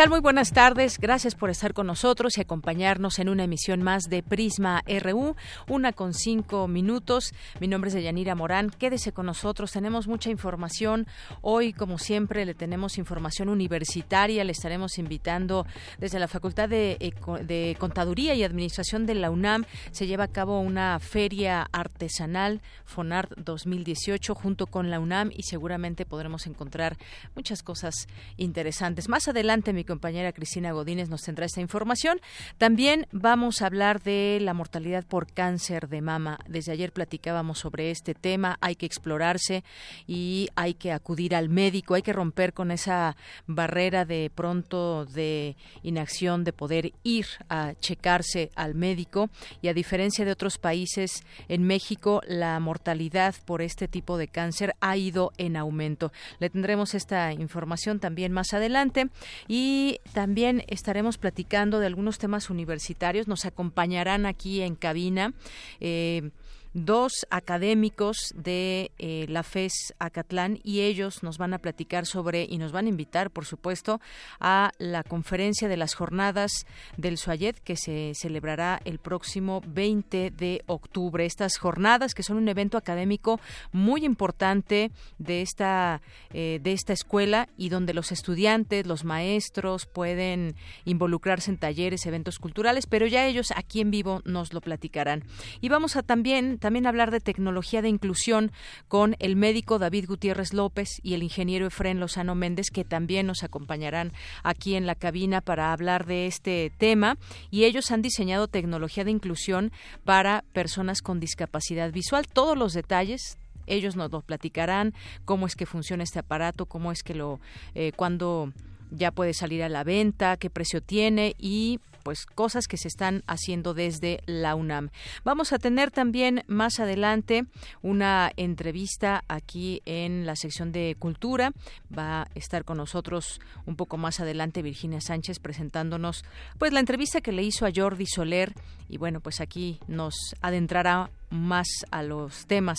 Tal? Muy buenas tardes. Gracias por estar con nosotros y acompañarnos en una emisión más de Prisma RU, una con cinco minutos. Mi nombre es Deyanira Morán. Quédese con nosotros. Tenemos mucha información. Hoy, como siempre, le tenemos información universitaria. Le estaremos invitando desde la Facultad de, de Contaduría y Administración de la UNAM. Se lleva a cabo una feria artesanal, FONART 2018, junto con la UNAM y seguramente podremos encontrar muchas cosas interesantes. Más adelante, mi compañera Cristina Godínez nos tendrá esta información. También vamos a hablar de la mortalidad por cáncer de mama. Desde ayer platicábamos sobre este tema. Hay que explorarse y hay que acudir al médico. Hay que romper con esa barrera de pronto de inacción de poder ir a checarse al médico. Y a diferencia de otros países, en México la mortalidad por este tipo de cáncer ha ido en aumento. Le tendremos esta información también más adelante. Y y también estaremos platicando de algunos temas universitarios. Nos acompañarán aquí en cabina. Eh, dos académicos de eh, la FES Acatlán y ellos nos van a platicar sobre y nos van a invitar, por supuesto, a la conferencia de las jornadas del Suayet que se celebrará el próximo 20 de octubre. Estas jornadas que son un evento académico muy importante de esta eh, de esta escuela y donde los estudiantes, los maestros pueden involucrarse en talleres, eventos culturales, pero ya ellos aquí en vivo nos lo platicarán. Y vamos a también también hablar de tecnología de inclusión con el médico David Gutiérrez López y el ingeniero Efren Lozano Méndez, que también nos acompañarán aquí en la cabina para hablar de este tema. Y ellos han diseñado tecnología de inclusión para personas con discapacidad visual. Todos los detalles, ellos nos lo platicarán, cómo es que funciona este aparato, cómo es que lo, eh, cuando ya puede salir a la venta, qué precio tiene y pues cosas que se están haciendo desde la UNAM. Vamos a tener también más adelante una entrevista aquí en la sección de cultura. Va a estar con nosotros un poco más adelante Virginia Sánchez presentándonos pues la entrevista que le hizo a Jordi Soler y bueno, pues aquí nos adentrará más a los temas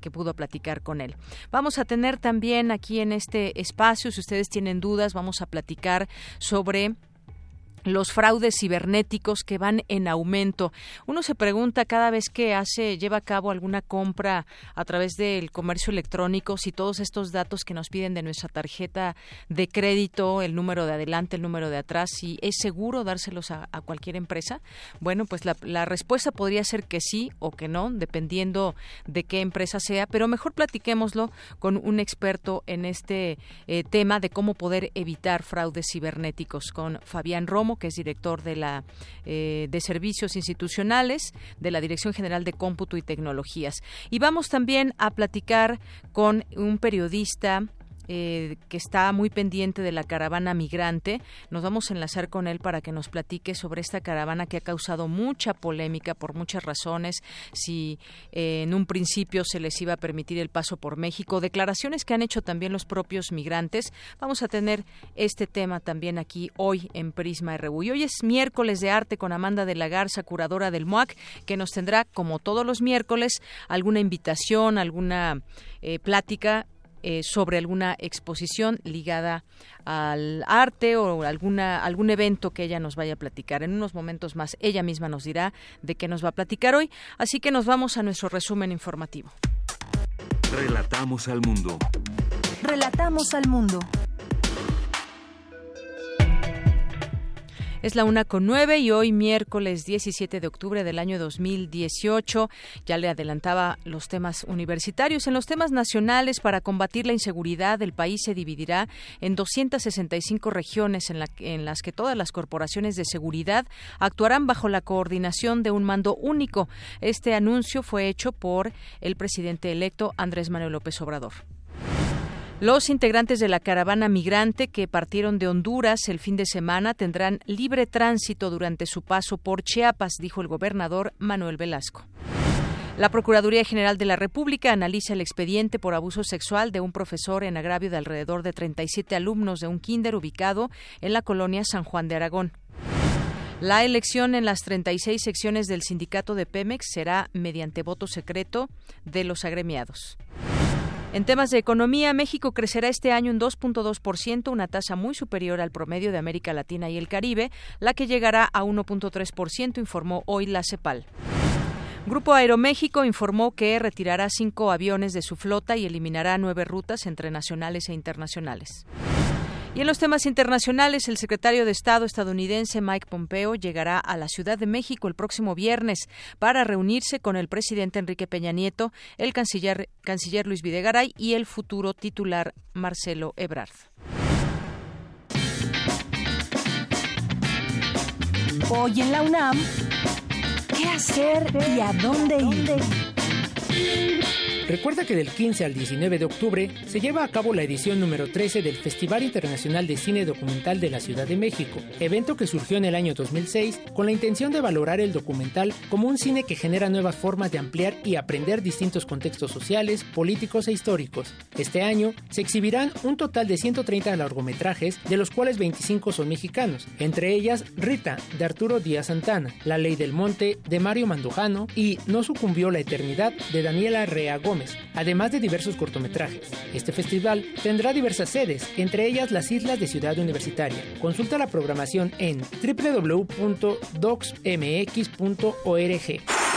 que pudo platicar con él. Vamos a tener también aquí en este espacio, si ustedes tienen dudas, vamos a platicar sobre los fraudes cibernéticos que van en aumento. Uno se pregunta cada vez que hace lleva a cabo alguna compra a través del comercio electrónico si todos estos datos que nos piden de nuestra tarjeta de crédito, el número de adelante, el número de atrás, si es seguro dárselos a, cualquier empresa. Bueno, pues la, respuesta podría ser que sí o que no, dependiendo de qué empresa sea, pero mejor platiquémoslo con un experto en este eh, tema de cómo poder evitar fraudes cibernéticos con Fabián Romo que es director de la eh, de servicios institucionales de la Dirección General de Cómputo y Tecnologías. Y vamos también a platicar con un periodista eh, que está muy pendiente de la caravana migrante. Nos vamos a enlazar con él para que nos platique sobre esta caravana que ha causado mucha polémica por muchas razones, si eh, en un principio se les iba a permitir el paso por México, declaraciones que han hecho también los propios migrantes. Vamos a tener este tema también aquí hoy en Prisma RU. Y hoy es miércoles de arte con Amanda de la Garza, curadora del MOAC, que nos tendrá, como todos los miércoles, alguna invitación, alguna eh, plática eh, sobre alguna exposición ligada al arte o alguna algún evento que ella nos vaya a platicar. En unos momentos más ella misma nos dirá de qué nos va a platicar hoy, así que nos vamos a nuestro resumen informativo. Relatamos al mundo. Relatamos al mundo. Es la una con nueve y hoy miércoles 17 de octubre del año 2018 ya le adelantaba los temas universitarios. En los temas nacionales para combatir la inseguridad el país se dividirá en 265 regiones en, en las que todas las corporaciones de seguridad actuarán bajo la coordinación de un mando único. Este anuncio fue hecho por el presidente electo Andrés Manuel López Obrador. Los integrantes de la caravana migrante que partieron de Honduras el fin de semana tendrán libre tránsito durante su paso por Chiapas, dijo el gobernador Manuel Velasco. La Procuraduría General de la República analiza el expediente por abuso sexual de un profesor en agravio de alrededor de 37 alumnos de un kinder ubicado en la colonia San Juan de Aragón. La elección en las 36 secciones del sindicato de Pemex será mediante voto secreto de los agremiados. En temas de economía, México crecerá este año en 2.2%, una tasa muy superior al promedio de América Latina y el Caribe, la que llegará a 1.3%, informó hoy la CEPAL. Grupo Aeroméxico informó que retirará cinco aviones de su flota y eliminará nueve rutas entre nacionales e internacionales. Y en los temas internacionales, el secretario de Estado estadounidense Mike Pompeo llegará a la Ciudad de México el próximo viernes para reunirse con el presidente Enrique Peña Nieto, el canciller, Luis Videgaray y el futuro titular Marcelo Ebrard. Hoy en la UNAM, ¿qué hacer y a dónde ir? Recuerda que del 15 al 19 de octubre se lleva a cabo la edición número 13 del Festival Internacional de Cine Documental de la Ciudad de México, evento que surgió en el año 2006 con la intención de valorar el documental como un cine que genera nuevas formas de ampliar y aprender distintos contextos sociales, políticos e históricos. Este año se exhibirán un total de 130 largometrajes, de los cuales 25 son mexicanos, entre ellas Rita, de Arturo Díaz Santana, La Ley del Monte, de Mario Mandujano y No sucumbió la eternidad, de Daniela Reago además de diversos cortometrajes. Este festival tendrá diversas sedes, entre ellas las islas de Ciudad Universitaria. Consulta la programación en www.docsmx.org.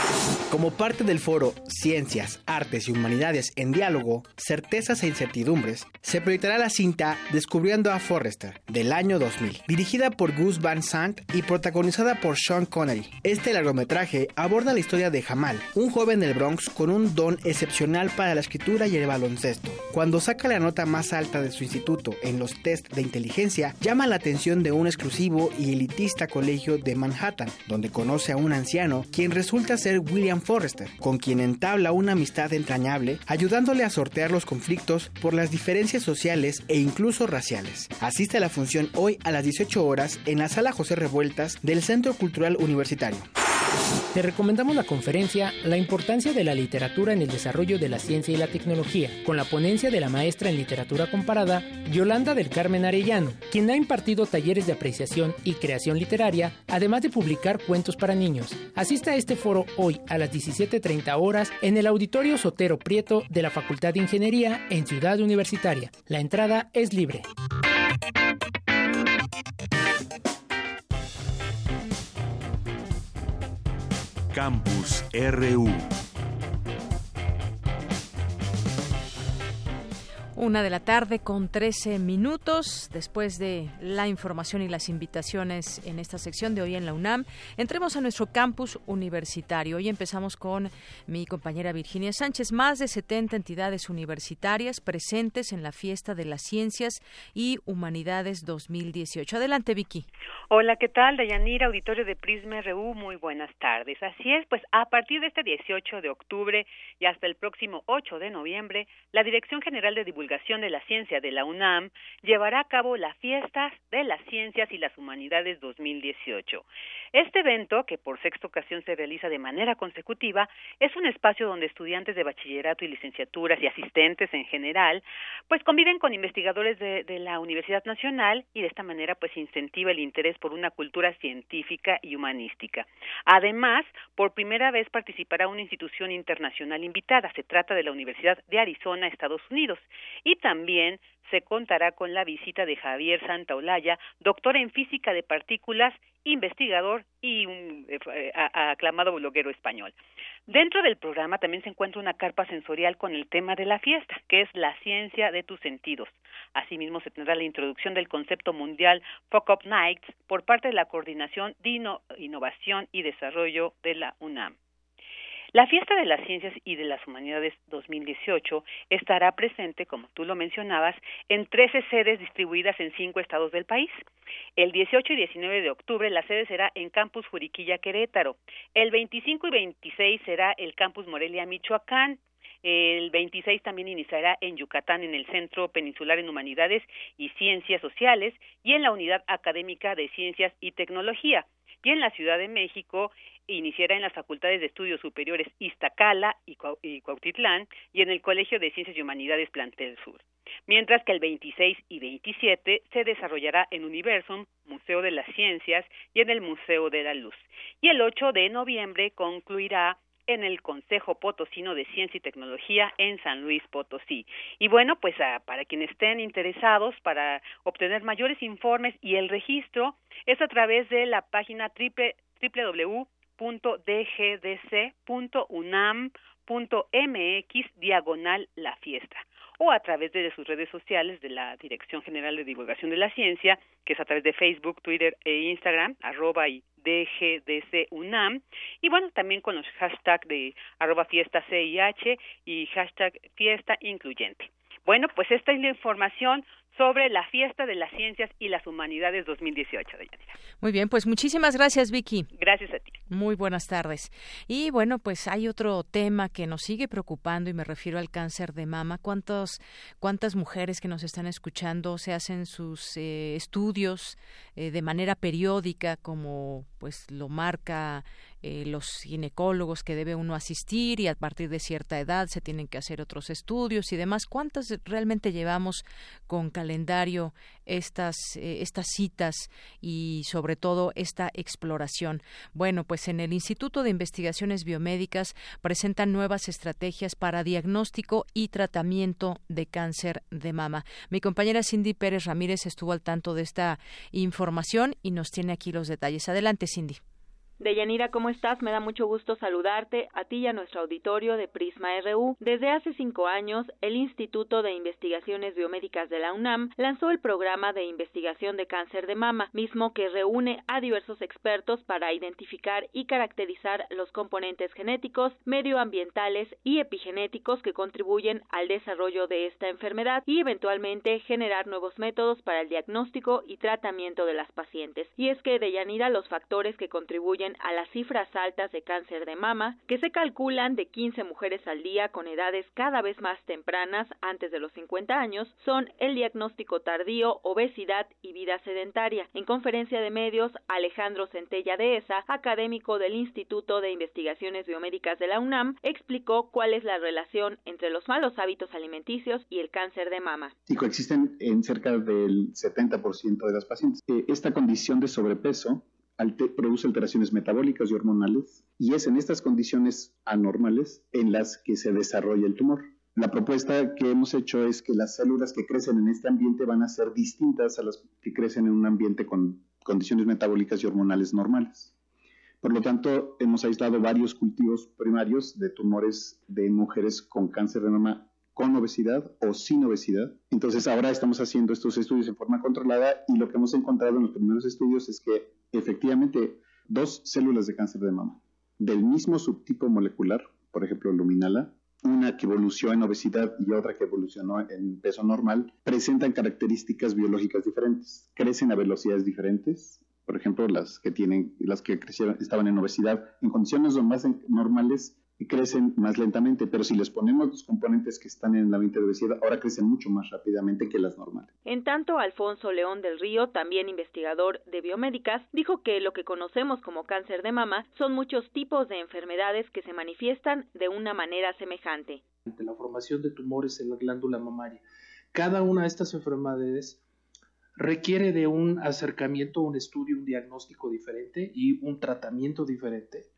Como parte del foro Ciencias, Artes y Humanidades en Diálogo, Certezas e Incertidumbres, se proyectará la cinta Descubriendo a Forrester del año 2000, dirigida por Gus Van Sant y protagonizada por Sean Connery. Este largometraje aborda la historia de Jamal, un joven del Bronx con un don excepcional para la escritura y el baloncesto. Cuando saca la nota más alta de su instituto en los test de inteligencia, llama la atención de un exclusivo y elitista colegio de Manhattan, donde conoce a un anciano quien resulta ser William Forrester, con quien entabla una amistad entrañable, ayudándole a sortear los conflictos por las diferencias sociales e incluso raciales. Asiste a la función hoy a las 18 horas en la sala José Revueltas del Centro Cultural Universitario. Te recomendamos la conferencia La importancia de la literatura en el desarrollo de la ciencia y la tecnología, con la ponencia de la maestra en literatura comparada, Yolanda del Carmen Arellano, quien ha impartido talleres de apreciación y creación literaria, además de publicar cuentos para niños. Asista a este foro hoy a las 17.30 horas en el Auditorio Sotero Prieto de la Facultad de Ingeniería en Ciudad Universitaria. La entrada es libre. Campus RU. Una de la tarde con 13 minutos después de la información y las invitaciones en esta sección de hoy en la UNAM. Entremos a nuestro campus universitario. Hoy empezamos con mi compañera Virginia Sánchez. Más de 70 entidades universitarias presentes en la Fiesta de las Ciencias y Humanidades 2018. Adelante, Vicky. Hola, ¿qué tal? Dayanira, auditorio de Prisma RU. Muy buenas tardes. Así es, pues a partir de este 18 de octubre y hasta el próximo 8 de noviembre, la Dirección General de Divulgación de la Ciencia de la UNAM llevará a cabo las Fiestas de las Ciencias y las Humanidades 2018. Este evento, que por sexta ocasión se realiza de manera consecutiva, es un espacio donde estudiantes de bachillerato y licenciaturas y asistentes en general, pues conviven con investigadores de, de la Universidad Nacional y de esta manera pues incentiva el interés por una cultura científica y humanística. Además, por primera vez participará una institución internacional invitada. Se trata de la Universidad de Arizona, Estados Unidos y también se contará con la visita de Javier Santaolalla, doctor en física de partículas, investigador y un eh, aclamado bloguero español. Dentro del programa también se encuentra una carpa sensorial con el tema de la fiesta, que es la ciencia de tus sentidos. Asimismo, se tendrá la introducción del concepto mundial Fuck Nights por parte de la Coordinación de Innovación y Desarrollo de la UNAM. La Fiesta de las Ciencias y de las Humanidades 2018 estará presente, como tú lo mencionabas, en 13 sedes distribuidas en cinco estados del país. El 18 y 19 de octubre la sede será en Campus Juriquilla Querétaro. El 25 y 26 será el Campus Morelia Michoacán. El 26 también iniciará en Yucatán, en el Centro Peninsular en Humanidades y Ciencias Sociales y en la Unidad Académica de Ciencias y Tecnología. Y en la Ciudad de México iniciará en las Facultades de Estudios Superiores Iztacala y Cuautitlán y en el Colegio de Ciencias y Humanidades Plantel Sur. Mientras que el 26 y 27 se desarrollará en Universum, Museo de las Ciencias y en el Museo de la Luz. Y el 8 de noviembre concluirá en el Consejo Potosino de Ciencia y Tecnología en San Luis Potosí. Y bueno, pues ah, para quienes estén interesados para obtener mayores informes y el registro es a través de la página triple, www.dgdc.unam.mx diagonal la fiesta o a través de sus redes sociales de la Dirección General de Divulgación de la Ciencia, que es a través de Facebook, Twitter e Instagram, arroba y DGDC UNAM, y bueno, también con los hashtags de arroba fiesta CIH y hashtag fiesta incluyente. Bueno, pues esta es la información sobre la fiesta de las ciencias y las humanidades 2018, Muy bien, pues muchísimas gracias, Vicky. Gracias a ti. Muy buenas tardes. Y bueno, pues hay otro tema que nos sigue preocupando y me refiero al cáncer de mama. ¿Cuántos, ¿Cuántas mujeres que nos están escuchando se hacen sus eh, estudios eh, de manera periódica, como pues lo marca eh, los ginecólogos que debe uno asistir y a partir de cierta edad se tienen que hacer otros estudios y demás. ¿Cuántas realmente llevamos con calendario estas, eh, estas citas y sobre todo esta exploración? Bueno, pues en el Instituto de Investigaciones Biomédicas presentan nuevas estrategias para diagnóstico y tratamiento de cáncer de mama. Mi compañera Cindy Pérez Ramírez estuvo al tanto de esta información y nos tiene aquí los detalles. Adelante, Cindy. Deyanira, ¿cómo estás? Me da mucho gusto saludarte a ti y a nuestro auditorio de Prisma RU. Desde hace cinco años, el Instituto de Investigaciones Biomédicas de la UNAM lanzó el programa de investigación de cáncer de mama, mismo que reúne a diversos expertos para identificar y caracterizar los componentes genéticos, medioambientales y epigenéticos que contribuyen al desarrollo de esta enfermedad y eventualmente generar nuevos métodos para el diagnóstico y tratamiento de las pacientes. Y es que, Deyanira, los factores que contribuyen a las cifras altas de cáncer de mama, que se calculan de 15 mujeres al día con edades cada vez más tempranas antes de los 50 años, son el diagnóstico tardío, obesidad y vida sedentaria. En conferencia de medios, Alejandro Centella de ESA, académico del Instituto de Investigaciones Biomédicas de la UNAM, explicó cuál es la relación entre los malos hábitos alimenticios y el cáncer de mama. Y coexisten en cerca del 70% de las pacientes. Eh, esta condición de sobrepeso produce alteraciones metabólicas y hormonales y es en estas condiciones anormales en las que se desarrolla el tumor. La propuesta que hemos hecho es que las células que crecen en este ambiente van a ser distintas a las que crecen en un ambiente con condiciones metabólicas y hormonales normales. Por lo tanto, hemos aislado varios cultivos primarios de tumores de mujeres con cáncer de mama con obesidad o sin obesidad. Entonces ahora estamos haciendo estos estudios en forma controlada y lo que hemos encontrado en los primeros estudios es que efectivamente dos células de cáncer de mama del mismo subtipo molecular, por ejemplo luminala, una que evolucionó en obesidad y otra que evolucionó en peso normal, presentan características biológicas diferentes, crecen a velocidades diferentes. Por ejemplo, las que tienen, las que crecieron, estaban en obesidad en condiciones normales crecen más lentamente, pero si les ponemos los componentes que están en la ambiente de obesidad, ahora crecen mucho más rápidamente que las normales. En tanto, Alfonso León del Río, también investigador de biomédicas, dijo que lo que conocemos como cáncer de mama son muchos tipos de enfermedades que se manifiestan de una manera semejante. La formación de tumores en la glándula mamaria. Cada una de estas enfermedades requiere de un acercamiento, un estudio, un diagnóstico diferente y un tratamiento diferente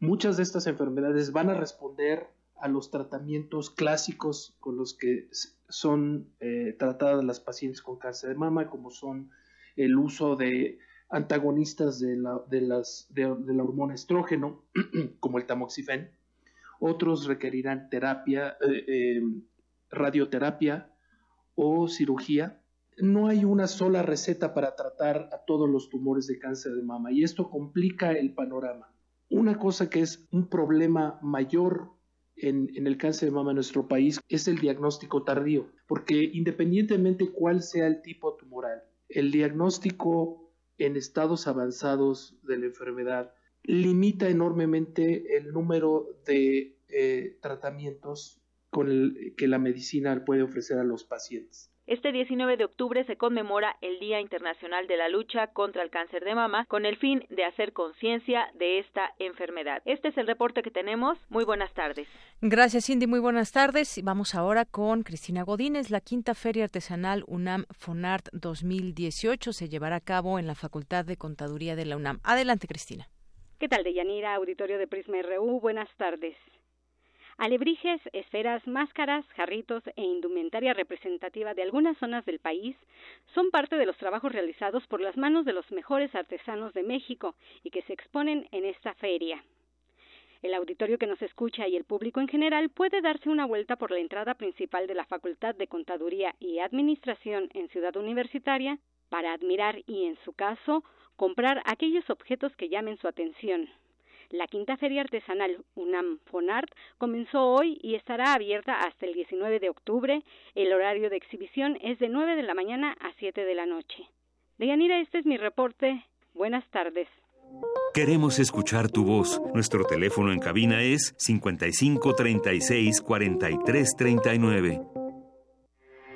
Muchas de estas enfermedades van a responder a los tratamientos clásicos con los que son eh, tratadas las pacientes con cáncer de mama, como son el uso de antagonistas de la, de las, de, la hormona estrógeno, como el tamoxifen. Otros requerirán terapia, eh, eh, radioterapia o cirugía. No hay una sola receta para tratar a todos los tumores de cáncer de mama y esto complica el panorama. Una cosa que es un problema mayor en, el cáncer de mama en nuestro país es el diagnóstico tardío, porque independientemente cuál sea el tipo tumoral, el diagnóstico en estados avanzados de la enfermedad limita enormemente el número de eh, tratamientos que la medicina puede ofrecer a los pacientes. Este 19 de octubre se conmemora el Día Internacional de la Lucha contra el Cáncer de Mama con el fin de hacer conciencia de esta enfermedad. Este es el reporte que tenemos. Muy buenas tardes. Gracias, Cindy. Muy buenas tardes. Vamos ahora con Cristina Godínez. La quinta Feria Artesanal UNAM Fonart 2018 se llevará a cabo en la Facultad de Contaduría de la UNAM. Adelante, Cristina. ¿Qué tal, Deyanira? Auditorio de Prisma RU. Buenas tardes. Alebrijes, esferas, máscaras, jarritos e indumentaria representativa de algunas zonas del país son parte de los trabajos realizados por las manos de los mejores artesanos de México y que se exponen en esta feria. El auditorio que nos escucha y el público en general puede darse una vuelta por la entrada principal de la Facultad de Contaduría y Administración en Ciudad Universitaria para admirar y, en su caso, comprar aquellos objetos que llamen su atención. La quinta feria artesanal UNAM Fonart comenzó hoy y estará abierta hasta el 19 de octubre. El horario de exhibición es de 9 de la mañana a 7 de la noche. Deyanira, este es mi reporte. Buenas tardes. Queremos escuchar tu voz. Nuestro teléfono en cabina es 55 36 43 39.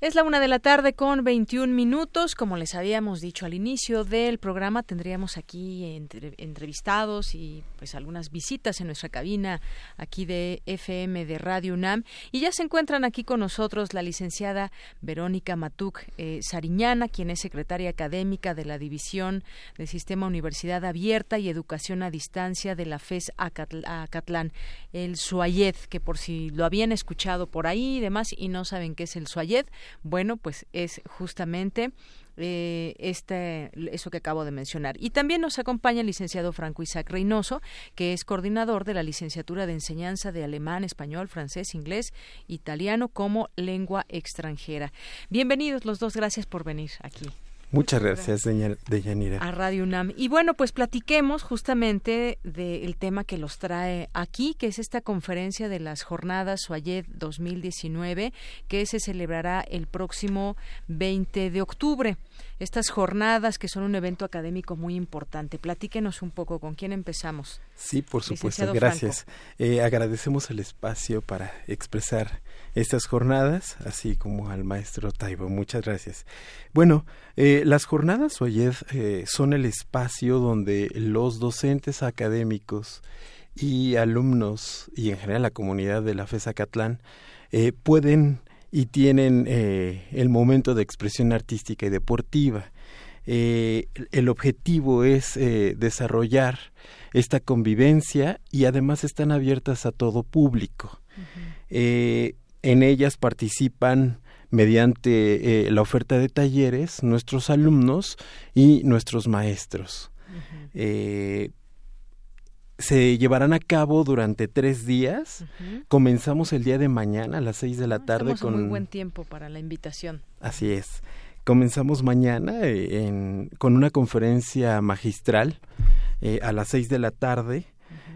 Es la una de la tarde con 21 minutos. Como les habíamos dicho al inicio del programa, tendríamos aquí entrevistados y pues algunas visitas en nuestra cabina aquí de FM de Radio UNAM. Y ya se encuentran aquí con nosotros la licenciada Verónica Matuc eh, Sariñana, quien es secretaria académica de la División del Sistema Universidad Abierta y Educación a Distancia de la FES Acatlán, el SUAYED, que por si lo habían escuchado por ahí y demás y no saben qué es el SUAYED, bueno, pues es justamente eh, este, eso que acabo de mencionar. Y también nos acompaña el licenciado Franco Isaac Reynoso, que es coordinador de la licenciatura de enseñanza de alemán, español, francés, inglés, italiano como lengua extranjera. Bienvenidos los dos, gracias por venir aquí. Muchas gracias, Deyanira. A Radio UNAM. Y bueno, pues platiquemos justamente del tema que los trae aquí, que es esta conferencia de las jornadas Suayed 2019, que se celebrará el próximo 20 de octubre. Estas jornadas que son un evento académico muy importante. Platíquenos un poco con quién empezamos. Sí, por supuesto, gracias. Eh, agradecemos el espacio para expresar estas jornadas, así como al maestro Taibo. Muchas gracias. Bueno, eh, las jornadas OYED eh, son el espacio donde los docentes académicos y alumnos y en general la comunidad de la FESA Catlán eh, pueden y tienen el momento de expresión artística y deportiva. el objetivo es desarrollar esta convivencia y además están abiertas a todo público. En ellas participan mediante eh, la oferta de talleres nuestros alumnos y nuestros maestros. Eh, se llevarán a cabo durante tres días. Comenzamos el día de mañana a las seis de la ah, tarde con un muy buen tiempo para la invitación. Así es. Comenzamos mañana eh, con una conferencia magistral a las seis de la tarde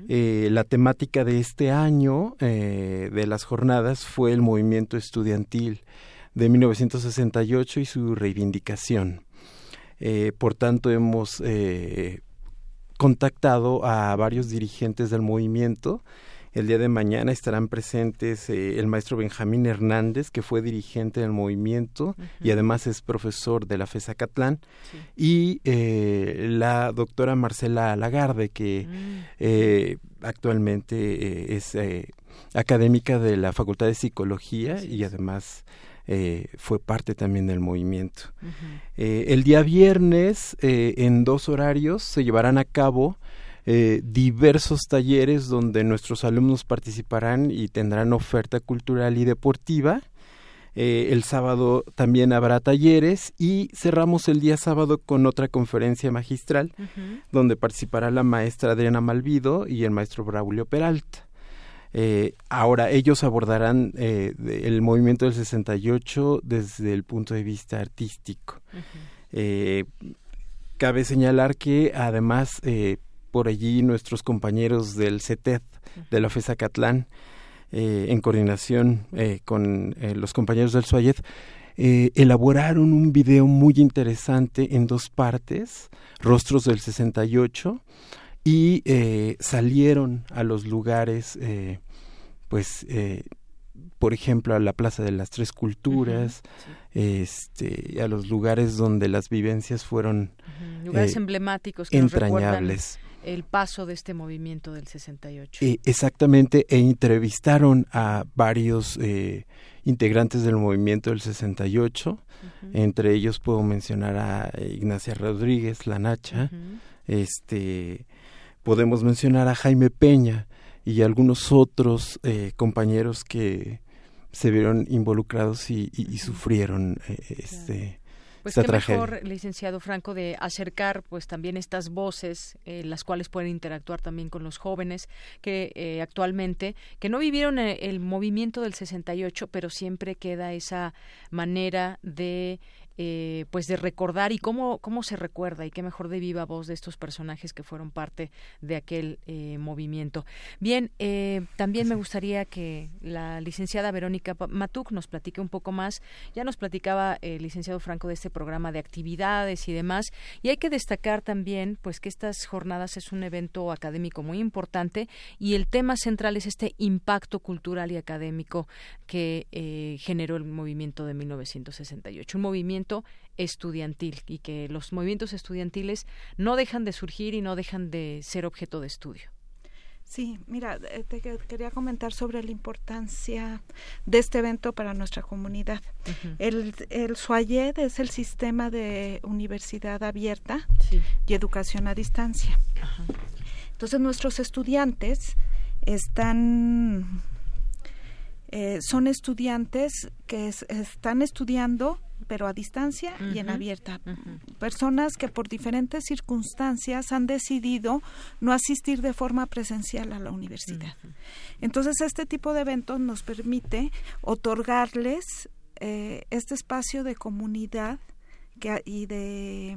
eh, la temática de este año eh, de las jornadas fue el movimiento estudiantil de 1968 y su reivindicación. Eh, por tanto, hemos contactado a varios dirigentes del movimiento El día de mañana estarán presentes eh, el maestro Benjamín Hernández, que fue dirigente del movimiento y además es profesor de la FESA Catlán, y eh, la doctora Marcela Lagarde, que mm. eh, actualmente es académica de la Facultad de Psicología y además fue parte también del movimiento. el día viernes, en dos horarios, se llevarán a cabo eh, diversos talleres donde nuestros alumnos participarán y tendrán oferta cultural y deportiva. Eh, el sábado también habrá talleres y cerramos el día sábado con otra conferencia magistral donde participará la maestra Adriana Malvido y el maestro Braulio Peralta. Eh, ahora, ellos abordarán el movimiento del 68 desde el punto de vista artístico. cabe señalar que además por allí nuestros compañeros del CETED de la FESA Catlán, eh, en coordinación eh, con eh, los compañeros del SUAYED, elaboraron un video muy interesante en dos partes, Rostros del 68, y salieron a los lugares, pues, por ejemplo, a la Plaza de las Tres Culturas, este, a los lugares donde las vivencias fueron lugares emblemáticos que entrañables el paso de este movimiento del 68. Eh, exactamente, e entrevistaron a varios eh, integrantes del movimiento del 68, entre ellos puedo mencionar a Ignacia Rodríguez, la Nacha, este, podemos mencionar a Jaime Peña y algunos otros eh, compañeros que se vieron involucrados y, sufrieron este pues qué mejor, licenciado Franco, de acercar pues también estas voces, eh, las cuales pueden interactuar también con los jóvenes que eh, actualmente, que no vivieron el, el movimiento del 68, pero siempre queda esa manera de eh, pues de recordar y cómo, cómo se recuerda y qué mejor de viva voz de estos personajes que fueron parte de aquel eh, movimiento. Bien, eh, también me gustaría que la licenciada Verónica Matuk nos platique un poco más. Ya nos platicaba el licenciado Franco de este programa de actividades y demás. Y hay que destacar también pues que estas jornadas es un evento académico muy importante y el tema central es este impacto cultural y académico que generó el movimiento de 1968. Un movimiento estudiantil y que los movimientos estudiantiles no dejan de surgir y no dejan de ser objeto de estudio. Sí, mira, eh, te quería comentar sobre la importancia de este evento para nuestra comunidad. El, el SUAYED es el sistema de universidad abierta y educación a distancia. Entonces nuestros estudiantes están, eh, son estudiantes que están estudiando pero a distancia y en abierta. Personas que por diferentes circunstancias han decidido no asistir de forma presencial a la universidad. Entonces, este tipo de eventos nos permite otorgarles eh, este espacio de comunidad que, y de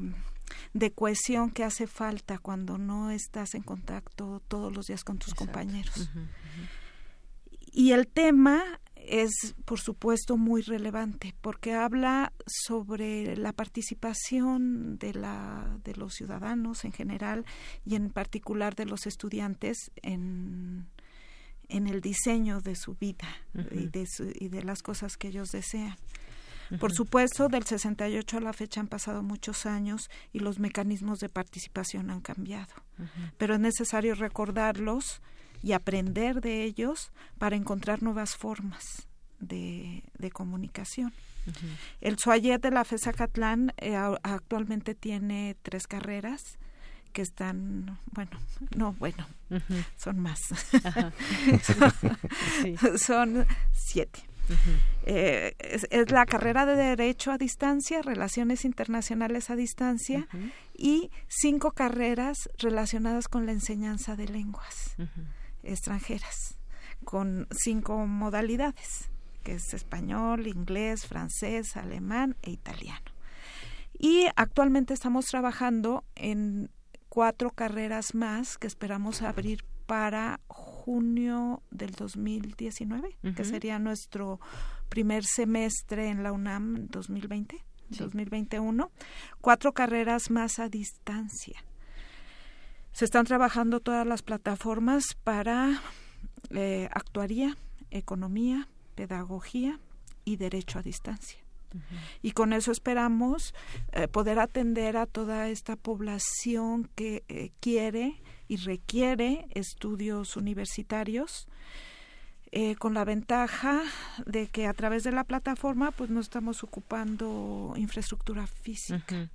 de cohesión que hace falta cuando no estás en contacto todos los días con tus compañeros. Y el tema es, por supuesto, muy relevante porque habla sobre la participación de, la, de los ciudadanos en general y en particular de los estudiantes en, en el diseño de su vida y, de y de las cosas que ellos desean. Por supuesto, del 68 a la fecha han pasado muchos años y los mecanismos de participación han cambiado, pero es necesario recordarlos y aprender de ellos para encontrar nuevas formas de, comunicación. El Suayet de la FESA Catlán eh, actualmente tiene tres carreras que están, bueno, no, bueno, son más. son, siete. Eh, es, la carrera de Derecho a distancia, Relaciones Internacionales a distancia y cinco carreras relacionadas con la enseñanza de lenguas extranjeras con cinco modalidades, que es español, inglés, francés, alemán e italiano. Y actualmente estamos trabajando en cuatro carreras más que esperamos abrir para junio del 2019, que sería nuestro primer semestre en la UNAM 2020, 2021. Cuatro carreras más a distancia se están trabajando todas las plataformas para eh, actuaría, economía, pedagogía y derecho a distancia. Y con eso esperamos eh, poder atender a toda esta población que eh, quiere y requiere estudios universitarios eh, con la ventaja de que a través de la plataforma pues no estamos ocupando infraestructura física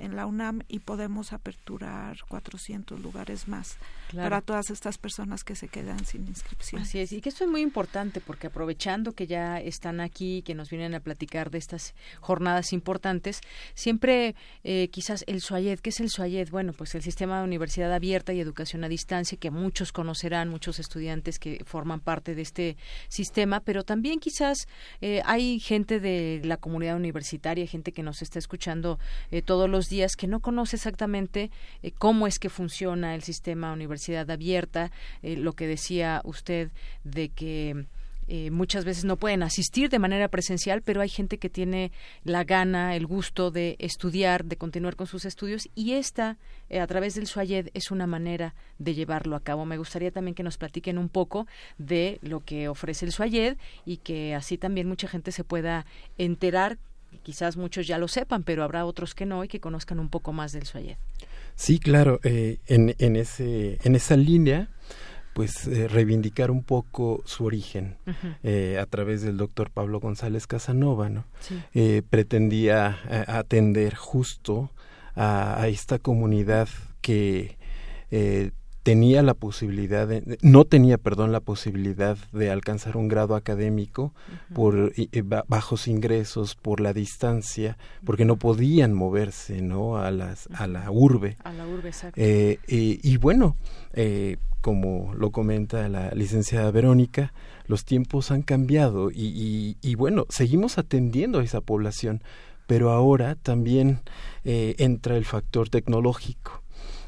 en la UNAM y podemos aperturar 400 lugares más para todas estas personas que se quedan sin inscripción. Así es, y que esto es muy importante porque aprovechando que ya están aquí, que nos vienen a platicar de estas jornadas importantes, siempre eh, quizás el SUAYED, ¿qué es el SUAYED? Bueno, pues el Sistema de Universidad Abierta y Educación a Distancia, que muchos conocerán, muchos estudiantes que forman parte de este este sistema, pero también quizás eh, hay gente de la comunidad universitaria, gente que nos está escuchando eh, todos los días que no conoce exactamente eh, cómo es que funciona el sistema universidad abierta, lo que decía usted de que eh, muchas veces no pueden asistir de manera presencial, pero hay gente que tiene la gana, el gusto de estudiar, de continuar con sus estudios y esta, eh, a través del SUAYED, es una manera de llevarlo a cabo. Me gustaría también que nos platiquen un poco de lo que ofrece el SUAYED y que así también mucha gente se pueda enterar. Quizás muchos ya lo sepan, pero habrá otros que no y que conozcan un poco más del SUAYED. Sí, claro, eh, en, en, ese, en esa línea pues eh, reivindicar un poco su origen eh, a través del doctor Pablo González Casanova, ¿no? Eh, pretendía atender justo a, esta comunidad que tenía la posibilidad de, no tenía perdón la posibilidad de alcanzar un grado académico por bajos ingresos por la distancia porque no podían moverse no a las a la urbe. A la urbe exacto. y bueno como lo comenta la licenciada Verónica, los tiempos han cambiado y, bueno, seguimos atendiendo a esa población, pero ahora también eh, entra el factor tecnológico.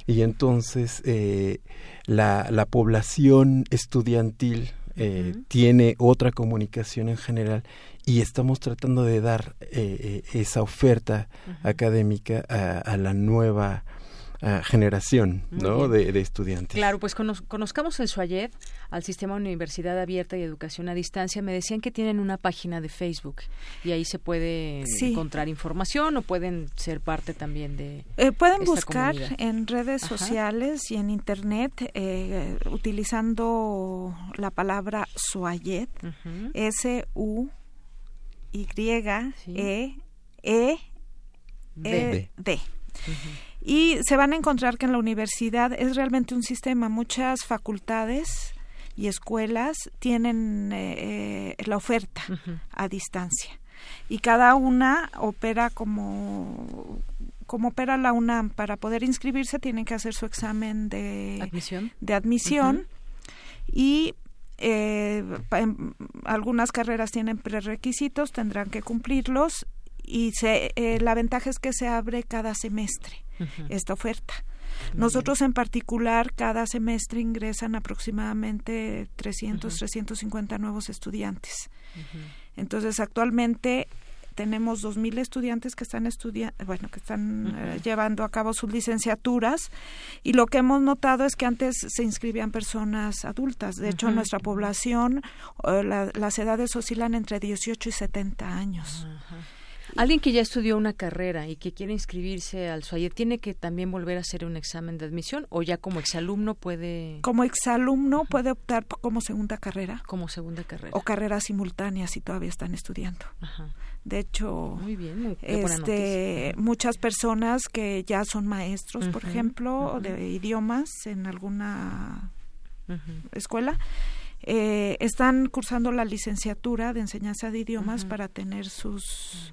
Y entonces eh, la, la, población estudiantil eh, tiene otra comunicación en general y estamos tratando de dar esa oferta académica a, la nueva generación ¿no? de, estudiantes. Claro, pues conozcamos el SUAYED, al Sistema Universidad Abierta y Educación a Distancia. Me decían que tienen una página de Facebook y ahí se puede encontrar información o pueden ser parte también de. Eh, pueden buscar en redes sociales y en Internet eh, utilizando la palabra SUAYED, S-U-Y-E. E, e D y se van a encontrar que en la universidad es realmente un sistema. Muchas facultades y escuelas tienen eh, la oferta a distancia. Y cada una opera como como opera la UNAM. Para poder inscribirse tienen que hacer su examen de admisión, de admisión. Y eh, algunas carreras tienen prerequisitos tendrán que cumplirlos y se, eh, la ventaja es que se abre cada semestre esta oferta. Nosotros en particular cada semestre ingresan aproximadamente 300, 350 nuevos estudiantes. Entonces actualmente tenemos 2.000 estudiantes que están bueno, que están eh, llevando a cabo sus licenciaturas y lo que hemos notado es que antes se inscribían personas adultas. De hecho, nuestra población, eh, las edades oscilan entre 18 y 70 años. Alguien que ya estudió una carrera y que quiere inscribirse al SUAYE, ¿tiene que también volver a hacer un examen de admisión o ya como exalumno puede...? Como exalumno puede optar como segunda carrera. Como segunda carrera. O carreras simultáneas si todavía están estudiando. De hecho, muy bien, este, muchas personas que ya son maestros, por ejemplo, de idiomas en alguna escuela, eh, están cursando la licenciatura de enseñanza de idiomas para tener sus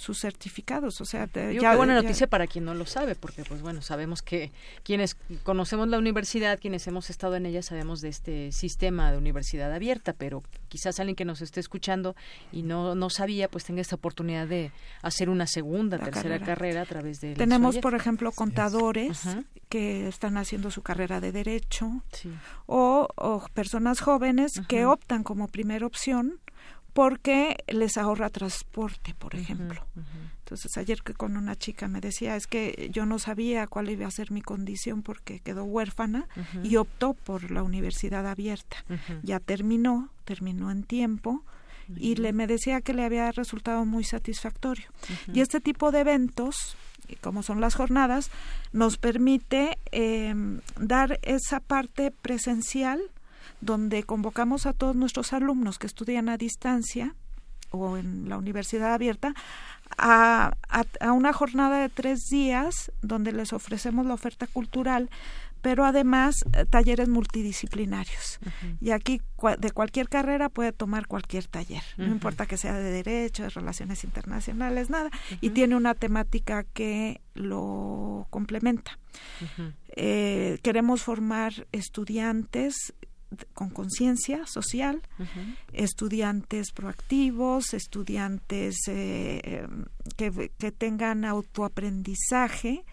sus certificados. O sea, ya, buena noticia para quien no lo sabe, porque pues bueno, sabemos que quienes conocemos la universidad, quienes hemos estado en ella, sabemos de este sistema de universidad abierta, pero quizás alguien que nos esté escuchando y no, no sabía, pues tenga esta oportunidad de hacer una segunda, tercera carrera. a través de... Tenemos, por ejemplo, contadores que están haciendo su carrera de derecho o, personas jóvenes que optan como primera opción porque les ahorra transporte, por ejemplo. Entonces ayer que con una chica me decía, es que yo no sabía cuál iba a ser mi condición porque quedó huérfana y optó por la universidad abierta. Ya terminó, terminó en tiempo y le me decía que le había resultado muy satisfactorio. Y este tipo de eventos, como son las jornadas, nos permite em, dar esa parte presencial donde convocamos a todos nuestros alumnos que estudian a distancia o en la universidad abierta a, a, una jornada de tres días donde les ofrecemos la oferta cultural pero además eh, talleres multidisciplinarios. Y aquí de cualquier carrera puede tomar cualquier taller, no importa que sea de derecho, de relaciones internacionales, nada, y tiene una temática que lo complementa. Eh, queremos formar estudiantes con conciencia social, estudiantes proactivos, estudiantes eh, em, que, que, tengan autoaprendizaje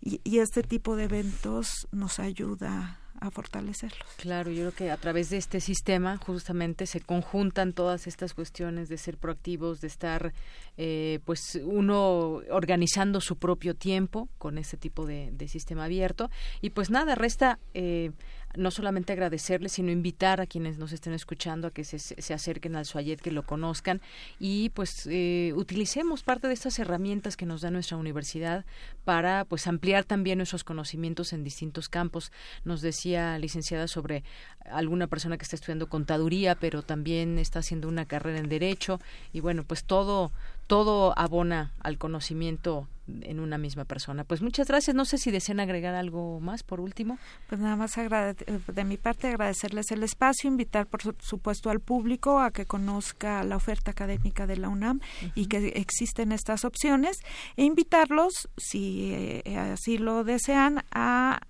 y, y, este tipo de eventos nos ayuda a fortalecerlos. Claro, yo creo que a través de este sistema justamente se conjuntan todas estas cuestiones de ser proactivos, de estar eh, pues uno organizando su propio tiempo con este tipo de, de sistema abierto y pues nada, resta eh, no solamente agradecerles, sino invitar a quienes nos estén escuchando a que se, se acerquen al Suayet, que lo conozcan y pues eh, utilicemos parte de estas herramientas que nos da nuestra universidad para pues ampliar también nuestros conocimientos en distintos campos. Nos decía licenciada sobre alguna persona que está estudiando contaduría, pero también está haciendo una carrera en derecho y bueno, pues todo todo abona al conocimiento en una misma persona. Pues muchas gracias. No sé si desean agregar algo más por último. Pues nada más de mi parte agradecerles el espacio, invitar por supuesto al público a que conozca la oferta académica de la UNAM y que existen estas opciones e invitarlos, si eh, así lo desean, a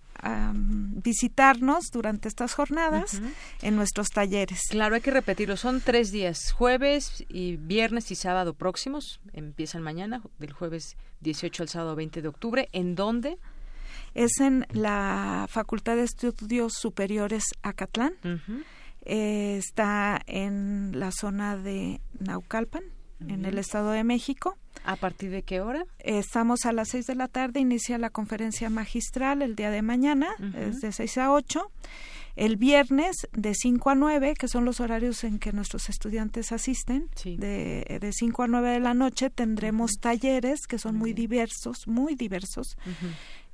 visitarnos durante estas jornadas en nuestros talleres. Claro, hay que repetirlo. Son tres días, jueves y viernes y sábado próximos. Empiezan mañana, del jueves 18 al sábado 20 de octubre. ¿En dónde? Es en la Facultad de Estudios Superiores Acatlán. Eh, está en la zona de Naucalpan, en el Estado de México. ¿A partir de qué hora? Estamos a las seis de la tarde, inicia la conferencia magistral el día de mañana, es de seis a ocho. El viernes de 5 a 9, que son los horarios en que nuestros estudiantes asisten, de, de 5 a 9 de la noche tendremos talleres que son muy, diversos, muy diversos,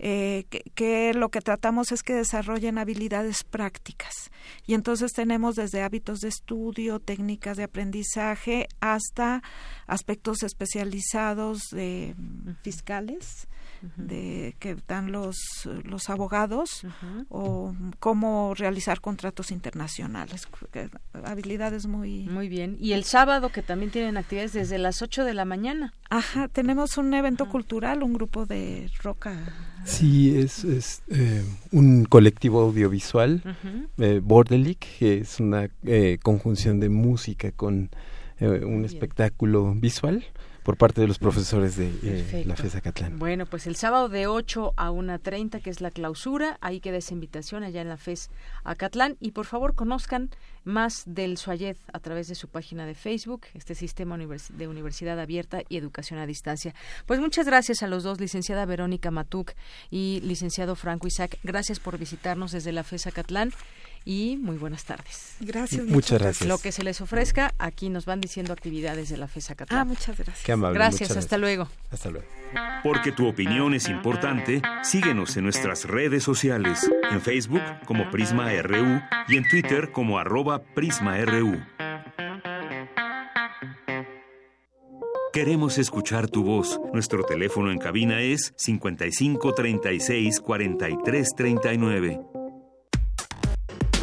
eh, que, lo que tratamos es que desarrollen habilidades prácticas. Y entonces tenemos desde hábitos de estudio, técnicas de aprendizaje, hasta aspectos especializados de fiscales de que dan los, los abogados o cómo realizar contratos internacionales. Habilidades muy... Muy bien. Y el sábado que también tienen actividades desde las 8 de la mañana. Ajá, tenemos un evento cultural, un grupo de roca. Sí, es, es eh, un colectivo audiovisual, uh que es una eh, conjunción de música con un espectáculo visual por parte de los profesores de eh, la FES Acatlán. Bueno, pues el sábado de 8 a 1.30, que es la clausura, ahí queda esa invitación allá en la FES Acatlán. Y por favor conozcan más del SUAYED a través de su página de Facebook, este sistema de universidad abierta y educación a distancia. Pues muchas gracias a los dos, licenciada Verónica Matuk y licenciado Franco Isaac. Gracias por visitarnos desde la FES Acatlán y muy buenas tardes. Gracias. Muchas gracias. Lo que se les ofrezca, aquí nos van diciendo actividades de la FESA Catalán. Ah, muchas gracias. Qué amable, gracias, hasta luego. Hasta luego. Porque tu opinión es importante, síguenos en nuestras redes sociales, en Facebook como Prisma RU y en Twitter como arroba PrismaRU. Queremos escuchar tu voz. Nuestro teléfono en cabina es 55 36 43 39.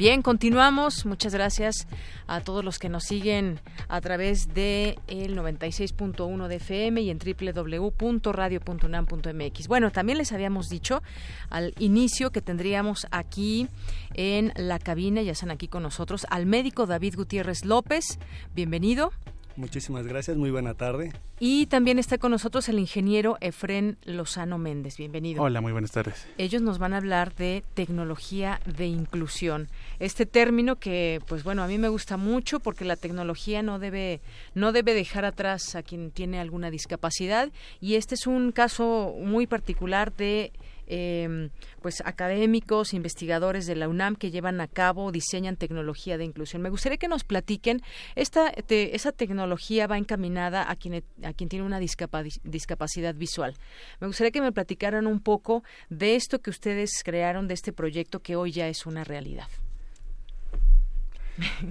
Bien, continuamos. Muchas gracias a todos los que nos siguen a través de el 96.1 de FM y en www.radio.unam.mx. Bueno, también les habíamos dicho al inicio que tendríamos aquí en la cabina, ya están aquí con nosotros, al médico David Gutiérrez López. Bienvenido. Muchísimas gracias, muy buena tarde. Y también está con nosotros el ingeniero Efren Lozano Méndez. Bienvenido. Hola, muy buenas tardes. Ellos nos van a hablar de tecnología de inclusión. Este término que, pues bueno, a mí me gusta mucho porque la tecnología no debe, no debe dejar atrás a quien tiene alguna discapacidad. Y este es un caso muy particular de eh, pues académicos, investigadores de la UNAM que llevan a cabo, diseñan tecnología de inclusión. Me gustaría que nos platiquen esta esa tecnología va encaminada a quien a quien tiene una discapacidad visual. Me gustaría que me platicaran un poco de esto que ustedes crearon de este proyecto que hoy ya es una realidad.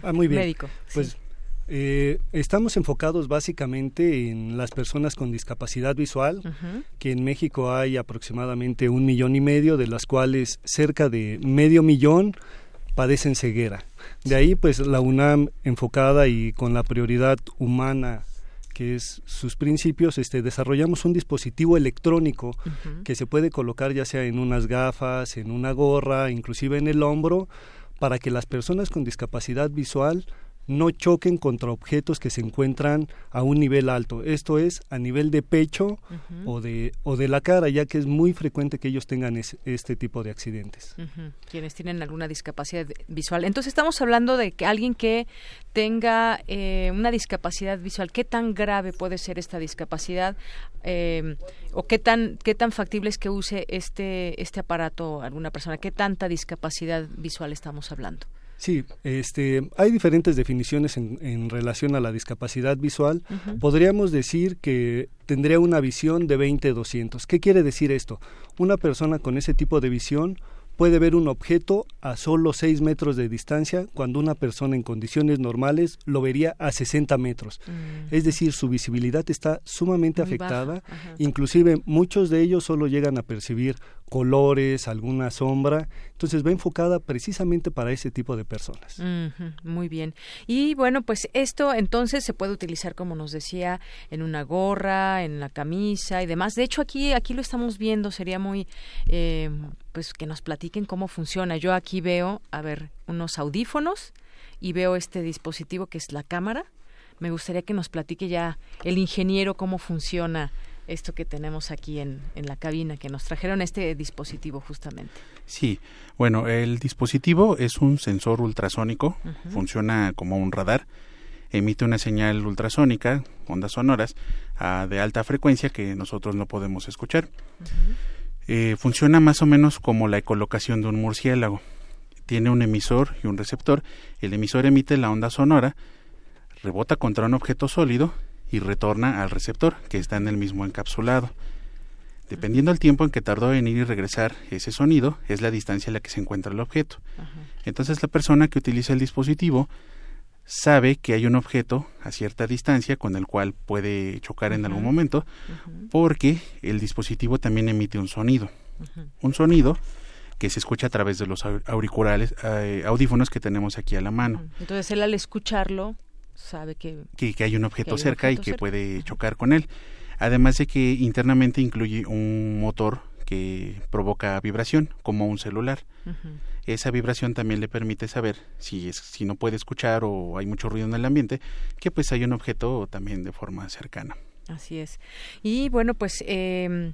Ah, muy bien. Médico. Pues eh, estamos enfocados básicamente en las personas con discapacidad visual, que en México hay aproximadamente un millón y medio, de las cuales cerca de medio millón padecen ceguera. De ahí, pues, la UNAM enfocada y con la prioridad humana que es sus principios, este, desarrollamos un dispositivo electrónico que se puede colocar ya sea en unas gafas, en una gorra, inclusive en el hombro, para que las personas con discapacidad visual no choquen contra objetos que se encuentran a un nivel alto. Esto es a nivel de pecho o, de, o de la cara, ya que es muy frecuente que ellos tengan este tipo de accidentes. Quienes tienen alguna discapacidad visual. Entonces estamos hablando de que alguien que tenga eh, una discapacidad visual, ¿qué tan grave puede ser esta discapacidad? Eh, ¿O qué tan, qué tan factible es que use este, este aparato alguna persona? ¿Qué tanta discapacidad visual estamos hablando? Sí, este, hay diferentes definiciones en, en relación a la discapacidad visual. Podríamos decir que tendría una visión de 20-200. ¿Qué quiere decir esto? Una persona con ese tipo de visión puede ver un objeto a solo 6 metros de distancia cuando una persona en condiciones normales lo vería a 60 metros. Mm. Es decir, su visibilidad está sumamente afectada, inclusive muchos de ellos solo llegan a percibir colores, alguna sombra. Entonces va enfocada precisamente para ese tipo de personas. muy bien. Y bueno, pues esto entonces se puede utilizar, como nos decía, en una gorra, en la camisa y demás. De hecho, aquí, aquí lo estamos viendo. Sería muy, eh, pues que nos platiquen cómo funciona. Yo aquí veo, a ver, unos audífonos y veo este dispositivo que es la cámara. Me gustaría que nos platique ya el ingeniero cómo funciona esto que tenemos aquí en, en la cabina, que nos trajeron este dispositivo justamente. Sí, bueno, el dispositivo es un sensor ultrasónico, funciona como un radar, emite una señal ultrasónica, ondas sonoras, de alta frecuencia que nosotros no podemos escuchar. Eh, funciona más o menos como la ecolocación de un murciélago. Tiene un emisor y un receptor. El emisor emite la onda sonora, rebota contra un objeto sólido y retorna al receptor, que está en el mismo encapsulado. Dependiendo del tiempo en que tardó en ir y regresar ese sonido, es la distancia en la que se encuentra el objeto. Entonces la persona que utiliza el dispositivo sabe que hay un objeto a cierta distancia con el cual puede chocar en algún momento, porque el dispositivo también emite un sonido. Un sonido que se escucha a través de los auriculares, eh, audífonos que tenemos aquí a la mano. Entonces él al escucharlo sabe que, que, hay un objeto cerca y que puede chocar con él. Además de que internamente incluye un motor que provoca vibración, como un celular. Esa vibración también le permite saber si, es, si no puede escuchar o hay mucho ruido en el ambiente, que pues hay un objeto también de forma cercana. Así es. Y bueno, pues eh,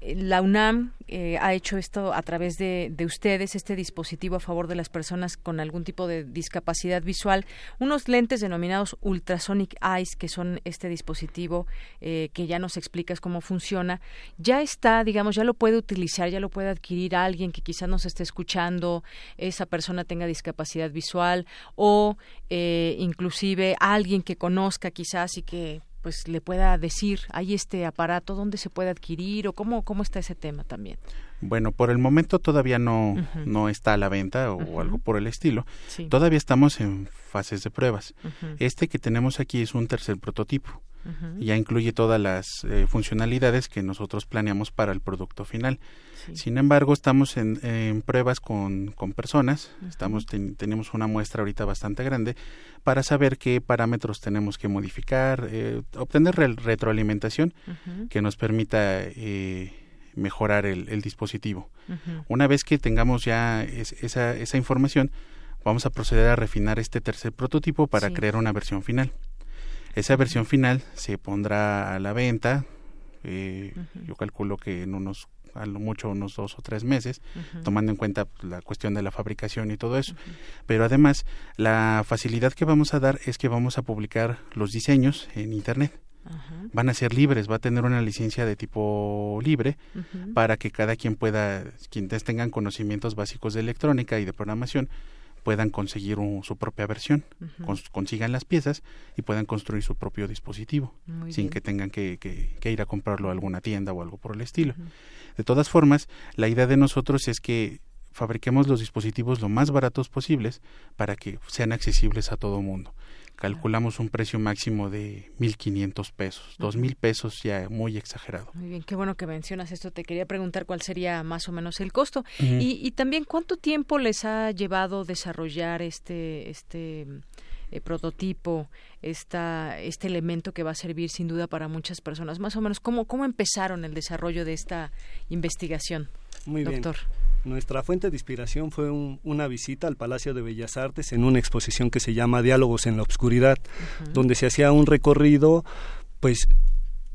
la UNAM eh, ha hecho esto a través de, ustedes, este dispositivo a favor de las personas con algún tipo de discapacidad visual, unos lentes denominados Ultrasonic Eyes, que son este dispositivo eh, que ya nos explicas cómo funciona, ya está, digamos, ya lo puede utilizar, ya lo puede adquirir alguien que quizás nos esté escuchando, esa persona tenga discapacidad visual o eh, inclusive alguien que conozca quizás y que pues le pueda decir, hay este aparato, dónde se puede adquirir o cómo, cómo está ese tema también. Bueno, por el momento todavía no, no está a la venta o, algo por el estilo. Todavía estamos en fases de pruebas. Este que tenemos aquí es un tercer prototipo. Ya incluye todas las eh, funcionalidades que nosotros planeamos para el producto final. Sin embargo, estamos en, pruebas con, con personas, estamos tenemos una muestra ahorita bastante grande para saber qué parámetros tenemos que modificar, eh, obtener retroalimentación que nos permita eh, mejorar el, dispositivo. Una vez que tengamos ya esa, esa información, vamos a proceder a refinar este tercer prototipo para crear una versión final. Esa versión final se pondrá a la venta, eh, yo calculo que en unos a lo mucho unos dos o tres meses, tomando en cuenta pues, la cuestión de la fabricación y todo eso. Pero además, la facilidad que vamos a dar es que vamos a publicar los diseños en Internet. Van a ser libres, va a tener una licencia de tipo libre para que cada quien pueda, quienes tengan conocimientos básicos de electrónica y de programación, puedan conseguir su propia versión, consigan las piezas y puedan construir su propio dispositivo sin que tengan que, que, ir a comprarlo a alguna tienda o algo por el estilo. De todas formas, la idea de nosotros es que fabriquemos los dispositivos lo más baratos posibles para que sean accesibles a todo mundo. Calculamos un precio máximo de 1.500 pesos, dos mil pesos ya muy exagerado. Muy bien, qué bueno que mencionas esto. Te quería preguntar cuál sería más o menos el costo y, y, también cuánto tiempo les ha llevado desarrollar este este eh, prototipo, esta, este elemento que va a servir sin duda para muchas personas. Más o menos, ¿cómo, cómo empezaron el desarrollo de esta investigación, Muy doctor? Nuestra fuente de inspiración fue una visita al Palacio de Bellas Artes en una exposición que se llama Diálogos en la Obscuridad, donde se hacía un recorrido pues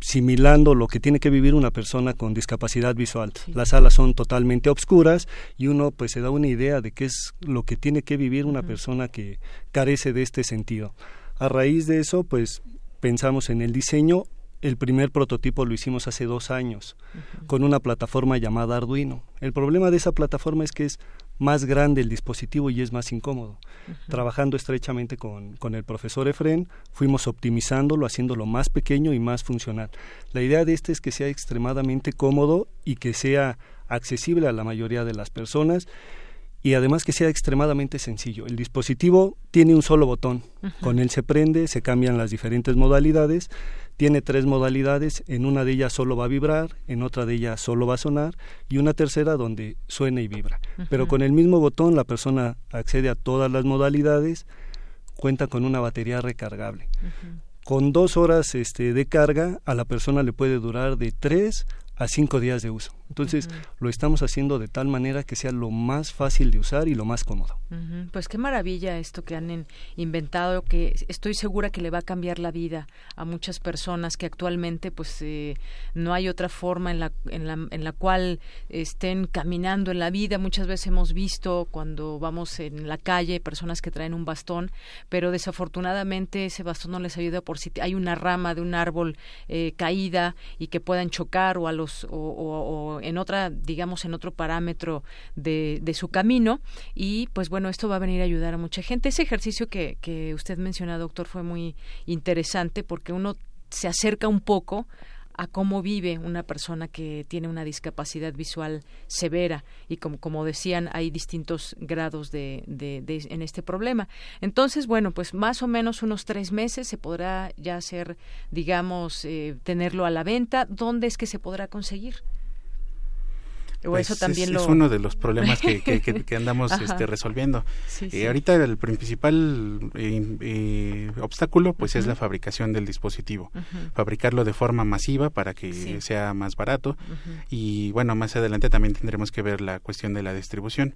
similando lo que tiene que vivir una persona con discapacidad visual. Las salas son totalmente obscuras y uno pues se da una idea de qué es lo que tiene que vivir una persona que carece de este sentido. A raíz de eso pues pensamos en el diseño. El primer prototipo lo hicimos hace dos años con una plataforma llamada Arduino. El problema de esa plataforma es que es más grande el dispositivo y es más incómodo. Trabajando estrechamente con, con, el profesor Efren, fuimos optimizándolo, haciéndolo más pequeño y más funcional. La idea de este es que sea extremadamente cómodo y que sea accesible a la mayoría de las personas y además que sea extremadamente sencillo. El dispositivo tiene un solo botón, con él se prende, se cambian las diferentes modalidades tiene tres modalidades, en una de ellas solo va a vibrar, en otra de ellas solo va a sonar y una tercera donde suena y vibra. Pero con el mismo botón la persona accede a todas las modalidades, cuenta con una batería recargable. Con dos horas este, de carga a la persona le puede durar de tres a cinco días de uso. Entonces, lo estamos haciendo de tal manera que sea lo más fácil de usar y lo más cómodo. Pues qué maravilla esto que han inventado, que estoy segura que le va a cambiar la vida a muchas personas que actualmente pues eh, no hay otra forma en la, en, la, en la cual estén caminando en la vida. Muchas veces hemos visto cuando vamos en la calle personas que traen un bastón, pero desafortunadamente ese bastón no les ayuda por si hay una rama de un árbol eh, caída y que puedan chocar o a los o en otra, digamos, en otro parámetro de, de su camino. Y pues bueno, esto va a venir a ayudar a mucha gente. Ese ejercicio que, que usted menciona, doctor, fue muy interesante porque uno se acerca un poco a cómo vive una persona que tiene una discapacidad visual severa y como, como decían hay distintos grados de, de, en este problema entonces bueno pues más o menos unos tres meses se podrá ya hacer digamos eh, tenerlo a la venta dónde es que se podrá conseguir pues eso también es, uno de los problemas que, que, andamos este, resolviendo. Eh, ahorita el principal eh, eh, obstáculo pues es la fabricación del dispositivo. Fabricarlo de forma masiva para que sea más barato y bueno, más adelante también tendremos que ver la cuestión de la distribución.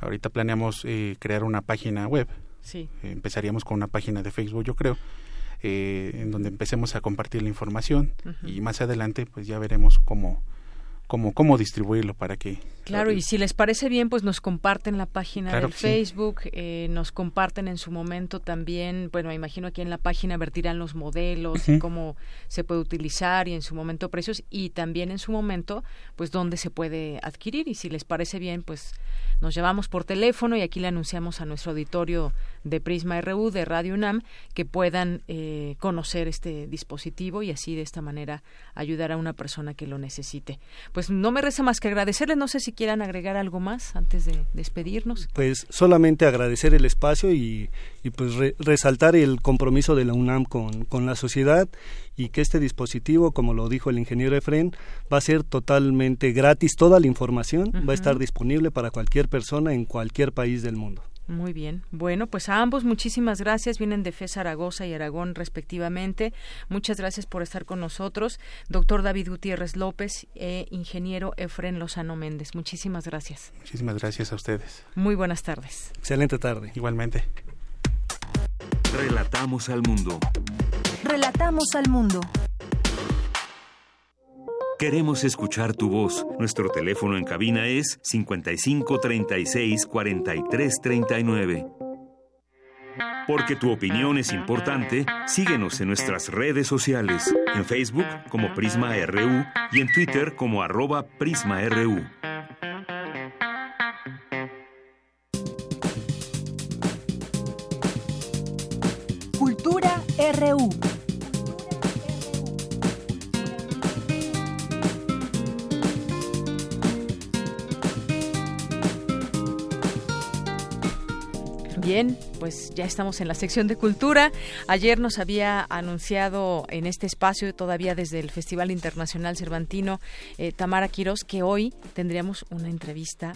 Ahorita planeamos crear una página web. empezaríamos con una página de Facebook, yo creo. en donde empecemos a compartir la información y más adelante pues ya veremos cómo, cómo, cómo distribuirlo para que Claro, y si les parece bien, pues nos comparten la página del Facebook, eh, nos comparten en su momento también, bueno, me imagino aquí en la página vertirán los modelos y cómo se puede utilizar y en su momento precios y también en su momento, pues dónde se puede adquirir y si les parece bien, pues nos llevamos por teléfono y aquí le anunciamos a nuestro auditorio de Prisma RU de Radio UNAM que puedan eh, conocer este dispositivo y así de esta manera ayudar a una persona que lo necesite. Pues no me resta más que agradecerles, no sé si quieran agregar algo más antes de despedirnos. Pues solamente agradecer el espacio y, pues resaltar el compromiso de la UNAM con, con, la sociedad y que este dispositivo, como lo dijo el ingeniero Efren, va a ser totalmente gratis. Toda la información va a estar disponible para cualquier persona en cualquier país del mundo. Muy bien. Bueno, pues a ambos muchísimas gracias. Vienen de FE Zaragoza y Aragón respectivamente. Muchas gracias por estar con nosotros. Doctor David Gutiérrez López e ingeniero Efren Lozano Méndez. Muchísimas gracias. Muchísimas gracias a ustedes. Muy buenas tardes. Excelente tarde. Igualmente. Relatamos al mundo. Relatamos al mundo. Queremos escuchar tu voz. Nuestro teléfono en cabina es 55 36 43 39. Porque tu opinión es importante, síguenos en nuestras redes sociales, en Facebook como Prisma RU y en Twitter como arroba PrismaRU. Cultura RU. Bien, pues ya estamos en la sección de cultura. Ayer nos había anunciado en este espacio, todavía desde el Festival Internacional Cervantino, eh, Tamara Quiroz, que hoy tendríamos una entrevista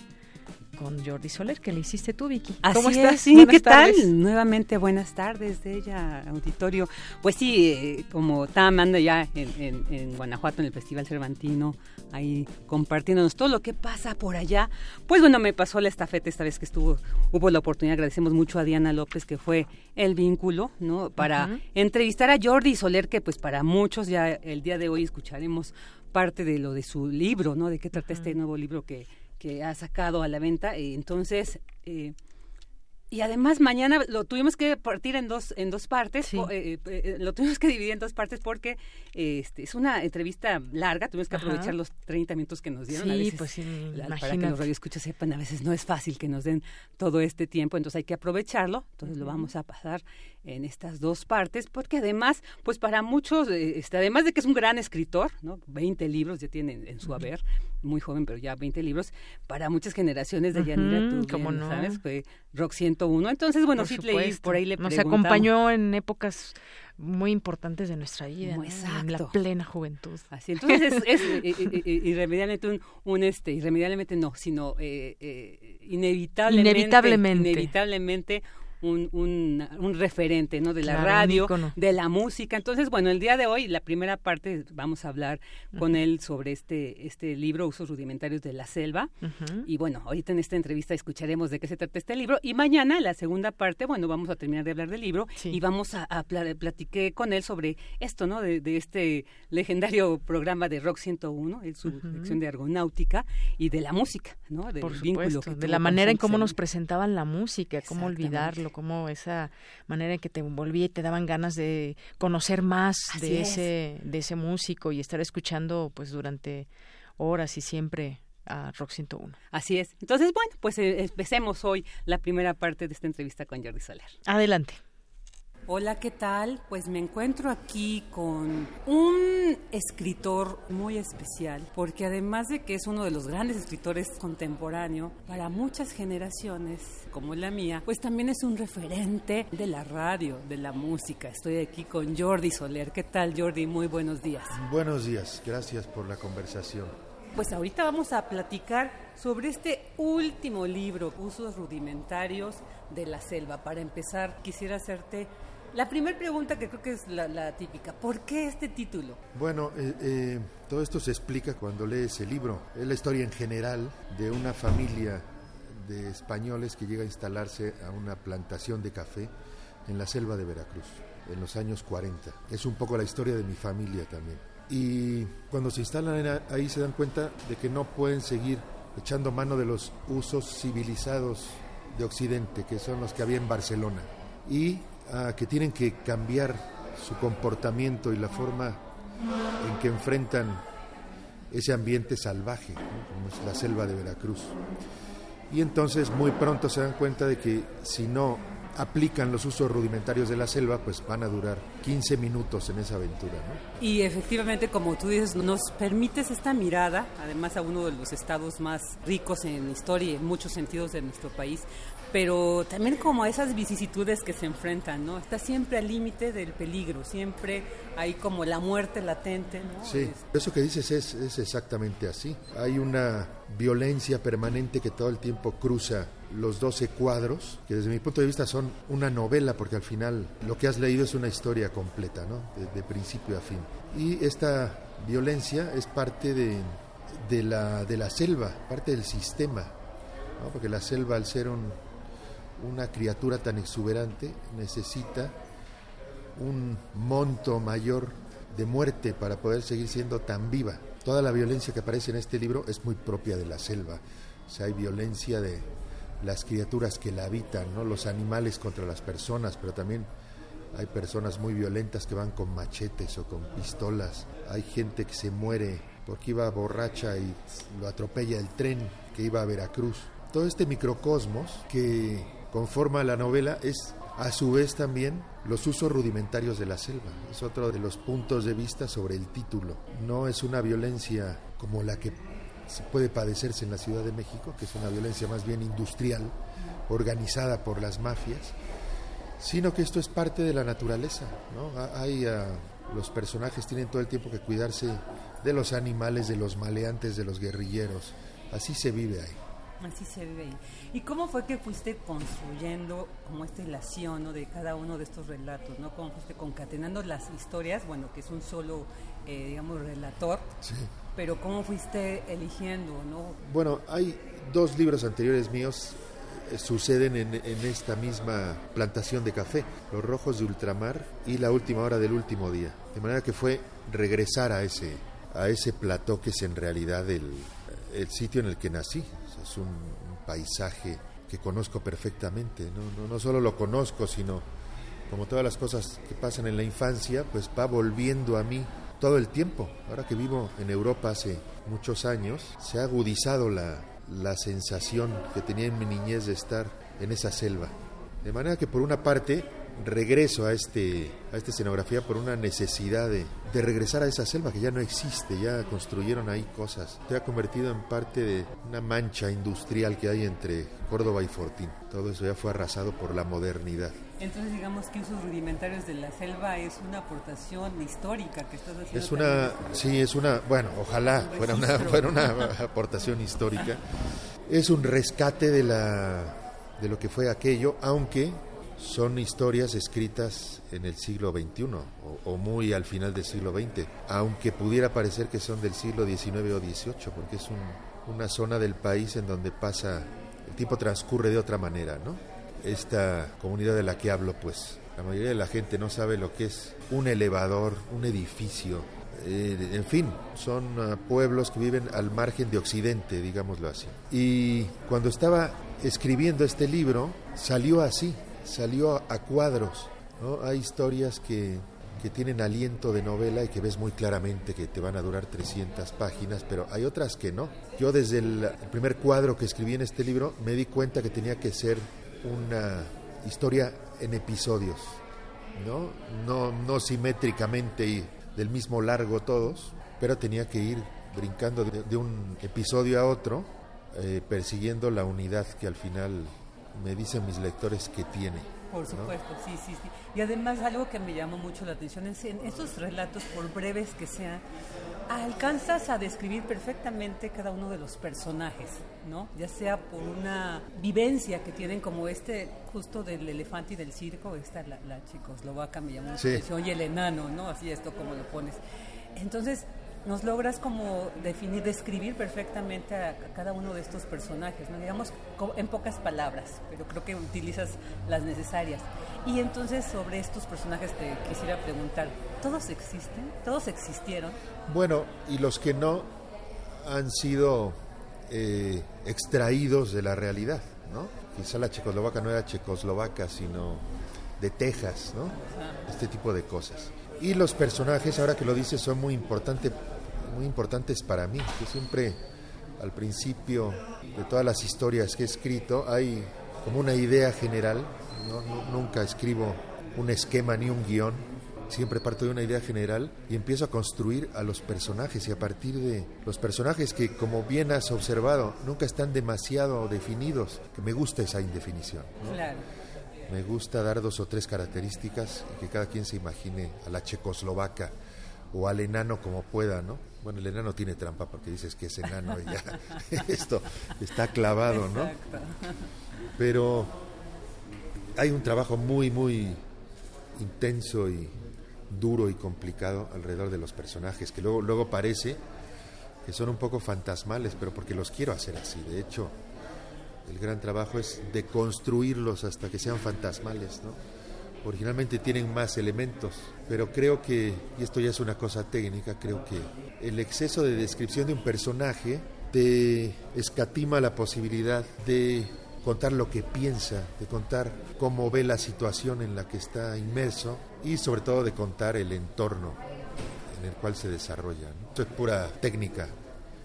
con Jordi Soler, que le hiciste tú, Vicky. ¿Cómo estás? sí, ¿qué tal? Nuevamente, buenas tardes de ella, auditorio. Pues sí, eh, como estaba anda ya en, Guanajuato, en el Festival Cervantino, ahí compartiéndonos todo lo que pasa por allá. Pues bueno, me pasó la estafeta esta vez que estuvo, hubo la oportunidad, agradecemos mucho a Diana López, que fue el vínculo, ¿no? Para entrevistar a Jordi Soler, que pues para muchos ya el día de hoy escucharemos parte de lo de su libro, ¿no? De qué trata este nuevo libro que que ha sacado a la venta. y entonces, eh, y además mañana lo tuvimos que partir en dos en dos partes, eh, eh, eh, lo tuvimos que dividir en dos partes porque este es una entrevista larga, tuvimos que aprovechar los 30 minutos que nos dieron. Sí, a veces, pues para que los radioescuchas sepan, a veces no es fácil que nos den todo este tiempo, entonces hay que aprovecharlo, entonces lo vamos a pasar en estas dos partes porque además, pues para muchos, este, además de que es un gran escritor, ¿no? 20 libros ya tiene en su haber, muy joven, pero ya 20 libros, para muchas generaciones de Yanira, tú ¿cómo no? sabes, fue Rock 101. Entonces, bueno, sí por ahí le Nos acompañó en épocas muy importantes de nuestra vida, en la plena juventud. Así, entonces es, irremediablemente un, este, irremediablemente no, sino eh, eh, inevitablemente, inevitablemente, inevitablemente un, un, referente ¿no? de la radio, de la música. Entonces, bueno, el día de hoy, la primera parte, vamos a hablar con él sobre este, este libro, Usos Rudimentarios de la Selva. Y bueno, ahorita en esta entrevista escucharemos de qué se trata este libro. Y mañana, la segunda parte, bueno, vamos a terminar de hablar del libro y vamos a, a platiqué con él sobre esto, ¿no? De, este legendario programa de Rock 101, en su sección de argonáutica y de la música, ¿no? Del vínculo de la manera en cómo nos presentaban la música, cómo olvidarlo como esa manera en que te envolvía y te daban ganas de conocer más de ese, de ese músico y estar escuchando pues durante horas y siempre a Rock 101. Así es. Entonces, bueno, pues eh, empecemos hoy la primera parte de esta entrevista con Jordi Soler. Adelante. Hola, ¿qué tal? Pues me encuentro aquí con un escritor muy especial, porque además de que es uno de los grandes escritores contemporáneos para muchas generaciones, como la mía, pues también es un referente de la radio, de la música. Estoy aquí con Jordi Soler. ¿Qué tal, Jordi? Muy buenos días. Buenos días, gracias por la conversación. Pues ahorita vamos a platicar sobre este último libro, Usos Rudimentarios de la Selva. Para empezar, quisiera hacerte la primera pregunta que creo que es la, típica, ¿por qué este título? Bueno, eh, eh, todo esto se explica cuando lees el libro. Es la historia en general de una familia de españoles que llega a instalarse a una plantación de café en la selva de Veracruz en los años 40. Es un poco la historia de mi familia también. Y cuando se instalan ahí se dan cuenta de que no pueden seguir echando mano de los usos civilizados de Occidente, que son los que había en Barcelona, y que tienen que cambiar su comportamiento y la forma en que enfrentan ese ambiente salvaje, como es la selva de Veracruz. Y entonces muy pronto se dan cuenta de que si no aplican los usos rudimentarios de la selva, pues van a durar 15 minutos en esa aventura. Y efectivamente, como tú dices, nos permites esta mirada, además a uno de los estados más ricos en historia y en muchos sentidos de nuestro país, pero también como esas vicisitudes que se enfrentan, ¿no? Está siempre al límite del peligro, siempre hay como la muerte latente, ¿no? Sí, eso que dices es, es exactamente así. Hay una violencia permanente que todo el tiempo cruza los 12 cuadros, que desde mi punto de vista son una novela, porque al final lo que has leído es una historia completa, ¿no? De, principio a fin. Y esta violencia es parte de, de, la, de la selva, parte del sistema, ¿no? Porque la selva, al ser un, una criatura tan exuberante necesita un monto mayor de muerte para poder seguir siendo tan viva. Toda la violencia que aparece en este libro es muy propia de la selva. O sea, hay violencia de las criaturas que la habitan, ¿no? los animales contra las personas, pero también hay personas muy violentas que van con machetes o con pistolas. Hay gente que se muere porque iba borracha y lo atropella el tren que iba a Veracruz. Todo este microcosmos que conforma la novela es a su vez también los usos rudimentarios de la selva. Es otro de los puntos de vista sobre el título. No es una violencia como la que puede padecerse en la Ciudad de México, que es una violencia más bien industrial, organizada por las mafias, sino que esto es parte de la naturaleza. ¿no? Hay, ah, los personajes tienen todo el tiempo que cuidarse de los animales, de los maleantes, de los guerrilleros. Así se vive ahí. Así se ve. ¿Y cómo fue que fuiste construyendo como esta ilación de cada uno de estos relatos? ¿no? ¿Cómo fuiste concatenando las historias? Bueno, que es un solo, eh, digamos, relator. Sí. Pero ¿cómo fuiste eligiendo? ¿no? Bueno, hay dos libros anteriores míos eh, suceden en, en, esta misma plantación de café, Los Rojos de Ultramar y La Última Hora del Último Día. De manera que fue regresar a ese, a ese plató que es en realidad el, el sitio en el que nací es un, paisaje que conozco perfectamente. ¿no? No, solo lo conozco, sino como todas las cosas que pasan en la infancia, pues va volviendo a mí todo el tiempo. Ahora que vivo en Europa hace muchos años, se ha agudizado la, la sensación que tenía en mi niñez de estar en esa selva. De manera que por una parte regreso a, este, a esta escenografía por una necesidad de, de, regresar a esa selva que ya no existe, ya construyeron ahí cosas. Se ha convertido en parte de una mancha industrial que hay entre Córdoba y Fortín. Todo eso ya fue arrasado por la modernidad. Entonces digamos que usos rudimentarios de la selva es una aportación histórica que estás haciendo. Es una, sí, es una, bueno, ojalá fuera una, fuera una aportación histórica. Es un rescate de la de lo que fue aquello, aunque son historias escritas en el siglo XXI o, muy al final del siglo XX, aunque pudiera parecer que son del siglo XIX o XVIII, porque es una zona del país en donde pasa, el tiempo transcurre de otra manera, ¿no? Esta comunidad de la que hablo, pues la mayoría de la gente no sabe lo que es un elevador, un edificio, eh, en fin, son ah, pueblos que viven al margen de Occidente, digámoslo así. Y cuando estaba escribiendo este libro, salió así, salió a, cuadros. ¿no? Hay historias que, que, tienen aliento de novela y que ves muy claramente que te van a durar 300 páginas, pero hay otras que no. Yo desde el, primer cuadro que escribí en este libro me di cuenta que tenía que ser una historia en episodios, ¿no? No, no simétricamente y del mismo largo todos, pero tenía que ir brincando de, un episodio a otro, eh, persiguiendo la unidad que al final me dicen mis lectores que tiene. Por supuesto, sí, sí, sí. Y además algo que me llamó mucho la atención es en esos relatos, por breves que sean, alcanzas a describir perfectamente cada uno de los personajes, ¿no? Ya sea por una vivencia que tienen como este justo del elefante y del circo, esta la, la chicoslovaca me llamó la atención, y el enano, ¿no? Así esto como lo pones. Entonces, nos logras como definir, describir perfectamente a, cada uno de estos personajes, ¿no? digamos en pocas palabras, pero creo que utilizas las necesarias. Y entonces sobre estos personajes te quisiera preguntar, ¿todos existen? ¿Todos existieron? Bueno, y los que no han sido eh, extraídos de la realidad, ¿no? Quizá la checoslovaca no era checoslovaca, sino de Texas, ¿no? Este tipo de cosas. Y los personajes, ahora que lo dices, son muy, importante, muy importantes para mí. Yo siempre, al principio de todas las historias que he escrito, hay como una idea general. nunca escribo un esquema ni un guion. Siempre parto de una idea general y empiezo a construir a los personajes y a partir de los personajes que, como bien has observado, nunca están demasiado definidos, que me gusta esa indefinición. Claro me gusta dar dos o tres características y que cada quien se imagine a la checoslovaca o al enano como pueda, ¿no? Bueno, el enano tiene trampa porque dices que es enano y ya esto está clavado, ¿no? Pero hay un trabajo muy, muy intenso y duro y complicado alrededor de los personajes, que luego, luego parece que son un poco fantasmales, pero porque los quiero hacer así. De hecho, el gran trabajo es de construirlos hasta que sean fantasmales, ¿no? Originalmente tienen más elementos, pero creo que, y esto ya es una cosa técnica, creo que el exceso de descripción de un personaje te escatima la posibilidad de contar lo que piensa, de contar cómo ve la situación en la que está inmerso y sobre todo de contar el entorno en el cual se desarrolla. Esto es pura técnica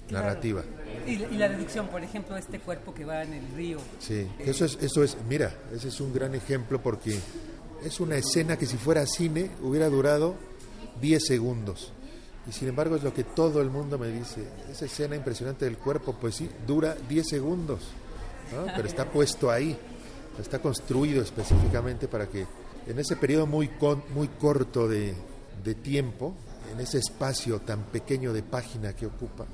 narrativa. Y, la deducción, por ejemplo, este cuerpo que va en el río. Sí, eso es, eso es, mira, ese es un gran ejemplo porque es una escena que si fuera cine hubiera durado 10 segundos. Y sin embargo es lo que todo el mundo me dice. Esa escena impresionante del cuerpo, pues sí, dura 10 segundos, pero está puesto ahí, está construido específicamente para que en ese periodo muy, muy corto de, de tiempo, en ese espacio tan pequeño de página que ocupa,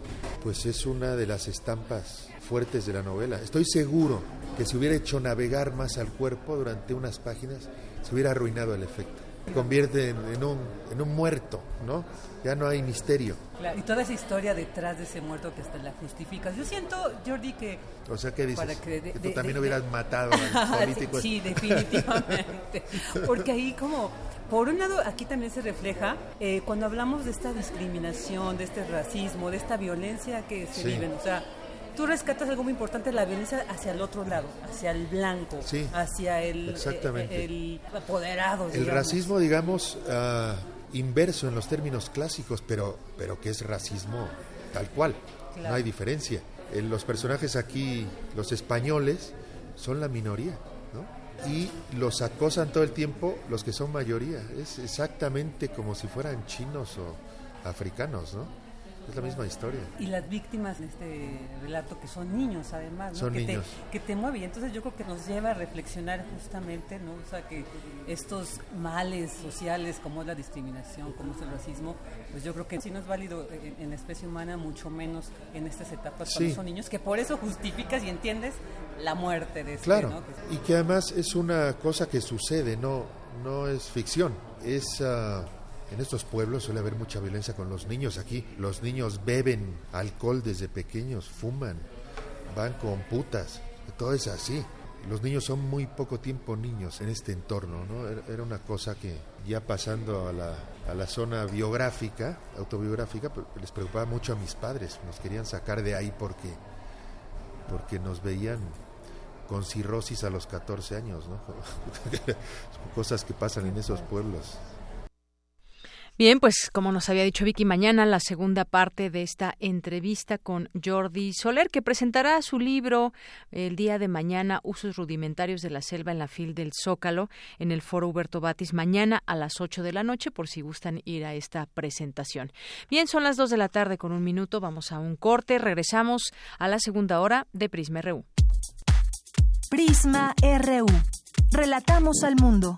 pues es una de las estampas fuertes de la novela. Estoy seguro que si hubiera hecho navegar más al cuerpo durante unas páginas, se hubiera arruinado el efecto. Se convierte en, un, en un muerto, ¿no? Ya no hay misterio. y toda esa historia detrás de ese muerto que hasta la justificas. Yo siento, Jordi, que... O sea, ¿qué dices? que, tú también hubieras matado al político. sí, definitivamente. Porque ahí como por un lado, aquí también se refleja eh, cuando hablamos de esta discriminación, de este racismo, de esta violencia que se vive. O sea, tú rescatas algo muy importante, la violencia hacia el otro lado, hacia el blanco, hacia el, eh, el, apoderado. El racismo, digamos, uh, inverso en los términos clásicos, pero, pero que es racismo tal cual, no hay diferencia. En los personajes aquí, los españoles, son la minoría, ¿no? Y los acosan todo el tiempo los que son mayoría. Es exactamente como si fueran chinos o africanos, ¿no? Es la misma historia. Y las víctimas de este relato, que son niños además, Son que, niños. Te, que te mueve. Y entonces yo creo que nos lleva a reflexionar justamente, ¿no? O sea, que estos males sociales como es la discriminación, como es el racismo, pues yo creo que sí no es válido en, la especie humana, mucho menos en estas etapas cuando son niños, que por eso justificas y entiendes la muerte de este, Claro, y que además es una cosa que sucede, no, no es ficción, es... Ah, en estos pueblos suele haber mucha violencia con los niños. Aquí los niños beben alcohol desde pequeños, fuman, van con putas, todo es así. Los niños son muy poco tiempo niños en este entorno, ¿no? Era una cosa que ya pasando a la, zona biográfica, autobiográfica, pues, les preocupaba mucho a mis padres, nos querían sacar de ahí porque, porque nos veían con cirrosis a los 14 años, ¿no? Cosas que pasan en esos pueblos. Bien, pues como nos había dicho Vicky, mañana la segunda parte de esta entrevista con Jordi Soler, que presentará su libro el día de mañana, Usos Rudimentarios de la Selva en la Fil del Zócalo, en el Foro Huberto Batis, mañana a las 8 de la noche, por si gustan ir a esta presentación. Bien, son las 2 de la tarde con un minuto, vamos a un corte, regresamos a la segunda hora de Prisma RU. Prisma RU. Relatamos al mundo.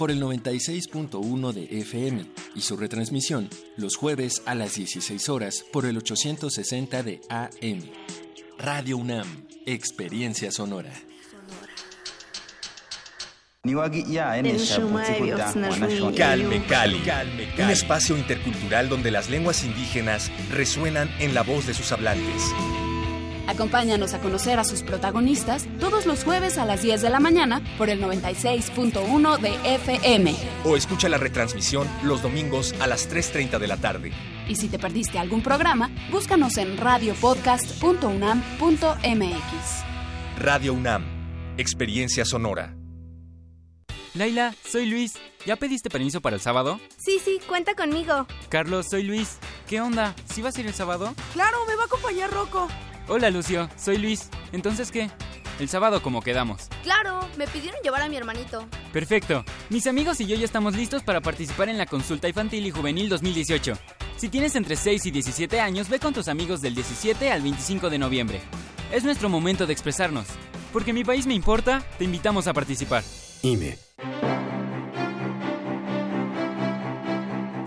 por el 96.1 de FM y su retransmisión los jueves a las 16 horas por el 860 de AM. Radio UNAM Experiencia Sonora. Calme Cali, un espacio intercultural donde las lenguas indígenas resuenan en la voz de sus hablantes. Acompáñanos a conocer a sus protagonistas todos los jueves a las 10 de la mañana por el 96.1 de FM. O escucha la retransmisión los domingos a las 3.30 de la tarde. Y si te perdiste algún programa, búscanos en radiopodcast.unam.mx. Radio UNAM, Experiencia Sonora. Laila, soy Luis. ¿Ya pediste permiso para el sábado? Sí, sí, cuenta conmigo. Carlos, soy Luis. ¿Qué onda? ¿Sí vas a ir el sábado? Claro, me va a acompañar Rocco. Hola, Lucio. Soy Luis. ¿Entonces qué? El sábado como quedamos. Claro, me pidieron llevar a mi hermanito. Perfecto. Mis amigos y yo ya estamos listos para participar en la consulta infantil y juvenil 2018. Si tienes entre 6 y 17 años, ve con tus amigos del 17 al 25 de noviembre. Es nuestro momento de expresarnos. Porque mi país me importa, te invitamos a participar. IME.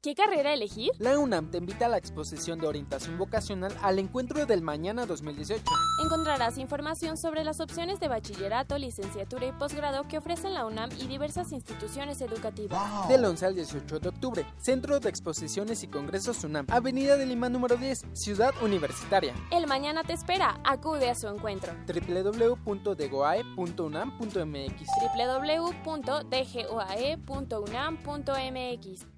¿Qué carrera elegir? La UNAM te invita a la exposición de orientación vocacional al encuentro del mañana 2018. Encontrarás información sobre las opciones de bachillerato, licenciatura y posgrado que ofrecen la UNAM y diversas instituciones educativas. Del 11 al 18 de octubre, Centro de Exposiciones y Congresos UNAM, Avenida de Lima número 10, Ciudad Universitaria. El mañana te espera, acude a su encuentro. www.degoae.unam.mx www.dgoae.unam.mx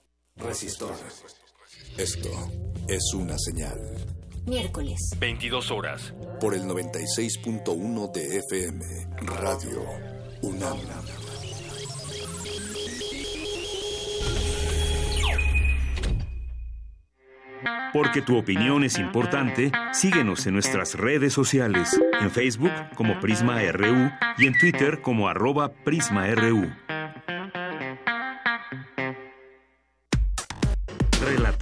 Resistor. Esto es una señal. Miércoles. 22 horas. Por el 96.1 de FM. Radio UNAM. Porque tu opinión es importante, síguenos en nuestras redes sociales, en Facebook como Prisma RU y en Twitter como arroba PrismaRU.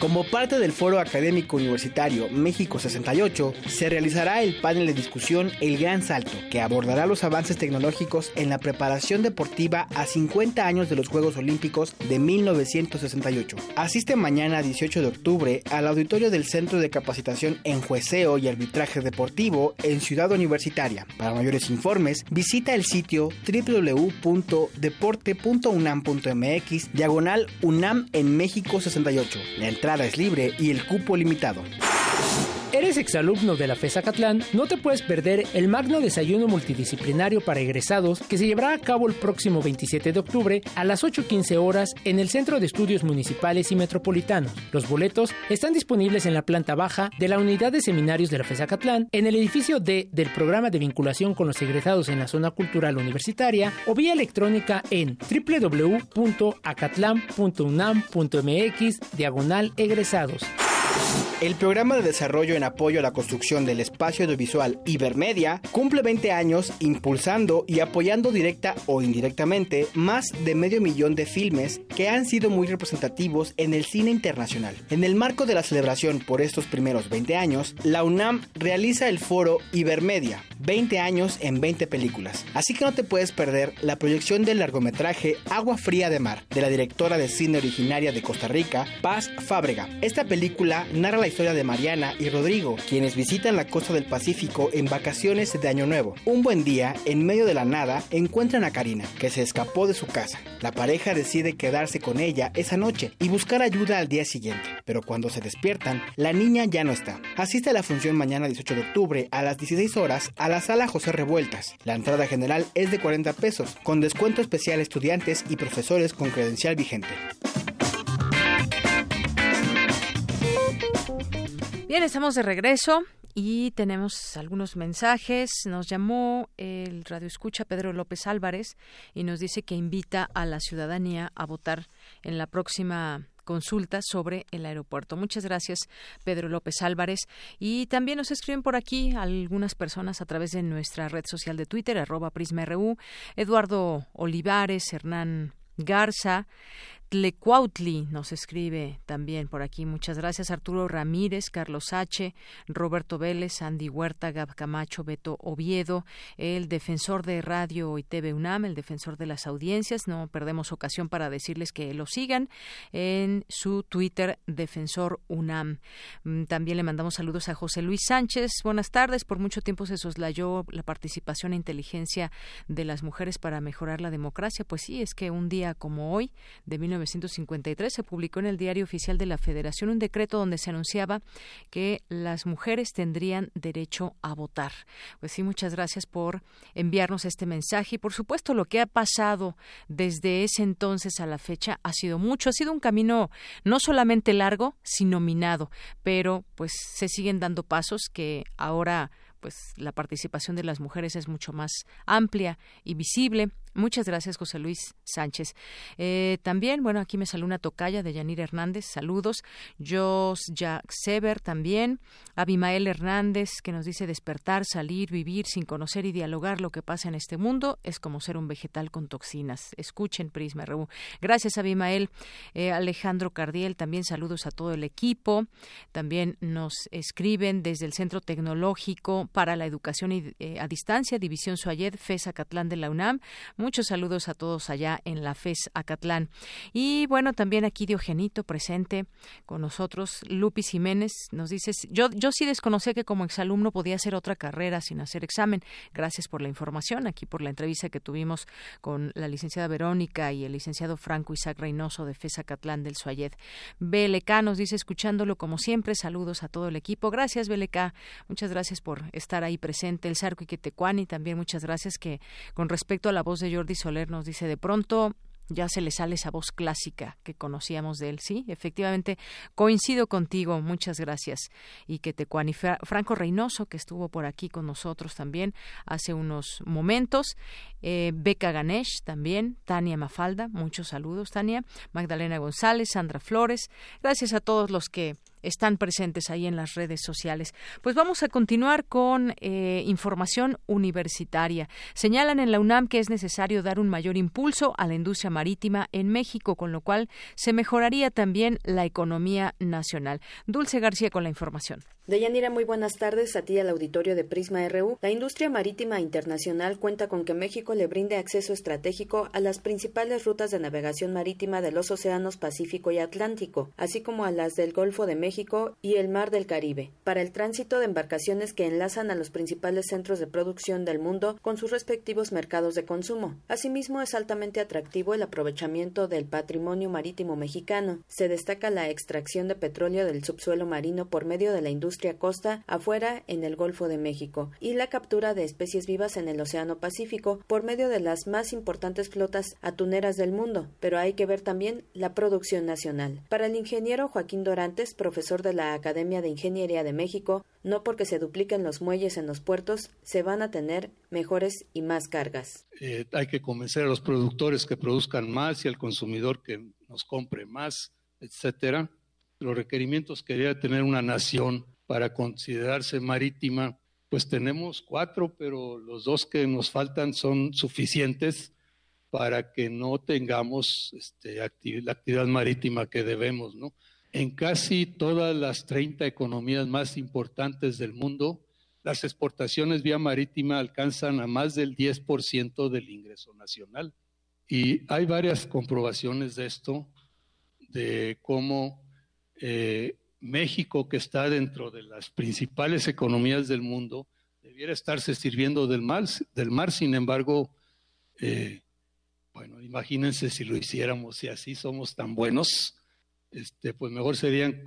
Como parte del Foro Académico Universitario México 68, se realizará el panel de discusión El Gran Salto, que abordará los avances tecnológicos en la preparación deportiva a 50 años de los Juegos Olímpicos de 1968. Asiste mañana 18 de octubre al auditorio del Centro de Capacitación en Jueceo y Arbitraje Deportivo en Ciudad Universitaria. Para mayores informes, visita el sitio www.deporte.unam.mx diagonal UNAM en México 68. La entrada es libre y el cupo limitado. ¿Eres exalumno de la FESA Catlán? No te puedes perder el magno desayuno multidisciplinario para egresados que se llevará a cabo el próximo 27 de octubre a las 8.15 horas en el Centro de Estudios Municipales y Metropolitanos. Los boletos están disponibles en la planta baja de la unidad de seminarios de la FESA Catlán, en el edificio D del programa de vinculación con los egresados en la zona cultural universitaria o vía electrónica en www.acatlan.unam.mx diagonal egresados. El programa de desarrollo en apoyo a la construcción del espacio audiovisual Ibermedia cumple 20 años impulsando y apoyando directa o indirectamente más de medio millón de filmes que han sido muy representativos en el cine internacional. En el marco de la celebración por estos primeros 20 años, la UNAM realiza el foro Ibermedia, 20 años en 20 películas. Así que no te puedes perder la proyección del largometraje Agua Fría de Mar, de la directora de cine originaria de Costa Rica, Paz Fábrega. Esta película narra la historia de Mariana y Rodrigo, quienes visitan la costa del Pacífico en vacaciones de Año Nuevo. Un buen día, en medio de la nada, encuentran a Karina, que se escapó de su casa. La pareja decide quedarse con ella esa noche y buscar ayuda al día siguiente, pero cuando se despiertan, la niña ya no está. Asiste a la función mañana 18 de octubre a las 16 horas a la sala José Revueltas. La entrada general es de 40 pesos, con descuento especial estudiantes y profesores con credencial vigente. Bien, estamos de regreso y tenemos algunos mensajes. Nos llamó el radio escucha Pedro López Álvarez y nos dice que invita a la ciudadanía a votar en la próxima consulta sobre el aeropuerto. Muchas gracias, Pedro López Álvarez. Y también nos escriben por aquí algunas personas a través de nuestra red social de Twitter, arroba PrismaRU, Eduardo Olivares, Hernán Garza, Tlecuautli nos escribe también por aquí. Muchas gracias. Arturo Ramírez, Carlos H., Roberto Vélez, Andy Huerta, Gab Camacho, Beto Oviedo, el defensor de Radio y TV UNAM, el defensor de las audiencias. No perdemos ocasión para decirles que lo sigan en su Twitter, Defensor UNAM. Mm, también le mandamos saludos a José Luis Sánchez. Buenas tardes. Por mucho tiempo se soslayó la participación e inteligencia de las mujeres para mejorar la democracia. Pues sí, es que un día como hoy, de 1953 se publicó en el Diario Oficial de la Federación un decreto donde se anunciaba que las mujeres tendrían derecho a votar. Pues sí, muchas gracias por enviarnos este mensaje. Y por supuesto lo que ha pasado desde ese entonces a la fecha ha sido mucho, ha sido un camino no solamente largo, sino minado, pero pues se siguen dando pasos que ahora pues la participación de las mujeres es mucho más amplia y visible Muchas gracias, José Luis Sánchez. Eh, también, bueno, aquí me salió una tocaya de Yanir Hernández. Saludos. Jos Jack Sever también. Abimael Hernández, que nos dice despertar, salir, vivir sin conocer y dialogar lo que pasa en este mundo es como ser un vegetal con toxinas. Escuchen Prisma Reú. Gracias, Abimael. Eh, Alejandro Cardiel, también saludos a todo el equipo. También nos escriben desde el Centro Tecnológico para la Educación eh, a Distancia, División Suayed, FESA Catlán de la UNAM. Muchos saludos a todos allá en la FES Acatlán. Y bueno, también aquí Diogenito presente con nosotros. Lupis Jiménez nos dice, yo, yo sí desconocía que como exalumno podía hacer otra carrera sin hacer examen. Gracias por la información, aquí por la entrevista que tuvimos con la licenciada Verónica y el licenciado Franco Isaac Reynoso de FES Acatlán del Suayed. BLK nos dice, escuchándolo como siempre, saludos a todo el equipo. Gracias, BLK. Muchas gracias por estar ahí presente. El Sarco y también muchas gracias que con respecto a la voz de Jordi Soler nos dice de pronto ya se le sale esa voz clásica que conocíamos de él. Sí, efectivamente, coincido contigo, muchas gracias. Y que te Franco Reynoso, que estuvo por aquí con nosotros también hace unos momentos. Eh, Beca Ganesh también, Tania Mafalda, muchos saludos, Tania. Magdalena González, Sandra Flores. Gracias a todos los que están presentes ahí en las redes sociales. Pues vamos a continuar con eh, información universitaria. Señalan en la UNAM que es necesario dar un mayor impulso a la industria marítima en México, con lo cual se mejoraría también la economía nacional. Dulce García con la información. Deyanira, muy buenas tardes a ti al auditorio de Prisma RU. La industria marítima internacional cuenta con que México le brinde acceso estratégico a las principales rutas de navegación marítima de los océanos Pacífico y Atlántico, así como a las del Golfo de México y el Mar del Caribe, para el tránsito de embarcaciones que enlazan a los principales centros de producción del mundo con sus respectivos mercados de consumo. Asimismo, es altamente atractivo el aprovechamiento del patrimonio marítimo mexicano. Se destaca la extracción de petróleo del subsuelo marino por medio de la industria costa afuera en el Golfo de México y la captura de especies vivas en el Océano Pacífico por medio de las más importantes flotas atuneras del mundo, pero hay que ver también la producción nacional. Para el ingeniero Joaquín Dorantes, profesor de la Academia de Ingeniería de México, no porque se dupliquen los muelles en los puertos, se van a tener mejores y más cargas. Eh, hay que convencer a los productores que produzcan más y al consumidor que nos compre más, etcétera. Los requerimientos que debe tener una nación para considerarse marítima, pues tenemos cuatro, pero los dos que nos faltan son suficientes para que no tengamos este, la actividad marítima que debemos. En casi todas las 30 economías más importantes del mundo, las exportaciones vía marítima alcanzan a más del 10% del ingreso nacional. Y hay varias comprobaciones de esto, de cómo eh, México, que está dentro de las principales economías del mundo, debiera estarse sirviendo del mar, del mar. sin embargo, eh, bueno, imagínense si lo hiciéramos, si así somos tan buenos, este, pues mejor serían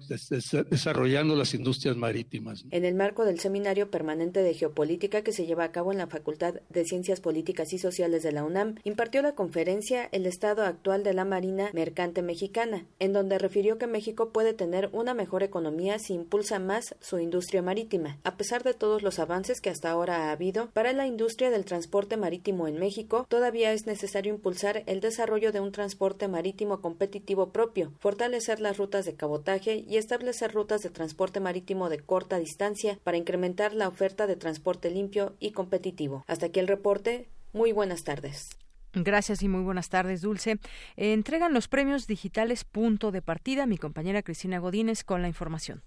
desarrollando las industrias marítimas. En el marco del Seminario Permanente de Geopolítica que se lleva a cabo en la Facultad de Ciencias Políticas y Sociales de la UNAM, impartió la conferencia El estado actual de la Marina Mercante Mexicana, en donde refirió que México puede tener una mejor economía si impulsa más su industria marítima. A pesar de todos los avances que hasta ahora ha habido, para la industria del transporte marítimo en México, todavía es necesario impulsar el desarrollo de un transporte marítimo competitivo propio, fortalecer las rutas de cabotaje y establecer rutas de transporte marítimo de corta distancia para incrementar la oferta de transporte limpio y competitivo. Hasta aquí el reporte. Muy buenas tardes. Gracias y muy buenas tardes, Dulce. entregan los premios digitales Punto de Partida mi compañera Cristina Godínez con la información.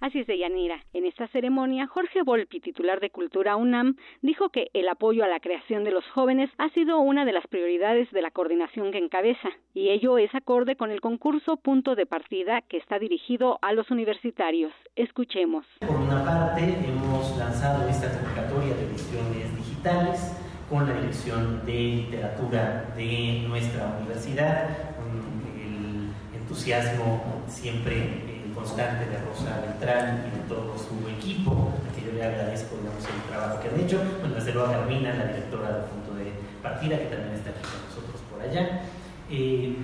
Así es de Yanira. En esta ceremonia, Jorge Volpi, titular de Cultura UNAM, dijo que el apoyo a la creación de los jóvenes ha sido una de las prioridades de la coordinación que encabeza, y ello es acorde con el concurso Punto de Partida que está dirigido a los universitarios. Escuchemos. Por una parte, hemos lanzado esta convocatoria de ediciones digitales con la dirección de literatura de nuestra universidad, con el entusiasmo siempre constante de Rosa Beltrán y de todo su equipo, a que yo le agradezco el trabajo que han hecho. Bueno, desde luego a Carmina, la directora del punto de partida, que también está aquí con nosotros por allá. Eh,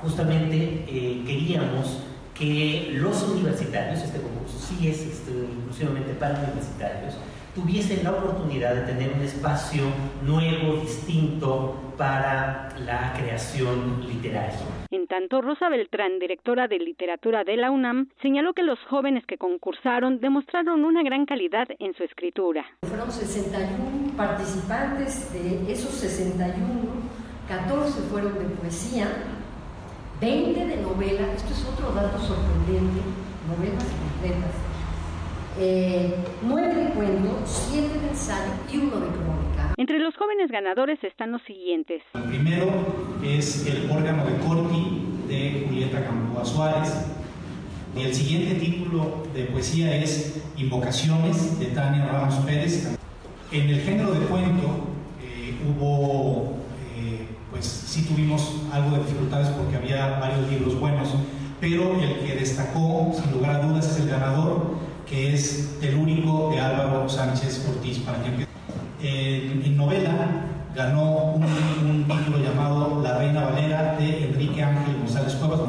justamente eh, queríamos que los universitarios, este concurso sí es este, exclusivamente para universitarios, tuviesen la oportunidad de tener un espacio nuevo, distinto para la creación literaria. En tanto, Rosa Beltrán, directora de literatura de la UNAM, señaló que los jóvenes que concursaron demostraron una gran calidad en su escritura. Fueron 61 participantes, de esos 61, 14 fueron de poesía, 20 de novela, esto es otro dato sorprendente, novelas completas, eh, nueve de cuento, siete de ensayo y uno de crónica. Entre los jóvenes ganadores están los siguientes. El primero es el órgano de Corti de Julieta Campoa Suárez. Y el siguiente título de poesía es Invocaciones de Tania Ramos Pérez. En el género de cuento eh, hubo, eh, pues sí tuvimos algo de dificultades porque había varios libros buenos, pero el que destacó, sin lugar a dudas, es el ganador, que es el único de Álvaro Sánchez Ortiz. Para que en, novela ganó un, título llamado La Reina Valera de Enrique Ángel González Cuevas.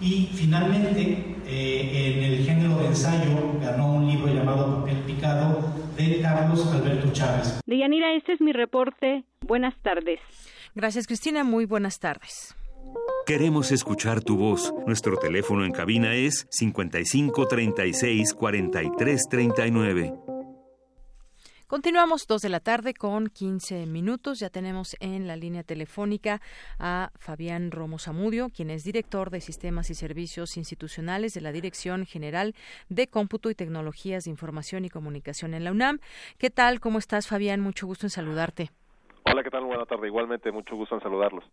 Y finalmente, eh, en el género de ensayo, ganó un libro llamado Papel Picado de Carlos Alberto Chávez. Deyanira, este es mi reporte. Buenas tardes. Gracias, Cristina. Muy buenas tardes. Queremos escuchar tu voz. Nuestro teléfono en cabina es 55 36 43 39. Continuamos dos de la tarde con 15 minutos. Ya tenemos en la línea telefónica a Fabián Romo Zamudio, quien es director de Sistemas y Servicios Institucionales de la Dirección General de Cómputo y Tecnologías de Información y Comunicación en la UNAM. ¿Qué tal? ¿Cómo estás, Fabián? Mucho gusto en saludarte. Hola, ¿qué tal? Buenas tardes. Igualmente, mucho gusto en saludarlos.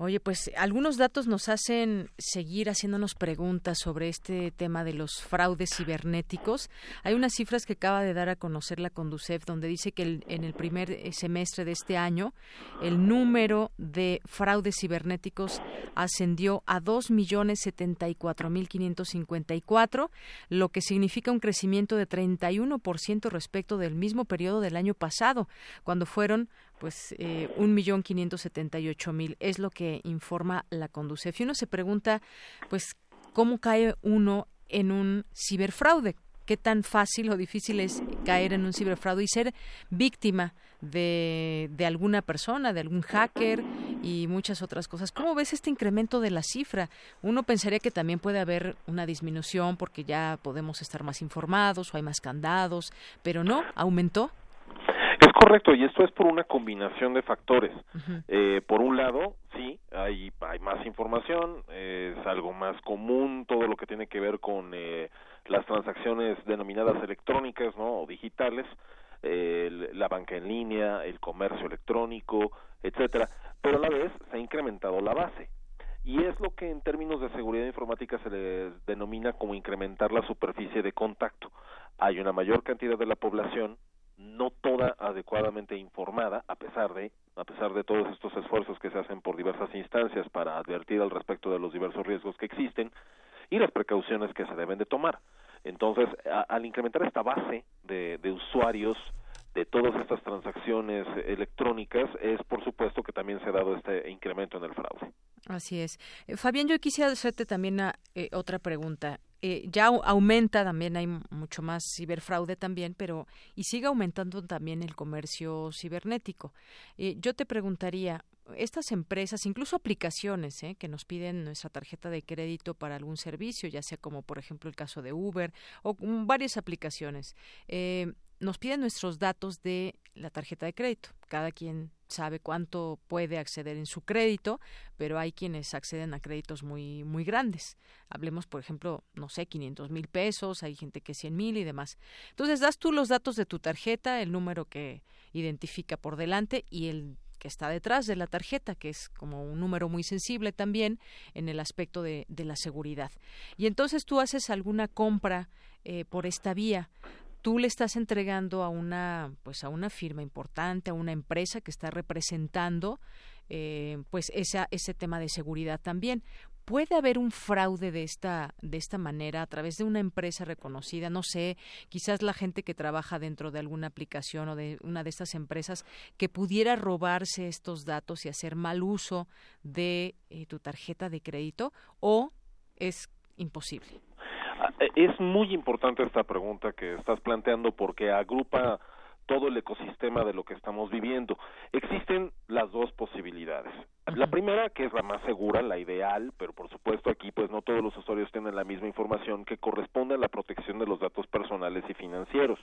Oye, pues algunos datos nos hacen seguir haciéndonos preguntas sobre este tema de los fraudes cibernéticos. Hay unas cifras que acaba de dar a conocer la Conducef donde dice que en el primer eh, semestre de este año el número de fraudes cibernéticos ascendió a 2.074.554, lo que significa un crecimiento de 31% respecto del mismo periodo del año pasado, cuando fueron pues eh, un millón quinientos setenta y ocho mil es lo que informa la Conducef y uno se pregunta pues cómo cae uno en un ciberfraude qué tan fácil o difícil es caer en un ciberfraude y ser víctima de, de alguna persona, de algún hacker y muchas otras cosas. ¿Cómo ves este incremento de la cifra? Uno pensaría que también puede haber una disminución porque ya podemos estar más informados o hay más candados, pero no, aumentó. Es correcto, y esto es por una combinación de factores. eh, por un lado, sí, hay, hay más información, es algo más común todo lo que tiene que ver con eh, las transacciones denominadas electrónicas ¿no? o digitales, eh, la banca en línea, el comercio electrónico, etcétera, pero a la vez se ha incrementado la base. y es lo que en términos de seguridad informática se le denomina como incrementar la superficie de contacto. Hay una mayor cantidad de la población, no toda adecuadamente informada, a pesar de a pesar de todos estos esfuerzos que se hacen por diversas instancias para advertir al respecto de los diversos riesgos que existen y las precauciones que se deben de tomar. Entonces, al incrementar esta base de, usuarios de todas estas transacciones electrónicas, es por supuesto que también se ha dado este incremento en el fraude. Así es. Eh, Fabián, yo quisiera hacerte también eh, otra pregunta. Eh, ya aumenta también, hay mucho más ciberfraude también, pero y sigue aumentando también el comercio cibernético. yo te preguntaría, estas empresas, incluso aplicaciones que nos piden nuestra tarjeta de crédito para algún servicio, ya sea como por ejemplo el caso de Uber o varias aplicaciones, nos piden nuestros datos de la tarjeta de crédito. Cada quien sabe cuánto puede acceder en su crédito, pero hay quienes acceden a créditos muy muy grandes. Hablemos, por ejemplo, no sé, 500 mil pesos, hay gente que 100 mil y demás. Entonces das tú los datos de tu tarjeta, el número que identifica por delante y el que está detrás de la tarjeta, que es como un número muy sensible también en el aspecto de, de la seguridad. Y entonces tú haces alguna compra eh, por esta vía tú le estás entregando a una pues a una firma importante a una empresa que está representando eh, pues esa, ese tema de seguridad también. Puede haber un fraude de esta de esta manera a través de una empresa reconocida no sé quizás la gente que trabaja dentro de alguna aplicación o de una de estas empresas que pudiera robarse estos datos y hacer mal uso de eh, tu tarjeta de crédito o es imposible es muy importante esta pregunta que estás planteando porque agrupa todo el ecosistema de lo que estamos viviendo. Existen las dos posibilidades. La primera, que es la más segura, la ideal, pero por supuesto aquí pues no todos los usuarios tienen la misma información que corresponde a la protección de los datos personales y financieros.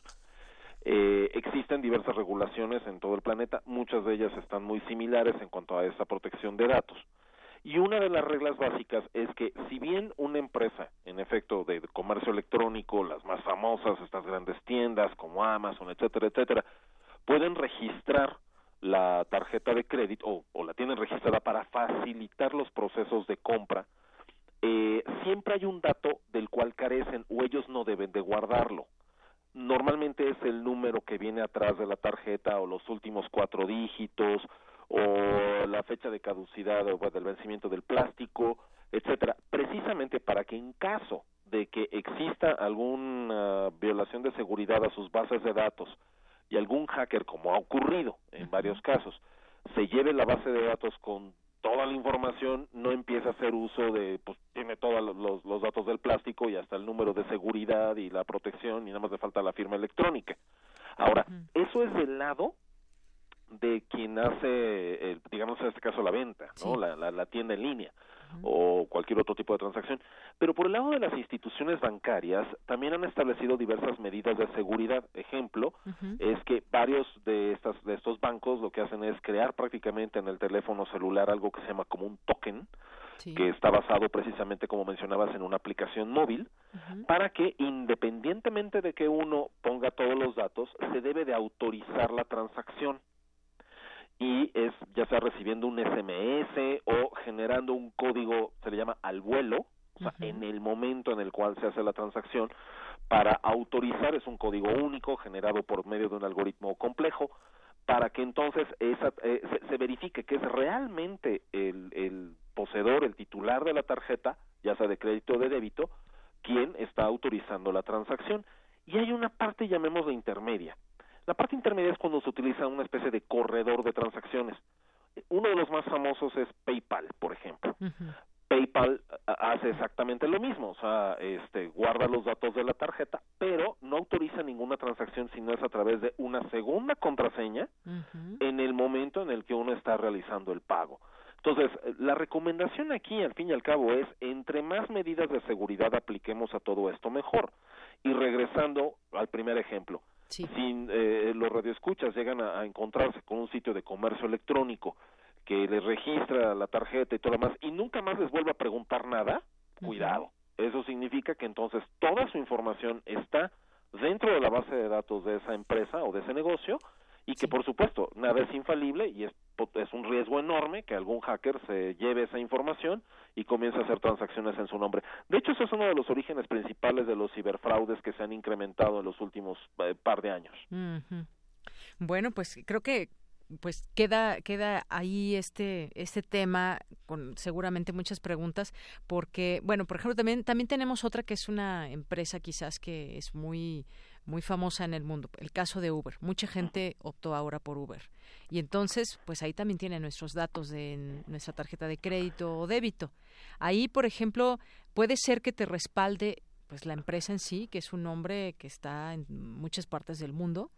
Eh, existen diversas regulaciones en todo el planeta, muchas de ellas están muy similares en cuanto a esta protección de datos. Y una de las reglas básicas es que si bien una empresa, en efecto, de comercio electrónico, las más famosas, estas grandes tiendas como Amazon, etcétera, etcétera, pueden registrar la tarjeta de crédito o, la tienen registrada para facilitar los procesos de compra, eh, siempre hay un dato del cual carecen o ellos no deben de guardarlo. Normalmente es el número que viene atrás de la tarjeta o los últimos cuatro dígitos o la fecha de caducidad o del vencimiento del plástico, etcétera, precisamente para que en caso de que exista alguna violación de seguridad a sus bases de datos y algún hacker, como ha ocurrido en varios casos, se lleve la base de datos con toda la información, no empieza a hacer uso de, pues tiene todos los, los datos del plástico y hasta el número de seguridad y la protección y nada más le falta la firma electrónica. Ahora, eso es del lado de quien hace, digamos en este caso, la venta, ¿no? La, la, tienda en línea o cualquier otro tipo de transacción. Pero por el lado de las instituciones bancarias también han establecido diversas medidas de seguridad. Ejemplo es que varios de estas de estos bancos lo que hacen es crear prácticamente en el teléfono celular algo que se llama como un token que está basado precisamente como mencionabas en una aplicación móvil para que independientemente de que uno ponga todos los datos se debe de autorizar la transacción y es ya sea recibiendo un SMS o generando un código, se le llama al vuelo, o sea, en el momento en el cual se hace la transacción, para autorizar, es un código único generado por medio de un algoritmo complejo, para que entonces esa, eh, se, verifique que es realmente el, el poseedor, el titular de la tarjeta, ya sea de crédito o de débito, quien está autorizando la transacción. Y hay una parte, llamémosla intermedia, la parte intermedia es cuando se utiliza una especie de corredor de transacciones. Uno de los más famosos es PayPal, por ejemplo. PayPal hace exactamente lo mismo, o sea, este, guarda los datos de la tarjeta, pero no autoriza ninguna transacción si no es a través de una segunda contraseña en el momento en el que uno está realizando el pago. Entonces, la recomendación aquí, al fin y al cabo, es entre más medidas de seguridad apliquemos a todo esto, mejor. Y regresando al primer ejemplo, si eh, los radioescuchas llegan a, encontrarse con un sitio de comercio electrónico que les registra la tarjeta y todo lo demás y nunca más les vuelve a preguntar nada, cuidado. Eso significa que entonces toda su información está dentro de la base de datos de esa empresa o de ese negocio y que por supuesto nada es infalible y es es un riesgo enorme que algún hacker se lleve esa información y comience a hacer transacciones en su nombre. De hecho, eso es uno de los orígenes principales de los ciberfraudes que se han incrementado en los últimos eh, par de años. Bueno, pues creo que pues queda queda ahí este este tema con seguramente muchas preguntas porque bueno por ejemplo también también tenemos otra que es una empresa quizás que es muy muy famosa en el mundo el caso de Uber. Mucha gente optó ahora por Uber. Y entonces pues ahí también tiene nuestros datos de nuestra tarjeta de crédito o débito. Ahí por ejemplo puede ser que te respalde pues la empresa en sí que es un nombre que está en muchas partes del mundo.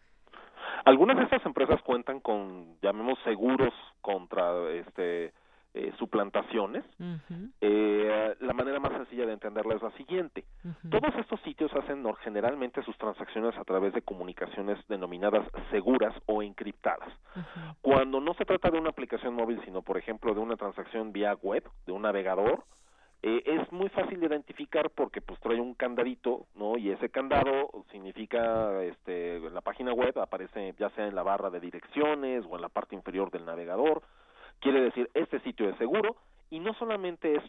Algunas de estas empresas cuentan con, llamemos, seguros contra este eh, suplantaciones. eh, la manera más sencilla de entenderla es la siguiente. Todos estos sitios hacen generalmente sus transacciones a través de comunicaciones denominadas seguras o encriptadas. Cuando no se trata de una aplicación móvil, sino, por ejemplo, de una transacción vía web, de un navegador, eh, es muy fácil de identificar porque pues trae un candadito, ¿no? Y ese candado significa, este, en la página web aparece ya sea en la barra de direcciones o en la parte inferior del navegador. Quiere decir, este sitio es seguro y no solamente es,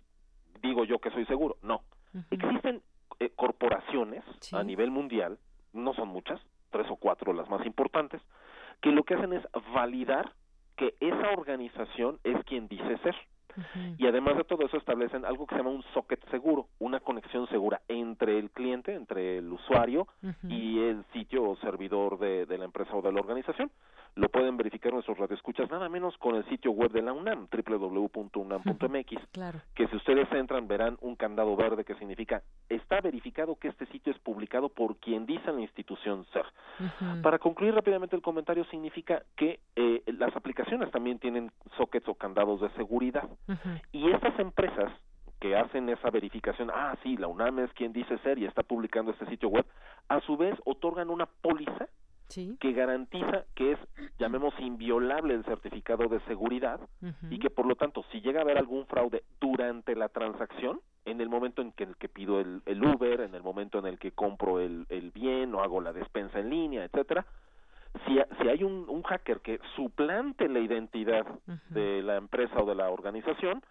digo yo que soy seguro, no. Existen eh, corporaciones a nivel mundial, no son muchas, tres o cuatro las más importantes, que lo que hacen es validar que esa organización es quien dice ser. Y además de todo eso establecen algo que se llama un socket seguro, una conexión segura entre el cliente, entre el usuario y el sitio o servidor de, de la empresa o de la organización lo pueden verificar nuestros radioescuchas nada menos con el sitio web de la UNAM, www.unam.mx, claro. que si ustedes entran verán un candado verde que significa está verificado que este sitio es publicado por quien dice la institución ser. Para concluir rápidamente el comentario significa que eh, las aplicaciones también tienen sockets o candados de seguridad y estas empresas que hacen esa verificación, ah, sí, la UNAM es quien dice ser y está publicando este sitio web, a su vez otorgan una póliza que garantiza que es, llamemos, inviolable el certificado de seguridad y que por lo tanto, si llega a haber algún fraude durante la transacción, en el momento en que, el que pido el, el, Uber, en el momento en el que compro el, el bien o hago la despensa en línea, etcétera, si, si hay un, un hacker que suplante la identidad de la empresa o de la organización,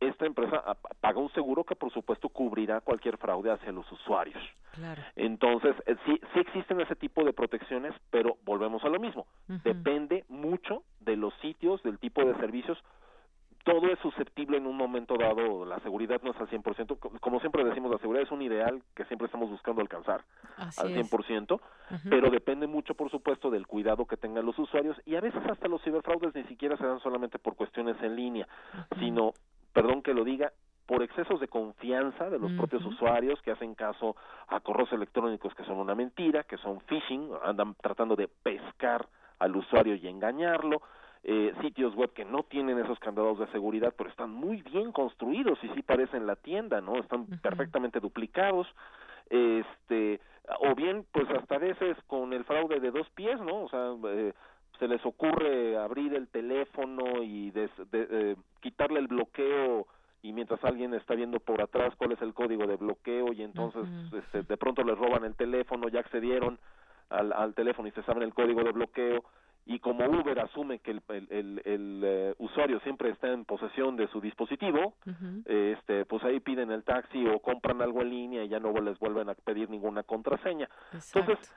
esta empresa paga un seguro que por supuesto cubrirá cualquier fraude hacia los usuarios. Claro. Entonces, eh, sí, sí existen ese tipo de protecciones, pero volvemos a lo mismo. Depende mucho de los sitios, del tipo de servicios. Todo es susceptible en un momento dado, la seguridad no es al 100%, como siempre decimos, la seguridad es un ideal que siempre estamos buscando alcanzar Así al 100%, pero depende mucho, por supuesto, del cuidado que tengan los usuarios y a veces hasta los ciberfraudes ni siquiera se dan solamente por cuestiones en línea, sino perdón que lo diga, por excesos de confianza de los propios usuarios que hacen caso a correos electrónicos que son una mentira, que son phishing, andan tratando de pescar al usuario y engañarlo, eh, sitios web que no tienen esos candados de seguridad, pero están muy bien construidos y sí parecen la tienda, ¿no? Están perfectamente duplicados, este, o bien, pues hasta a veces con el fraude de dos pies, ¿no? O sea, eh, se les ocurre abrir el teléfono y des, de, eh, quitarle el bloqueo y mientras alguien está viendo por atrás cuál es el código de bloqueo y entonces este, de pronto les roban el teléfono, ya accedieron al, al teléfono y se saben el código de bloqueo y como Uber asume que el, el, el, el eh, usuario siempre está en posesión de su dispositivo, este, pues ahí piden el taxi o compran algo en línea y ya no les vuelven a pedir ninguna contraseña. Entonces,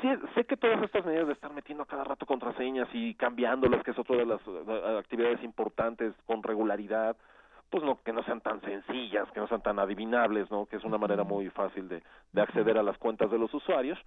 sí, sé que todas estas medidas de estar metiendo a cada rato contraseñas y cambiándolas, que es otra de las eh, actividades importantes con regularidad, pues no que no sean tan sencillas, que no sean tan adivinables, ¿no? Que es una manera muy fácil de, de acceder a las cuentas de los usuarios.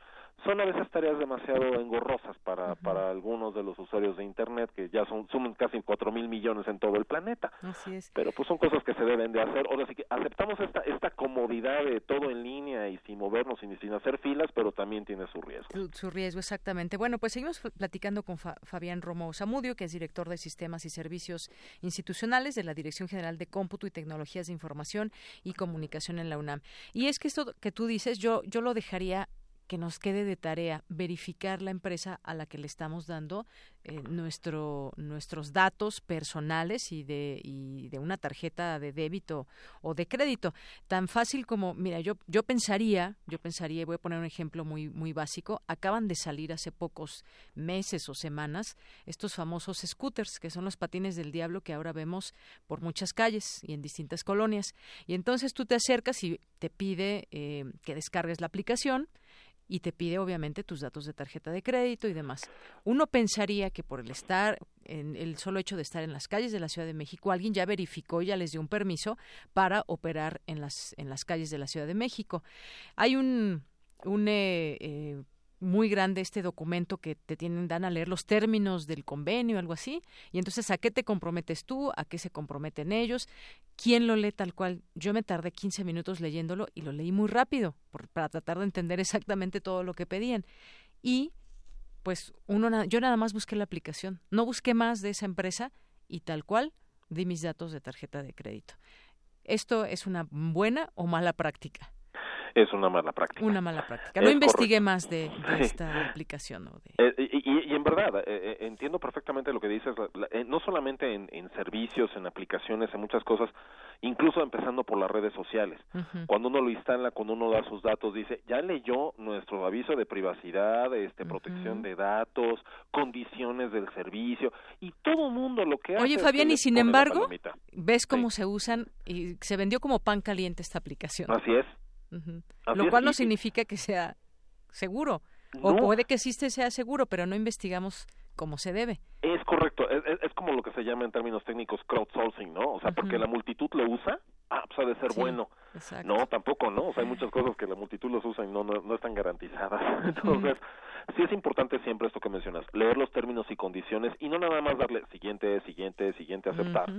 Son a veces tareas demasiado engorrosas para, para algunos de los usuarios de Internet, que ya son suman casi cuatro mil millones en todo el planeta. Así es. Pero pues son cosas que se deben de hacer. Ahora sí que aceptamos esta, esta comodidad de todo en línea y sin movernos y sin hacer filas, pero también tiene su riesgo. Su, su riesgo, exactamente. Bueno, pues seguimos platicando con Fa Fabián Romo Zamudio, que es director de Sistemas y Servicios Institucionales de la Dirección General de Cómputo y Tecnologías de Información y Comunicación en la UNAM. Y es que esto que tú dices, yo, yo lo dejaría que nos quede de tarea verificar la empresa a la que le estamos dando eh, nuestro, nuestros datos personales y de, y de una tarjeta de débito o de crédito. Tan fácil como, mira, yo, yo pensaría, yo pensaría, y voy a poner un ejemplo muy, muy básico, acaban de salir hace pocos meses o semanas estos famosos scooters, que son los patines del diablo que ahora vemos por muchas calles y en distintas colonias. Y entonces tú te acercas y te pide eh, que descargues la aplicación y te pide obviamente tus datos de tarjeta de crédito y demás. Uno pensaría que por el estar en el solo hecho de estar en las calles de la Ciudad de México, alguien ya verificó, ya les dio un permiso para operar en las en las calles de la Ciudad de México. Hay un un eh, eh, muy grande este documento que te tienen dan a leer los términos del convenio, algo así, y entonces a qué te comprometes tú, a qué se comprometen ellos, quién lo lee tal cual. Yo me tardé 15 minutos leyéndolo y lo leí muy rápido para tratar de entender exactamente todo lo que pedían. Y pues uno yo nada más busqué la aplicación, no busqué más de esa empresa y tal cual di mis datos de tarjeta de crédito. ¿Esto es una buena o mala práctica? Es una mala práctica. Una mala práctica. No investigué más de, esta aplicación. ¿no? Eh, y, en verdad, eh, eh, entiendo perfectamente lo que dices, no solamente en, servicios, en aplicaciones, en muchas cosas, incluso empezando por las redes sociales. Cuando uno lo instala, cuando uno da sus datos, dice, ya leyó nuestro aviso de privacidad, este, protección de datos, condiciones del servicio, y todo el mundo lo que hace... Oye, Fabián, y sin embargo, ves cómo se usan, y se vendió como pan caliente esta aplicación. Así es. Lo cual no significa que sea seguro. O puede que existe sea seguro, pero no investigamos como se debe. Es correcto, es, es, como lo que se llama en términos técnicos crowdsourcing, ¿no? O sea, porque la multitud lo usa, ah, pues ha de ser bueno. No, tampoco, ¿no? O sea, hay muchas cosas que la multitud los usa y no, no, están garantizadas. Entonces, sí es importante siempre esto que mencionas, leer los términos y condiciones y no nada más darle siguiente, siguiente, siguiente, aceptar,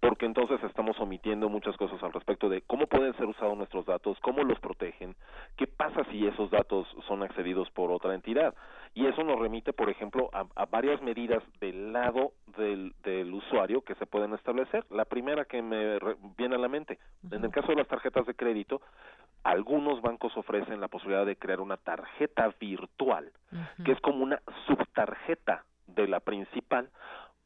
porque entonces estamos omitiendo muchas cosas al respecto de cómo pueden ser usados nuestros datos, cómo los protegen, qué pasa si esos datos son accedidos por otra entidad. Y eso nos remite, por ejemplo, a, varias medidas del lado del, del, usuario que se pueden establecer. La primera que me viene a la mente, en el caso de las tarjetas de crédito, algunos bancos ofrecen la posibilidad de crear una tarjeta virtual, que es como una subtarjeta de la principal,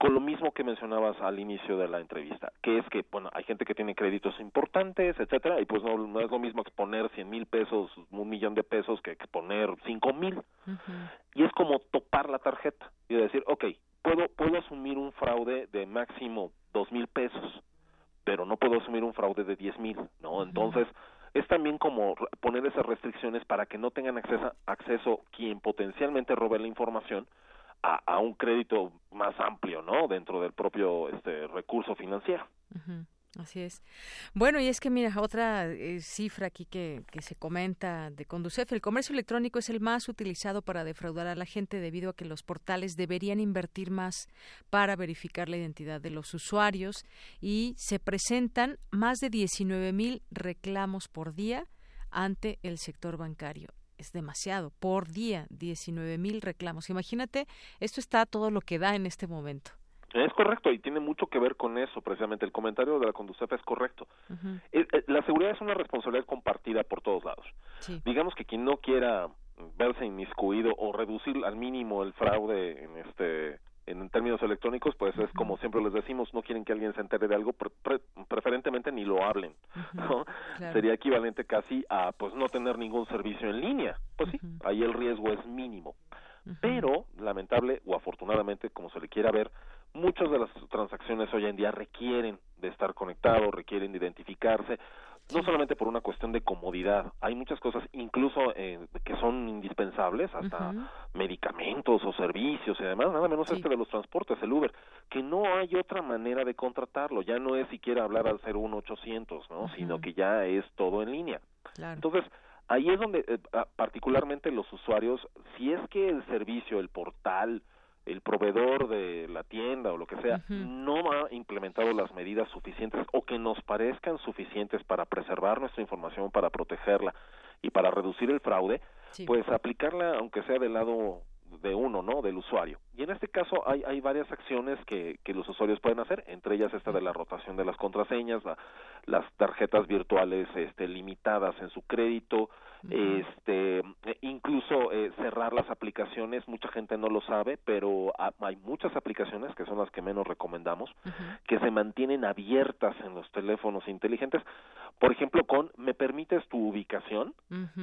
con lo mismo que mencionabas al inicio de la entrevista, que es que, bueno, hay gente que tiene créditos importantes, etcétera, y pues no, no es lo mismo exponer cien mil pesos, un millón de pesos, que exponer cinco mil. Y es como topar la tarjeta y decir, ok, puedo, puedo asumir un fraude de máximo dos mil pesos, pero no puedo asumir un fraude de diez mil, ¿no? Entonces, es también como poner esas restricciones para que no tengan acceso, acceso quien potencialmente robe la información, a, un crédito más amplio, ¿no? Dentro del propio este recurso financiero. Así es. Bueno, y es que mira, otra eh, cifra aquí que, que se comenta de Conducef, el comercio electrónico es el más utilizado para defraudar a la gente debido a que los portales deberían invertir más para verificar la identidad de los usuarios y se presentan más de 19 mil reclamos por día ante el sector bancario es demasiado. Por día, 19 mil reclamos. Imagínate, esto está todo lo que da en este momento. Es correcto y tiene mucho que ver con eso, precisamente. El comentario de la Conducef es correcto. Eh, eh, la seguridad es una responsabilidad compartida por todos lados. Digamos que quien no quiera verse inmiscuido o reducir al mínimo el fraude en este en términos electrónicos, pues es como siempre les decimos, no quieren que alguien se entere de algo, preferentemente ni lo hablen, ¿no? Sería equivalente casi a, pues, no tener ningún servicio en línea. Pues sí, ahí el riesgo es mínimo. Pero, lamentable o afortunadamente, como se le quiera ver, muchas de las transacciones hoy en día requieren de estar conectados, requieren de identificarse, no solamente por una cuestión de comodidad, hay muchas cosas incluso eh, que son indispensables, hasta medicamentos o servicios y además nada menos este de los transportes, el Uber, que no hay otra manera de contratarlo, ya no es siquiera hablar al 01800, ¿no? Sino que ya es todo en línea. Entonces, ahí es donde eh, particularmente los usuarios, si es que el servicio, el portal, el proveedor de la tienda o lo que sea no ha implementado las medidas suficientes o que nos parezcan suficientes para preservar nuestra información, para protegerla y para reducir el fraude, pues aplicarla aunque sea del lado de uno, ¿no? Del usuario. Y en este caso hay, hay varias acciones que, que los usuarios pueden hacer, entre ellas esta de la rotación de las contraseñas, las tarjetas virtuales este, limitadas en su crédito, este incluso eh, cerrar las aplicaciones mucha gente no lo sabe pero hay muchas aplicaciones que son las que menos recomendamos que se mantienen abiertas en los teléfonos inteligentes. Por ejemplo con me permites tu ubicación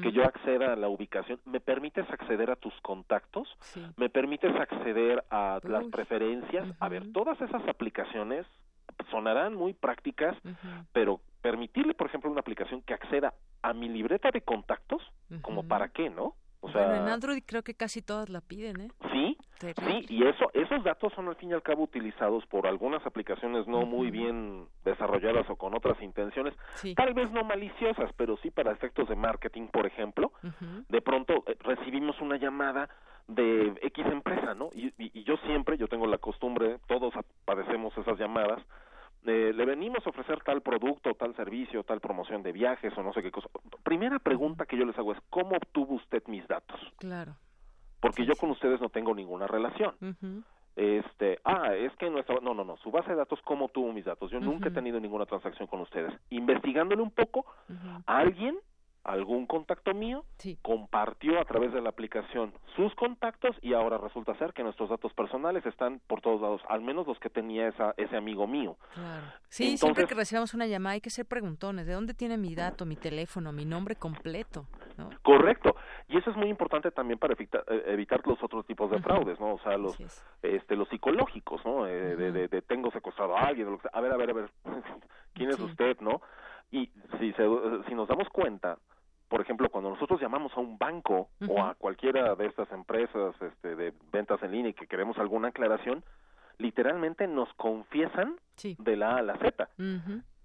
que yo acceda a la ubicación me permites acceder a tus contactos me permites acceder a las preferencias. A ver todas esas aplicaciones sonarán muy prácticas pero permitirle, por ejemplo, una aplicación que acceda a mi libreta de contactos, como para qué, ¿no? O sea, bueno, en Android creo que casi todas la piden, ¿eh? Sí, sí, y eso, esos datos son al fin y al cabo utilizados por algunas aplicaciones no muy bien desarrolladas o con otras intenciones, tal vez no maliciosas, pero sí para efectos de marketing, por ejemplo. De pronto eh, recibimos una llamada de X empresa, ¿no? Y, y, yo siempre, yo tengo la costumbre, todos padecemos esas llamadas, le venimos a ofrecer tal producto, tal servicio, tal promoción de viajes o no sé qué cosa. Primera pregunta que yo les hago es, ¿cómo obtuvo usted mis datos? Claro. Porque yo con ustedes no tengo ninguna relación. Este, ah, es que nuestra, no, no, no, su base de datos, ¿cómo obtuvo mis datos? Yo nunca he tenido ninguna transacción con ustedes. Investigándole un poco, alguien algún contacto mío compartió a través de la aplicación sus contactos y ahora resulta ser que nuestros datos personales están por todos lados, al menos los que tenía esa, ese amigo mío. Claro. Sí, siempre que recibamos una llamada hay que ser preguntones, ¿de dónde tiene mi dato, mi teléfono, mi nombre completo? Correcto. Y eso es muy importante también para evitar, eh, evitar los otros tipos de fraudes, ¿no? O sea, los este los psicológicos, ¿no? Eh, de, de, tengo secuestrado a alguien, a ver, a ver, a ver, ¿quién es usted, no? Y si, se, si nos damos cuenta, por ejemplo, cuando nosotros llamamos a un banco o a cualquiera de estas empresas este, de ventas en línea y que queremos alguna aclaración, literalmente nos confiesan de la A a la Z.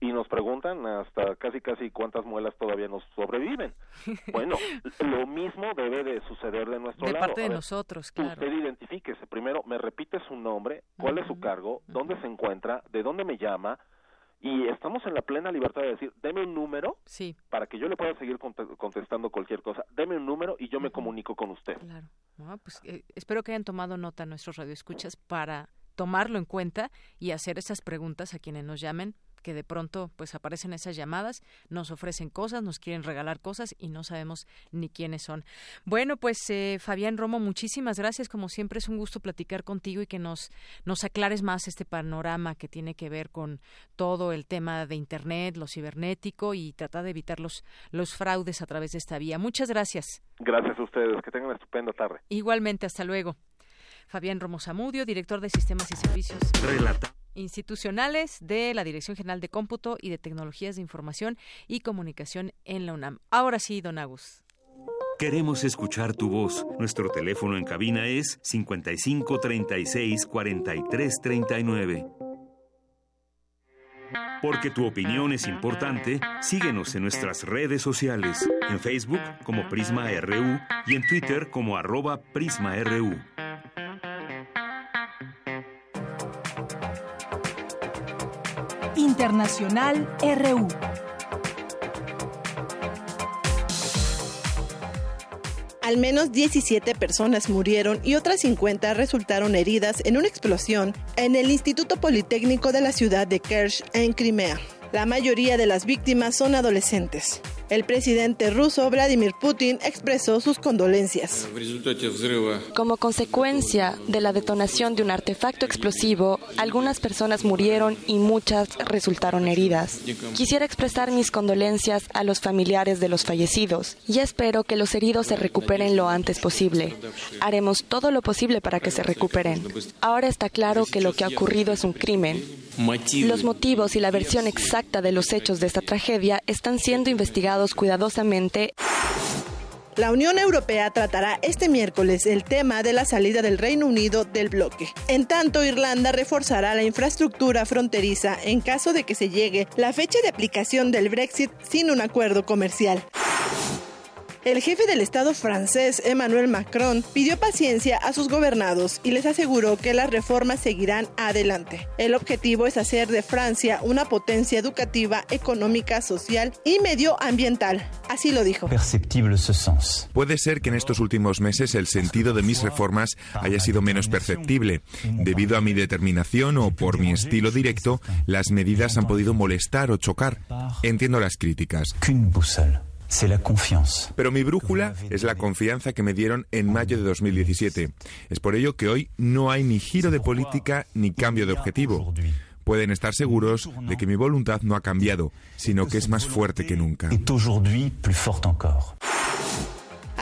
Y nos preguntan hasta casi casi cuántas muelas todavía nos sobreviven. Bueno, lo mismo debe de suceder de nuestro lado. De parte de nosotros, claro. Usted identifíquese. Primero, me repite su nombre, cuál es su cargo, dónde se encuentra, de dónde me llama, y estamos en la plena libertad de decir, deme un número sí. para que yo le pueda seguir contestando cualquier cosa. Deme un número y yo me comunico con usted. Claro. pues, eh, espero que hayan tomado nota nuestros radioescuchas para tomarlo en cuenta y hacer esas preguntas a quienes nos llamen que de pronto pues aparecen esas llamadas, nos ofrecen cosas, nos quieren regalar cosas y no sabemos ni quiénes son. Bueno, pues eh, Fabián Romo, muchísimas gracias. Como siempre es un gusto platicar contigo y que nos, nos aclares más este panorama que tiene que ver con todo el tema de Internet, lo cibernético y tratar de evitar los, los fraudes a través de esta vía. Muchas gracias. Gracias a ustedes. Que tengan una estupenda tarde. Igualmente, hasta luego. Fabián Romo Zamudio, director de Sistemas y Servicios. Relata institucionales de la Dirección General de Cómputo y de Tecnologías de Información y Comunicación en la UNAM. Ahora sí, don Agus. Queremos escuchar tu voz. Nuestro teléfono en cabina es 55 36 43 39. Porque tu opinión es importante, síguenos en nuestras redes sociales, en Facebook como Prisma RU y en Twitter como arroba PrismaRU. Internacional RU. Al menos 17 personas murieron y otras 50 resultaron heridas en una explosión en el Instituto Politécnico de la ciudad de Kerch, en Crimea. La mayoría de las víctimas son adolescentes. El presidente ruso Vladimir Putin expresó sus condolencias. Como consecuencia de la detonación de un artefacto explosivo, algunas personas murieron y muchas resultaron heridas. Quisiera expresar mis condolencias a los familiares de los fallecidos y espero que los heridos se recuperen lo antes posible. Haremos todo lo posible para que se recuperen. Ahora está claro que lo que ha ocurrido es un crimen. Los motivos y la versión exacta de los hechos de esta tragedia están siendo investigados cuidadosamente. La Unión Europea tratará este miércoles el tema de la salida del Reino Unido del bloque. En tanto, Irlanda reforzará la infraestructura fronteriza en caso de que se llegue la fecha de aplicación del Brexit sin un acuerdo comercial. El jefe del Estado francés, Emmanuel Macron, pidió paciencia a sus gobernados y les aseguró que las reformas seguirán adelante. El objetivo es hacer de Francia una potencia educativa, económica, social y medioambiental. Así lo dijo. Puede ser que en estos últimos meses el sentido de mis reformas haya sido menos perceptible. Debido a mi determinación o por mi estilo directo, las medidas han podido molestar o chocar. Entiendo las críticas. Pero mi brújula es la confianza que me dieron en mayo de 2017. Es por ello que hoy no hay ni giro de política ni cambio de objetivo. Pueden estar seguros de que mi voluntad no ha cambiado, sino que es más fuerte que nunca.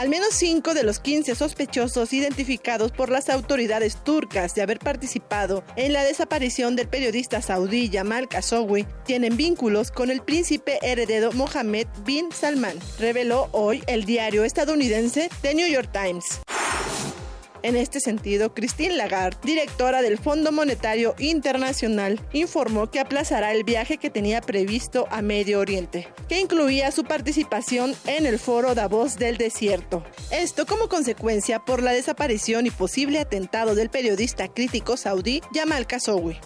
Al menos cinco de los 15 sospechosos identificados por las autoridades turcas de haber participado en la desaparición del periodista saudí Jamal Khashoggi tienen vínculos con el príncipe heredero Mohammed bin Salman, reveló hoy el diario estadounidense The New York Times. En este sentido, Christine Lagarde, directora del Fondo Monetario Internacional, informó que aplazará el viaje que tenía previsto a Medio Oriente, que incluía su participación en el foro Davos del Desierto. Esto como consecuencia por la desaparición y posible atentado del periodista crítico saudí Jamal Khashoggi.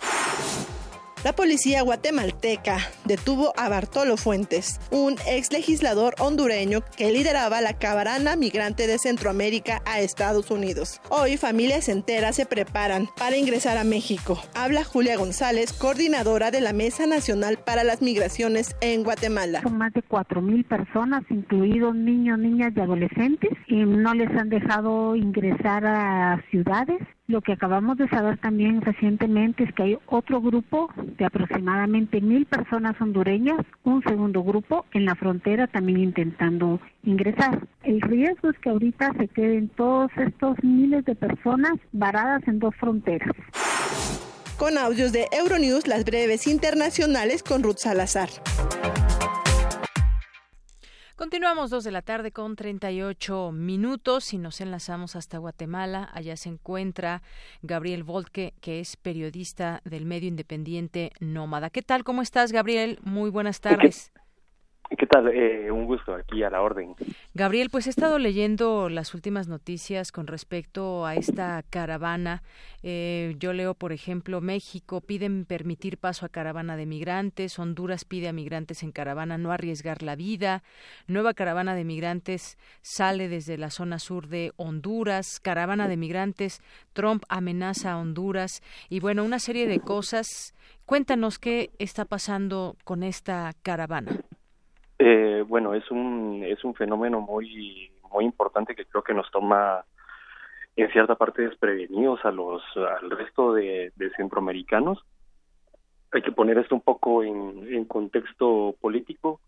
La policía guatemalteca detuvo a Bartolo Fuentes, un ex legislador hondureño que lideraba la caravana migrante de Centroamérica a Estados Unidos. Hoy familias enteras se preparan para ingresar a México. Habla Julia González, coordinadora de la Mesa Nacional para las Migraciones en Guatemala. Son más de 4.000 personas, incluidos niños, niñas y adolescentes, y no les han dejado ingresar a ciudades lo que acabamos de saber también recientemente es que hay otro grupo de aproximadamente mil personas hondureñas, un segundo grupo en la frontera también intentando ingresar. El riesgo es que ahorita se queden todos estos miles de personas varadas en dos fronteras. Con audios de Euronews, las breves internacionales con Ruth Salazar. Continuamos dos de la tarde con 38 minutos y nos enlazamos hasta Guatemala. Allá se encuentra Gabriel Voltke, que es periodista del medio independiente Nómada. ¿Qué tal? ¿Cómo estás, Gabriel? Muy buenas tardes. ¿Qué tal? Eh, un gusto aquí a la orden. Gabriel, pues he estado leyendo las últimas noticias con respecto a esta caravana. Eh, yo leo, por ejemplo, México piden permitir paso a caravana de migrantes, Honduras pide a migrantes en caravana no arriesgar la vida, nueva caravana de migrantes sale desde la zona sur de Honduras, caravana de migrantes, Trump amenaza a Honduras y bueno, una serie de cosas. Cuéntanos qué está pasando con esta caravana. Eh, bueno, es un, es un fenómeno muy, muy importante que creo que nos toma en cierta parte desprevenidos a los, al resto de, centroamericanos. Hay que poner esto un poco en, contexto político.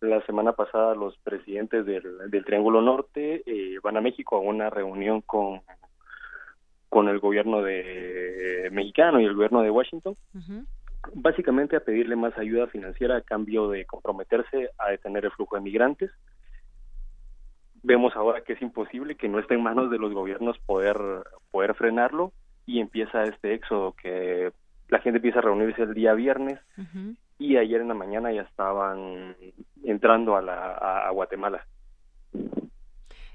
La semana pasada los presidentes del, del Triángulo Norte eh, van a México a una reunión con, con el gobierno de mexicano y el gobierno de Washington básicamente a pedirle más ayuda financiera a cambio de comprometerse a detener el flujo de migrantes. Vemos ahora que es imposible, que no está en manos de los gobiernos poder, poder frenarlo y empieza este éxodo que la gente empieza a reunirse el día viernes y ayer en la mañana ya estaban entrando a, la, a Guatemala.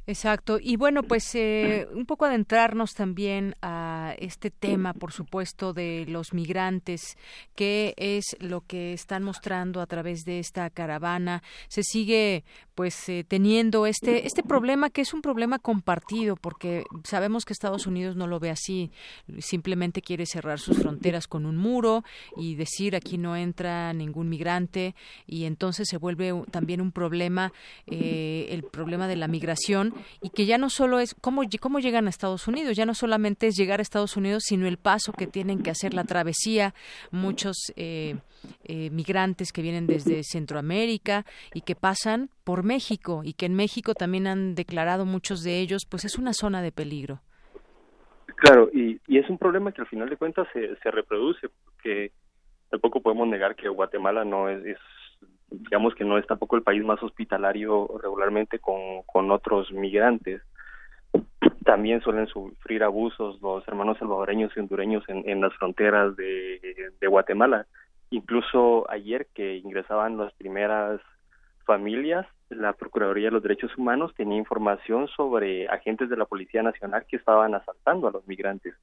Exacto. Y bueno, pues eh, un poco adentrarnos también a este tema, por supuesto, de los migrantes, qué es lo que están mostrando a través de esta caravana. Se sigue pues eh, teniendo este este problema que es un problema compartido porque sabemos que Estados Unidos no lo ve así, simplemente quiere cerrar sus fronteras con un muro y decir aquí no entra ningún migrante y entonces se vuelve también un problema eh, el problema de la migración y que ya no solo es cómo, cómo llegan a Estados Unidos, ya no solamente es llegar a Estados Unidos, sino el paso que tienen que hacer la travesía, muchos eh, eh, migrantes que vienen desde Centroamérica y que pasan por México y que en México también han declarado muchos de ellos, pues es una zona de peligro. Claro, y, es un problema que al final de cuentas se, se reproduce, porque tampoco podemos negar que Guatemala no es digamos que no es tampoco el país más hospitalario regularmente con, con otros migrantes. También suelen sufrir abusos los hermanos salvadoreños y hondureños en, en las fronteras de, de Guatemala. Incluso ayer que ingresaban las primeras familias, la Procuraduría de los Derechos Humanos tenía información sobre agentes de la Policía Nacional que estaban asaltando a los migrantes.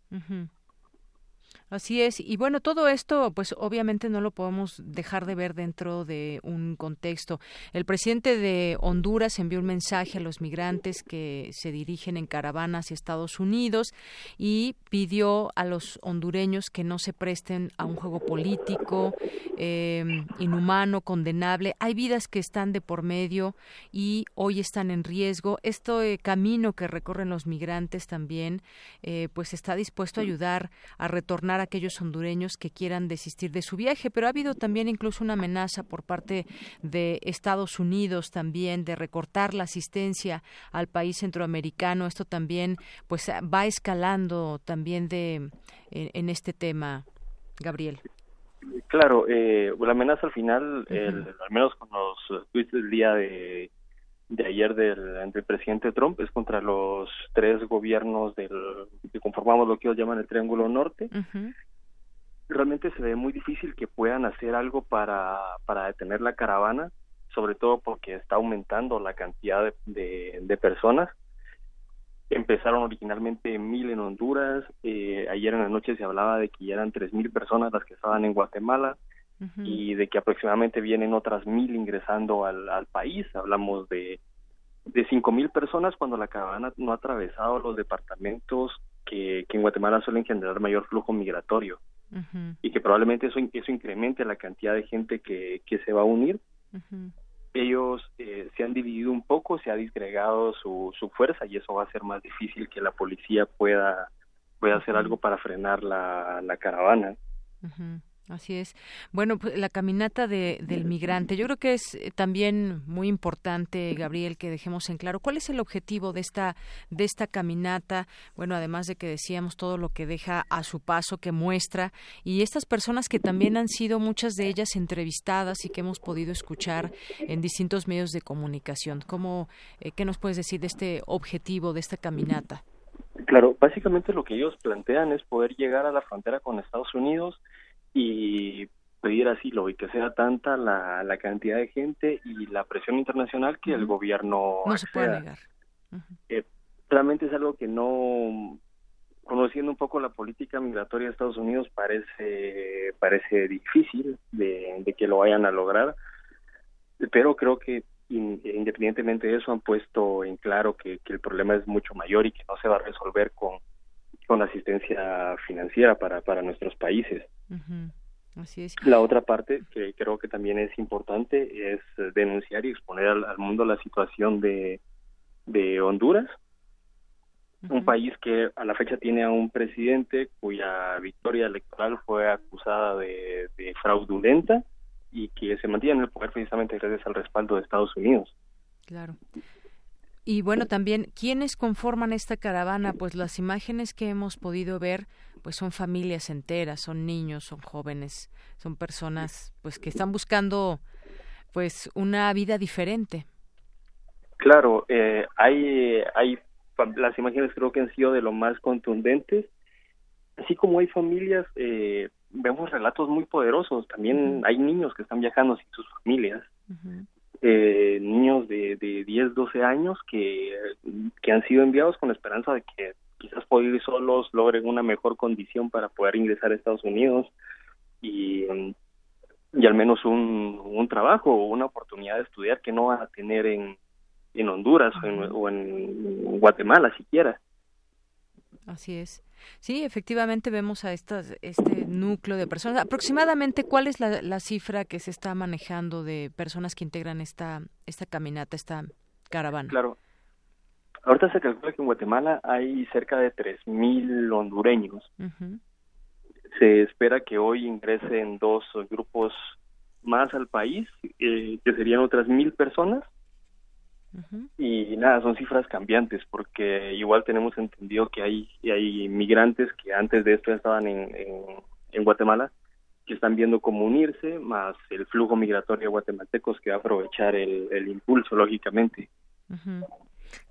Así es, y bueno, todo esto, pues obviamente no lo podemos dejar de ver dentro de un contexto. El presidente de Honduras envió un mensaje a los migrantes que se dirigen en caravanas hacia Estados Unidos y pidió a los hondureños que no se presten a un juego político em, inhumano, condenable. Hay vidas que están de por medio y hoy están en riesgo. Este camino que recorren los migrantes también, eh, pues está dispuesto a ayudar a retornar a aquellos hondureños que quieran desistir de su viaje, pero ha habido también incluso una amenaza por parte de Estados Unidos también de recortar la asistencia al país centroamericano. Esto también pues va escalando también de en, este tema, Gabriel. Claro, eh, la amenaza al final, al menos con los tweets del día de de ayer del, del, presidente Trump es contra los tres gobiernos del que conformamos lo que ellos llaman el Triángulo Norte. Realmente se ve muy difícil que puedan hacer algo para, para detener la caravana, sobre todo porque está aumentando la cantidad de, de, personas. Empezaron originalmente mil en Honduras, eh, ayer en la noche se hablaba de que ya eran tres mil personas las que estaban en Guatemala, y de que aproximadamente vienen otras mil ingresando al, al país. Hablamos de, de cinco mil personas cuando la caravana no ha atravesado los departamentos que, que en Guatemala suelen generar mayor flujo migratorio y que probablemente eso, eso incremente la cantidad de gente que, que se va a unir. Ellos eh, se han dividido un poco, se ha disgregado su, su fuerza y eso va a ser más difícil que la policía pueda, pueda hacer algo para frenar la, la caravana. Así es. Bueno, pues, la caminata de, del migrante. Yo creo que es eh, también muy importante, Gabriel, que dejemos en claro cuál es el objetivo de esta de esta caminata. Bueno, además de que decíamos todo lo que deja a su paso, que muestra y estas personas que también han sido muchas de ellas entrevistadas y que hemos podido escuchar en distintos medios de comunicación. ¿Cómo eh, qué nos puedes decir de este objetivo de esta caminata? Claro, básicamente lo que ellos plantean es poder llegar a la frontera con Estados Unidos y pedir asilo y que sea tanta la, la cantidad de gente y la presión internacional que el gobierno no se puede negar. Eh, realmente es algo que no conociendo un poco la política migratoria de Estados Unidos parece parece difícil de, de que lo vayan a lograr pero creo que independientemente de eso han puesto en claro que, que el problema es mucho mayor y que no se va a resolver con con asistencia financiera para, para nuestros países. Así es. La otra parte que creo que también es importante es denunciar y exponer al, mundo la situación de, de Honduras, un país que a la fecha tiene a un presidente cuya victoria electoral fue acusada de, de fraudulenta y que se mantiene en el poder precisamente gracias al respaldo de Estados Unidos. Claro. Y bueno, también, ¿quiénes conforman esta caravana? Pues las imágenes que hemos podido ver, pues son familias enteras, son niños, son jóvenes, son personas pues que están buscando pues una vida diferente. Claro, eh, hay, hay, las imágenes creo que han sido de lo más contundentes, así como hay familias, eh, vemos relatos muy poderosos, también hay niños que están viajando sin sus familias eh, niños de, de 10, 12 años que, que han sido enviados con la esperanza de que quizás por ir solos logren una mejor condición para poder ingresar a Estados Unidos y, y al menos un, un trabajo o una oportunidad de estudiar que no van a tener en, en Honduras o en, o en Guatemala siquiera. Así es. Sí, efectivamente vemos a estas, este núcleo de personas. Aproximadamente, ¿cuál es la, la, cifra que se está manejando de personas que integran esta, esta caminata, esta caravana? Claro. Ahorita se calcula que en Guatemala hay cerca de 3.000 hondureños. Se espera que hoy ingresen dos grupos más al país, eh, que serían otras mil personas y nada, son cifras cambiantes porque igual tenemos entendido que hay, hay migrantes que antes de esto ya estaban en, en, Guatemala que están viendo cómo unirse, más el flujo migratorio guatemaltecos que va a aprovechar el, el impulso, lógicamente.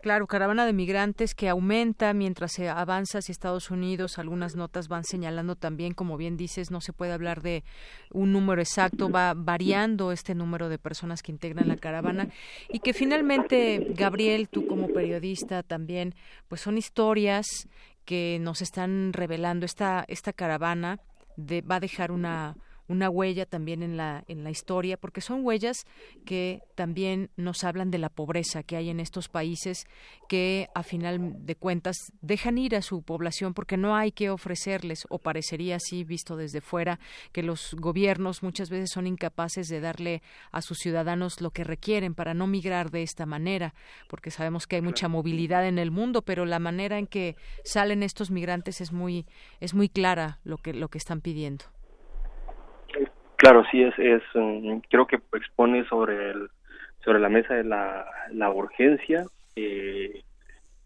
Claro, caravana de migrantes que aumenta mientras se avanza hacia Estados Unidos. Algunas notas van señalando también, como bien dices, no se puede hablar de un número exacto, va variando este número de personas que integran la caravana y que finalmente, Gabriel, tú como periodista también, pues son historias que nos están revelando esta esta caravana de, va a dejar una una huella también en la, en la historia, porque son huellas que también nos hablan de la pobreza que hay en estos países que a final de cuentas dejan ir a su población porque no hay que ofrecerles, o parecería así visto desde fuera, que los gobiernos muchas veces son incapaces de darle a sus ciudadanos lo que requieren para no migrar de esta manera, porque sabemos que hay mucha movilidad en el mundo, pero la manera en que salen estos migrantes es muy, es muy clara lo que, lo que están pidiendo. Claro, sí, es, es mm, creo que expone sobre el, sobre la mesa de la, la urgencia. Eh,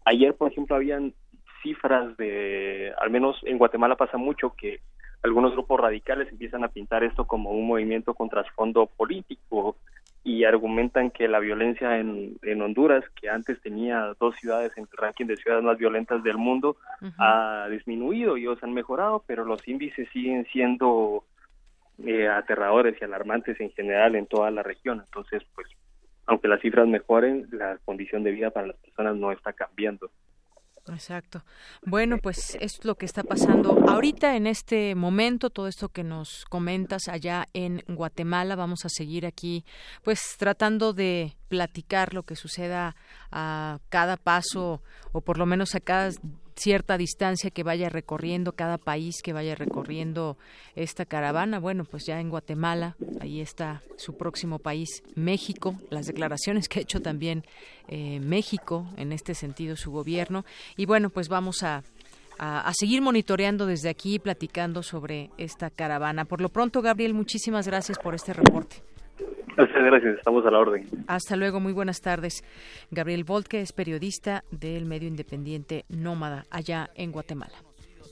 ayer, por ejemplo, habían cifras de, al menos en Guatemala pasa mucho que algunos grupos radicales empiezan a pintar esto como un movimiento con trasfondo político y argumentan que la violencia en, en Honduras, que antes tenía dos ciudades en el ranking de ciudades más violentas del mundo, ha disminuido y ellos han mejorado, pero los índices siguen siendo eh, aterradores y alarmantes en general en toda la región. Entonces, pues, aunque las cifras mejoren, la condición de vida para las personas no está cambiando. Exacto. Bueno, pues es lo que está pasando ahorita en este momento, todo esto que nos comentas allá en Guatemala. Vamos a seguir aquí, pues tratando de platicar lo que suceda a cada paso o por lo menos a cada cierta distancia que vaya recorriendo cada país que vaya recorriendo esta caravana. Bueno, pues ya en Guatemala, ahí está su próximo país, México, las declaraciones que ha hecho también eh, México en este sentido su gobierno. Y bueno, pues vamos a, a, seguir monitoreando desde aquí, platicando sobre esta caravana. Por lo pronto, Gabriel, muchísimas gracias por este reporte. Muchas gracias, estamos a la orden. Hasta luego, muy buenas tardes. Gabriel Voltke es periodista del medio independiente Nómada, allá en Guatemala.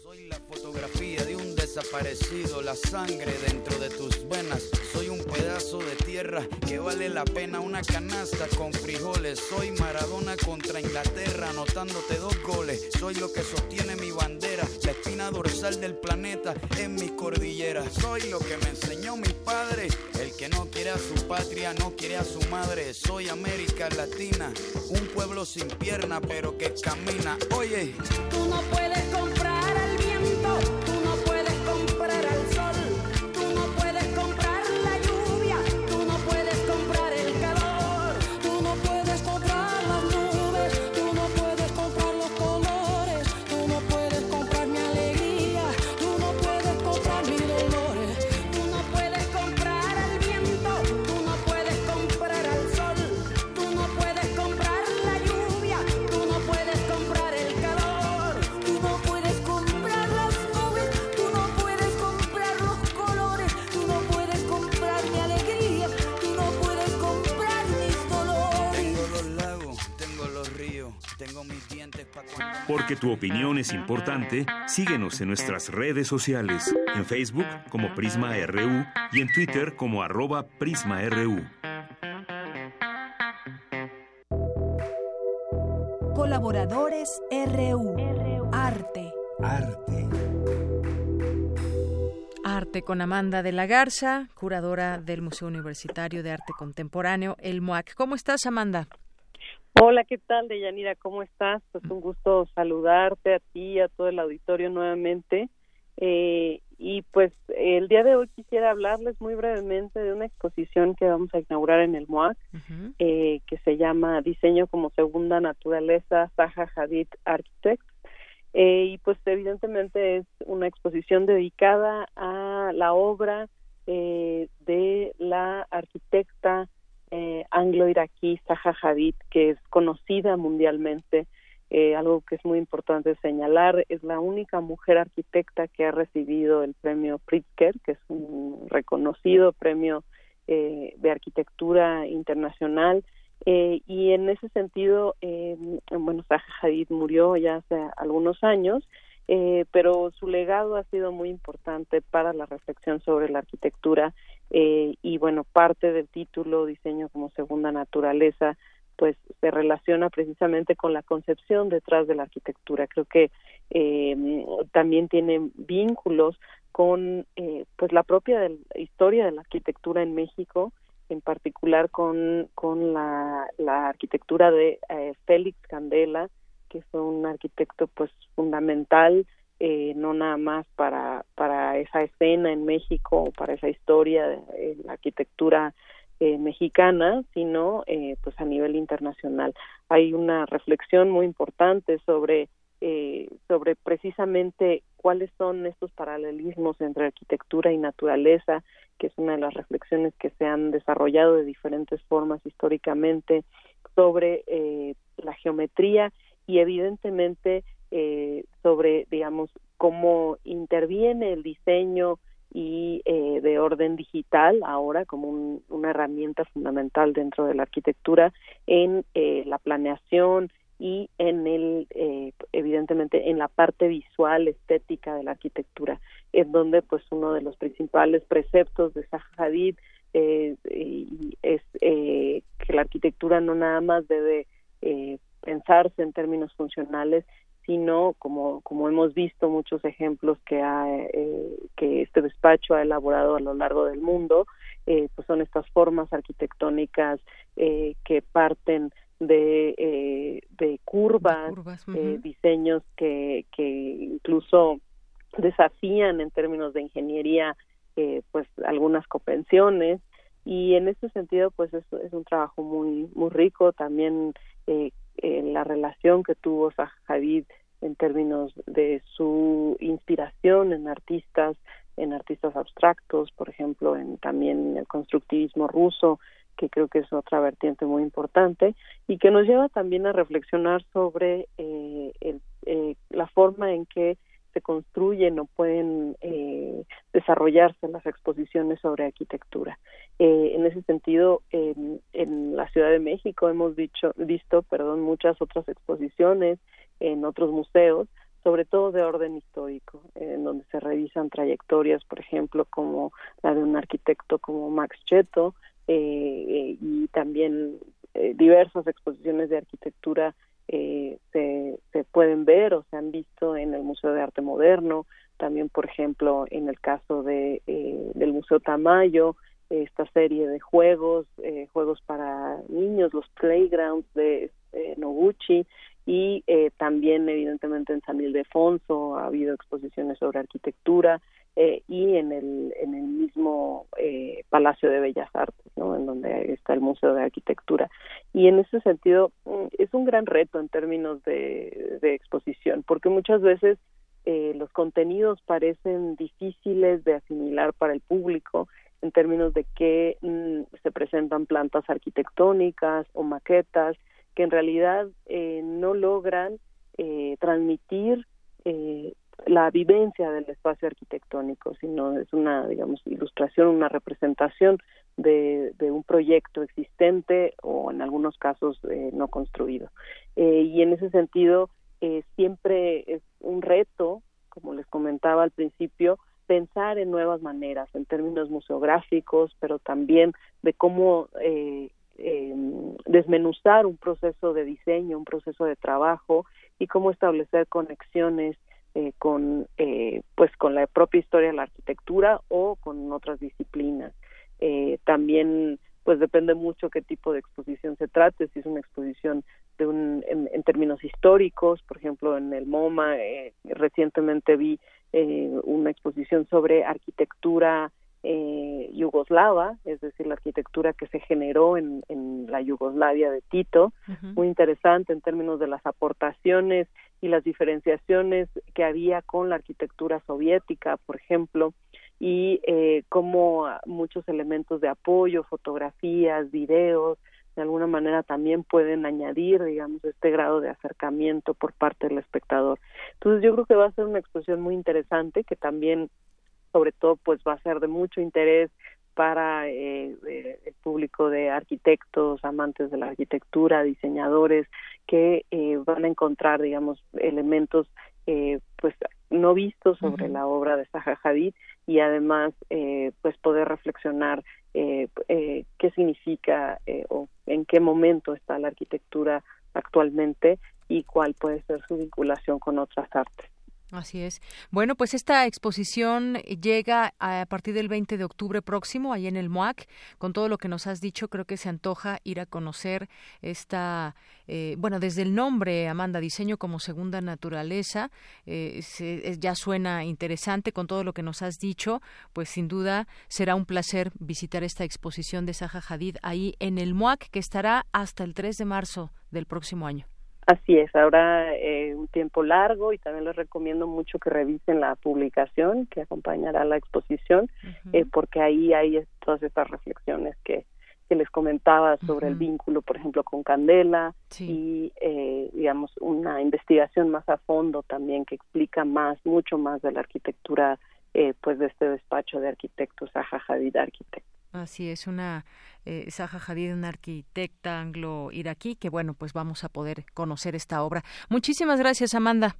Soy la fotografía de un desaparecido, la sangre dentro de tus venas. Soy un pedazo de tierra que vale la pena una canasta con frijoles. Soy Maradona contra Inglaterra, anotándote dos goles. Soy lo que sostiene mi bandera, la espina dorsal del planeta en mi cordillera. Soy lo que me enseñó mi padre, el que no quiere a su patria, no quiere a su madre. Soy América Latina, un pueblo sin pierna pero que camina. Oye, tú no puedes comprar Porque tu opinión es importante, síguenos en nuestras redes sociales, en Facebook como Prisma RU y en Twitter como arroba PrismaRU. Colaboradores RU. Arte. Arte. Arte con Amanda de la Garza, curadora del Museo Universitario de Arte Contemporáneo, el MUAC. ¿Cómo estás, Amanda? Hola, ¿qué tal, Deyanira? ¿Cómo estás? Pues un gusto saludarte a ti y a todo el auditorio nuevamente. Eh, y pues el día de hoy quisiera hablarles muy brevemente de una exposición que vamos a inaugurar en el MOAC, eh, que se llama Diseño como Segunda Naturaleza, Zaha Hadid Architects. Eh, y pues evidentemente es una exposición dedicada a la obra de la arquitecta eh, anglo-iraquí Zaha Hadid, que es conocida mundialmente. Eh, algo que es muy importante señalar, es la única mujer arquitecta que ha recibido el premio Pritzker, que es un reconocido premio eh, de arquitectura internacional. Eh, y en ese sentido, bueno, Zaha Hadid murió ya hace algunos años, pero su legado ha sido muy importante para la reflexión sobre la arquitectura eh, y bueno, parte del título Diseño como Segunda Naturaleza pues se relaciona precisamente con la concepción detrás de la arquitectura. Creo que eh, también tiene vínculos con eh, pues la propia historia de la arquitectura en México, en particular con, con la, la arquitectura de Félix Candela, que fue un arquitecto pues fundamental eh, no nada más para para esa escena en México o para esa historia de la arquitectura eh, mexicana, sino eh, pues a nivel internacional. Hay una reflexión muy importante sobre eh, sobre precisamente cuáles son estos paralelismos entre arquitectura y naturaleza, que es una de las reflexiones que se han desarrollado de diferentes formas históricamente sobre eh, la geometría y evidentemente eh, sobre, digamos, cómo interviene el diseño y eh, de orden digital ahora como una herramienta fundamental dentro de la arquitectura en eh, la planeación y en el eh, evidentemente en la parte visual estética de la arquitectura en donde pues uno de los principales preceptos de Zaha Hadid eh, es eh, que la arquitectura no nada más debe eh, pensarse en términos funcionales sino como como hemos visto muchos ejemplos que ha, eh, que este despacho ha elaborado a lo largo del mundo eh, pues son estas formas arquitectónicas eh, que parten de, eh, de curvas, eh, diseños que, que incluso desafían en términos de ingeniería eh, pues algunas convenciones y en ese sentido pues es, es un trabajo muy muy rico. También eh, la relación que tuvo Javid en términos de su inspiración en artistas en artistas abstractos por ejemplo en también el constructivismo ruso que creo que es otra vertiente muy importante y que nos lleva también a reflexionar sobre eh, el, eh, la forma en que se construyen o pueden eh, desarrollarse las exposiciones sobre arquitectura. Eh, en ese sentido, en, en, la Ciudad de México hemos dicho, visto perdón, muchas otras exposiciones en otros museos, sobre todo de orden histórico, en donde se revisan trayectorias, por ejemplo, como la de un arquitecto como Max Cheto, eh, y también eh, diversas exposiciones de arquitectura eh, se, se pueden ver o se han visto en el Museo de Arte Moderno, también por ejemplo en el caso de eh, del Museo Tamayo, esta serie de juegos, eh, juegos para niños, los playgrounds de eh, Noguchi y eh, también evidentemente en San Ildefonso ha habido exposiciones sobre arquitectura, eh, y en el, en el mismo eh, Palacio de Bellas Artes, ¿no? en donde está el Museo de Arquitectura. Y en ese sentido mm, es un gran reto en términos de, exposición, porque muchas veces eh, los contenidos parecen difíciles de asimilar para el público en términos de que mm, se presentan plantas arquitectónicas o maquetas que en realidad eh, no logran eh, transmitir eh, la vivencia del espacio arquitectónico, sino es una, digamos, ilustración, una representación de, un proyecto existente o en algunos casos eh, no construido. Eh, y en ese sentido, eh, siempre es un reto, como les comentaba al principio, pensar en nuevas maneras, en términos museográficos, pero también de cómo eh, desmenuzar un proceso de diseño, un proceso de trabajo y cómo establecer conexiones eh, con eh, pues con la propia historia de la arquitectura o con otras disciplinas. Eh, también pues depende mucho qué tipo de exposición se trate si es una exposición de un en, en términos históricos por ejemplo en el MoMA eh, recientemente vi eh, una exposición sobre arquitectura eh, yugoslava, es decir, la arquitectura que se generó en, en la Yugoslavia de Tito, uh -huh. muy interesante en términos de las aportaciones y las diferenciaciones que había con la arquitectura soviética, por ejemplo, y eh, cómo muchos elementos de apoyo, fotografías, videos, de alguna manera también pueden añadir, digamos, este grado de acercamiento por parte del espectador. Entonces yo creo que va a ser una exposición muy interesante que también sobre todo pues va a ser de mucho interés para eh, el público de arquitectos, amantes de la arquitectura, diseñadores, que eh, van a encontrar, digamos, elementos eh, pues no vistos sobre uh -huh. la obra de Zaha Hadid y además eh, pues poder reflexionar eh, eh, qué significa eh, o en qué momento está la arquitectura actualmente y cuál puede ser su vinculación con otras artes. Así es. Bueno, pues esta exposición llega a partir del 20 de octubre próximo, ahí en el MOAC. Con todo lo que nos has dicho, creo que se antoja ir a conocer esta, eh, bueno, desde el nombre, Amanda, diseño como segunda naturaleza, eh, ya suena interesante con todo lo que nos has dicho, pues sin duda será un placer visitar esta exposición de Zaha Hadid ahí en el MOAC, que estará hasta el 3 de marzo del próximo año. Así es, ahora eh, un tiempo largo y también les recomiendo mucho que revisen la publicación que acompañará la exposición, eh, porque ahí hay todas estas reflexiones que, que les comentaba sobre el vínculo, por ejemplo, con Candela y, eh, digamos, una investigación más a fondo también que explica más, mucho más de la arquitectura, eh, pues, de este despacho de arquitectos, Aja Hadid Arquitectos. Así es, una eh, Zaha Hadid, una arquitecta anglo-iraquí, que bueno, pues vamos a poder conocer esta obra. Muchísimas gracias, Amanda.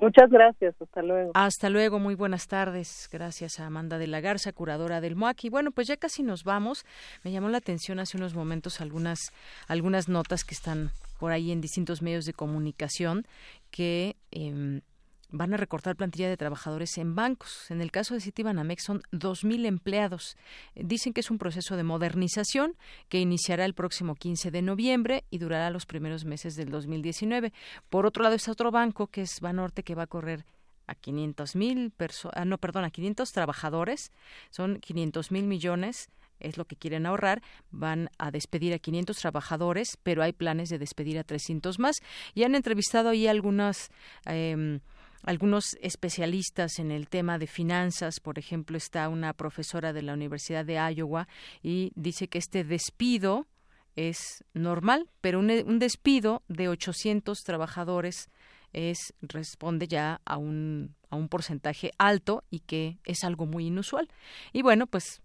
Muchas gracias, hasta luego. Hasta luego, muy buenas tardes. Gracias a Amanda de la Garza, curadora del MOAC. Y bueno, pues ya casi nos vamos. Me llamó la atención hace unos momentos algunas, algunas notas que están por ahí en distintos medios de comunicación que eh, van a recortar plantilla de trabajadores en bancos. En el caso de Citibanamex son 2.000 empleados. Dicen que es un proceso de modernización que iniciará el próximo 15 de noviembre y durará los primeros meses del 2019. Por otro lado está otro banco que es Banorte que va a correr a 500 mil ah, no, perdón, a 500 trabajadores, son 500 mil millones es lo que quieren ahorrar, van a despedir a 500 trabajadores, pero hay planes de despedir a 300 más. Y han entrevistado ahí algunas eh, algunos especialistas en el tema de finanzas, por ejemplo, está una profesora de la Universidad de Iowa y dice que este despido es normal, pero un, despido de 800 trabajadores es responde ya a un a un porcentaje alto y que es algo muy inusual. Y bueno, pues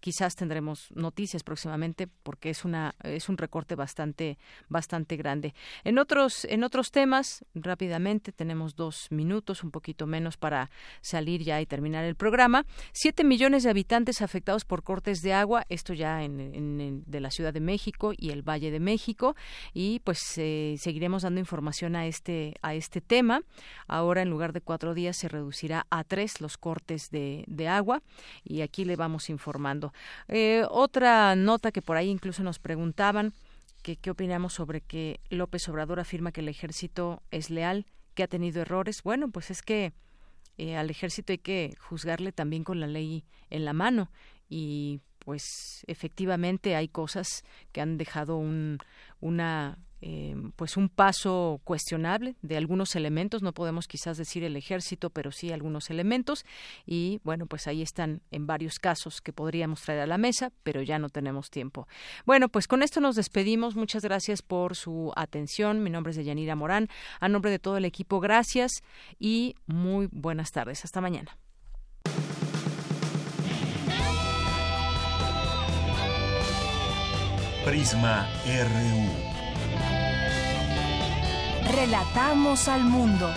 quizás tendremos noticias próximamente porque es una es un recorte bastante bastante grande. En otros en otros temas rápidamente tenemos dos minutos un poquito menos para salir ya y terminar el programa. Siete millones de habitantes afectados por cortes de agua esto ya en, de la Ciudad de México y el Valle de México y pues eh, seguiremos dando información a este a este tema. Ahora en lugar de cuatro días se reducirá a tres los cortes de, de agua y aquí le vamos informando. Eh, otra nota que por ahí incluso nos preguntaban que qué opinamos sobre que López Obrador afirma que el ejército es leal, que ha tenido errores. Bueno, pues es que eh, al ejército hay que juzgarle también con la ley en la mano y pues efectivamente hay cosas que han dejado un, una eh, pues un paso cuestionable de algunos elementos. No podemos quizás decir el ejército pero sí algunos elementos. Y bueno pues ahí están en varios casos que podríamos traer a la mesa pero ya no tenemos tiempo. Bueno pues con esto nos despedimos. Muchas gracias por su atención. Mi nombre es Deyanira Morán. A nombre de todo el equipo gracias y muy buenas tardes. Hasta mañana. Prisma RU Relatamos al mundo.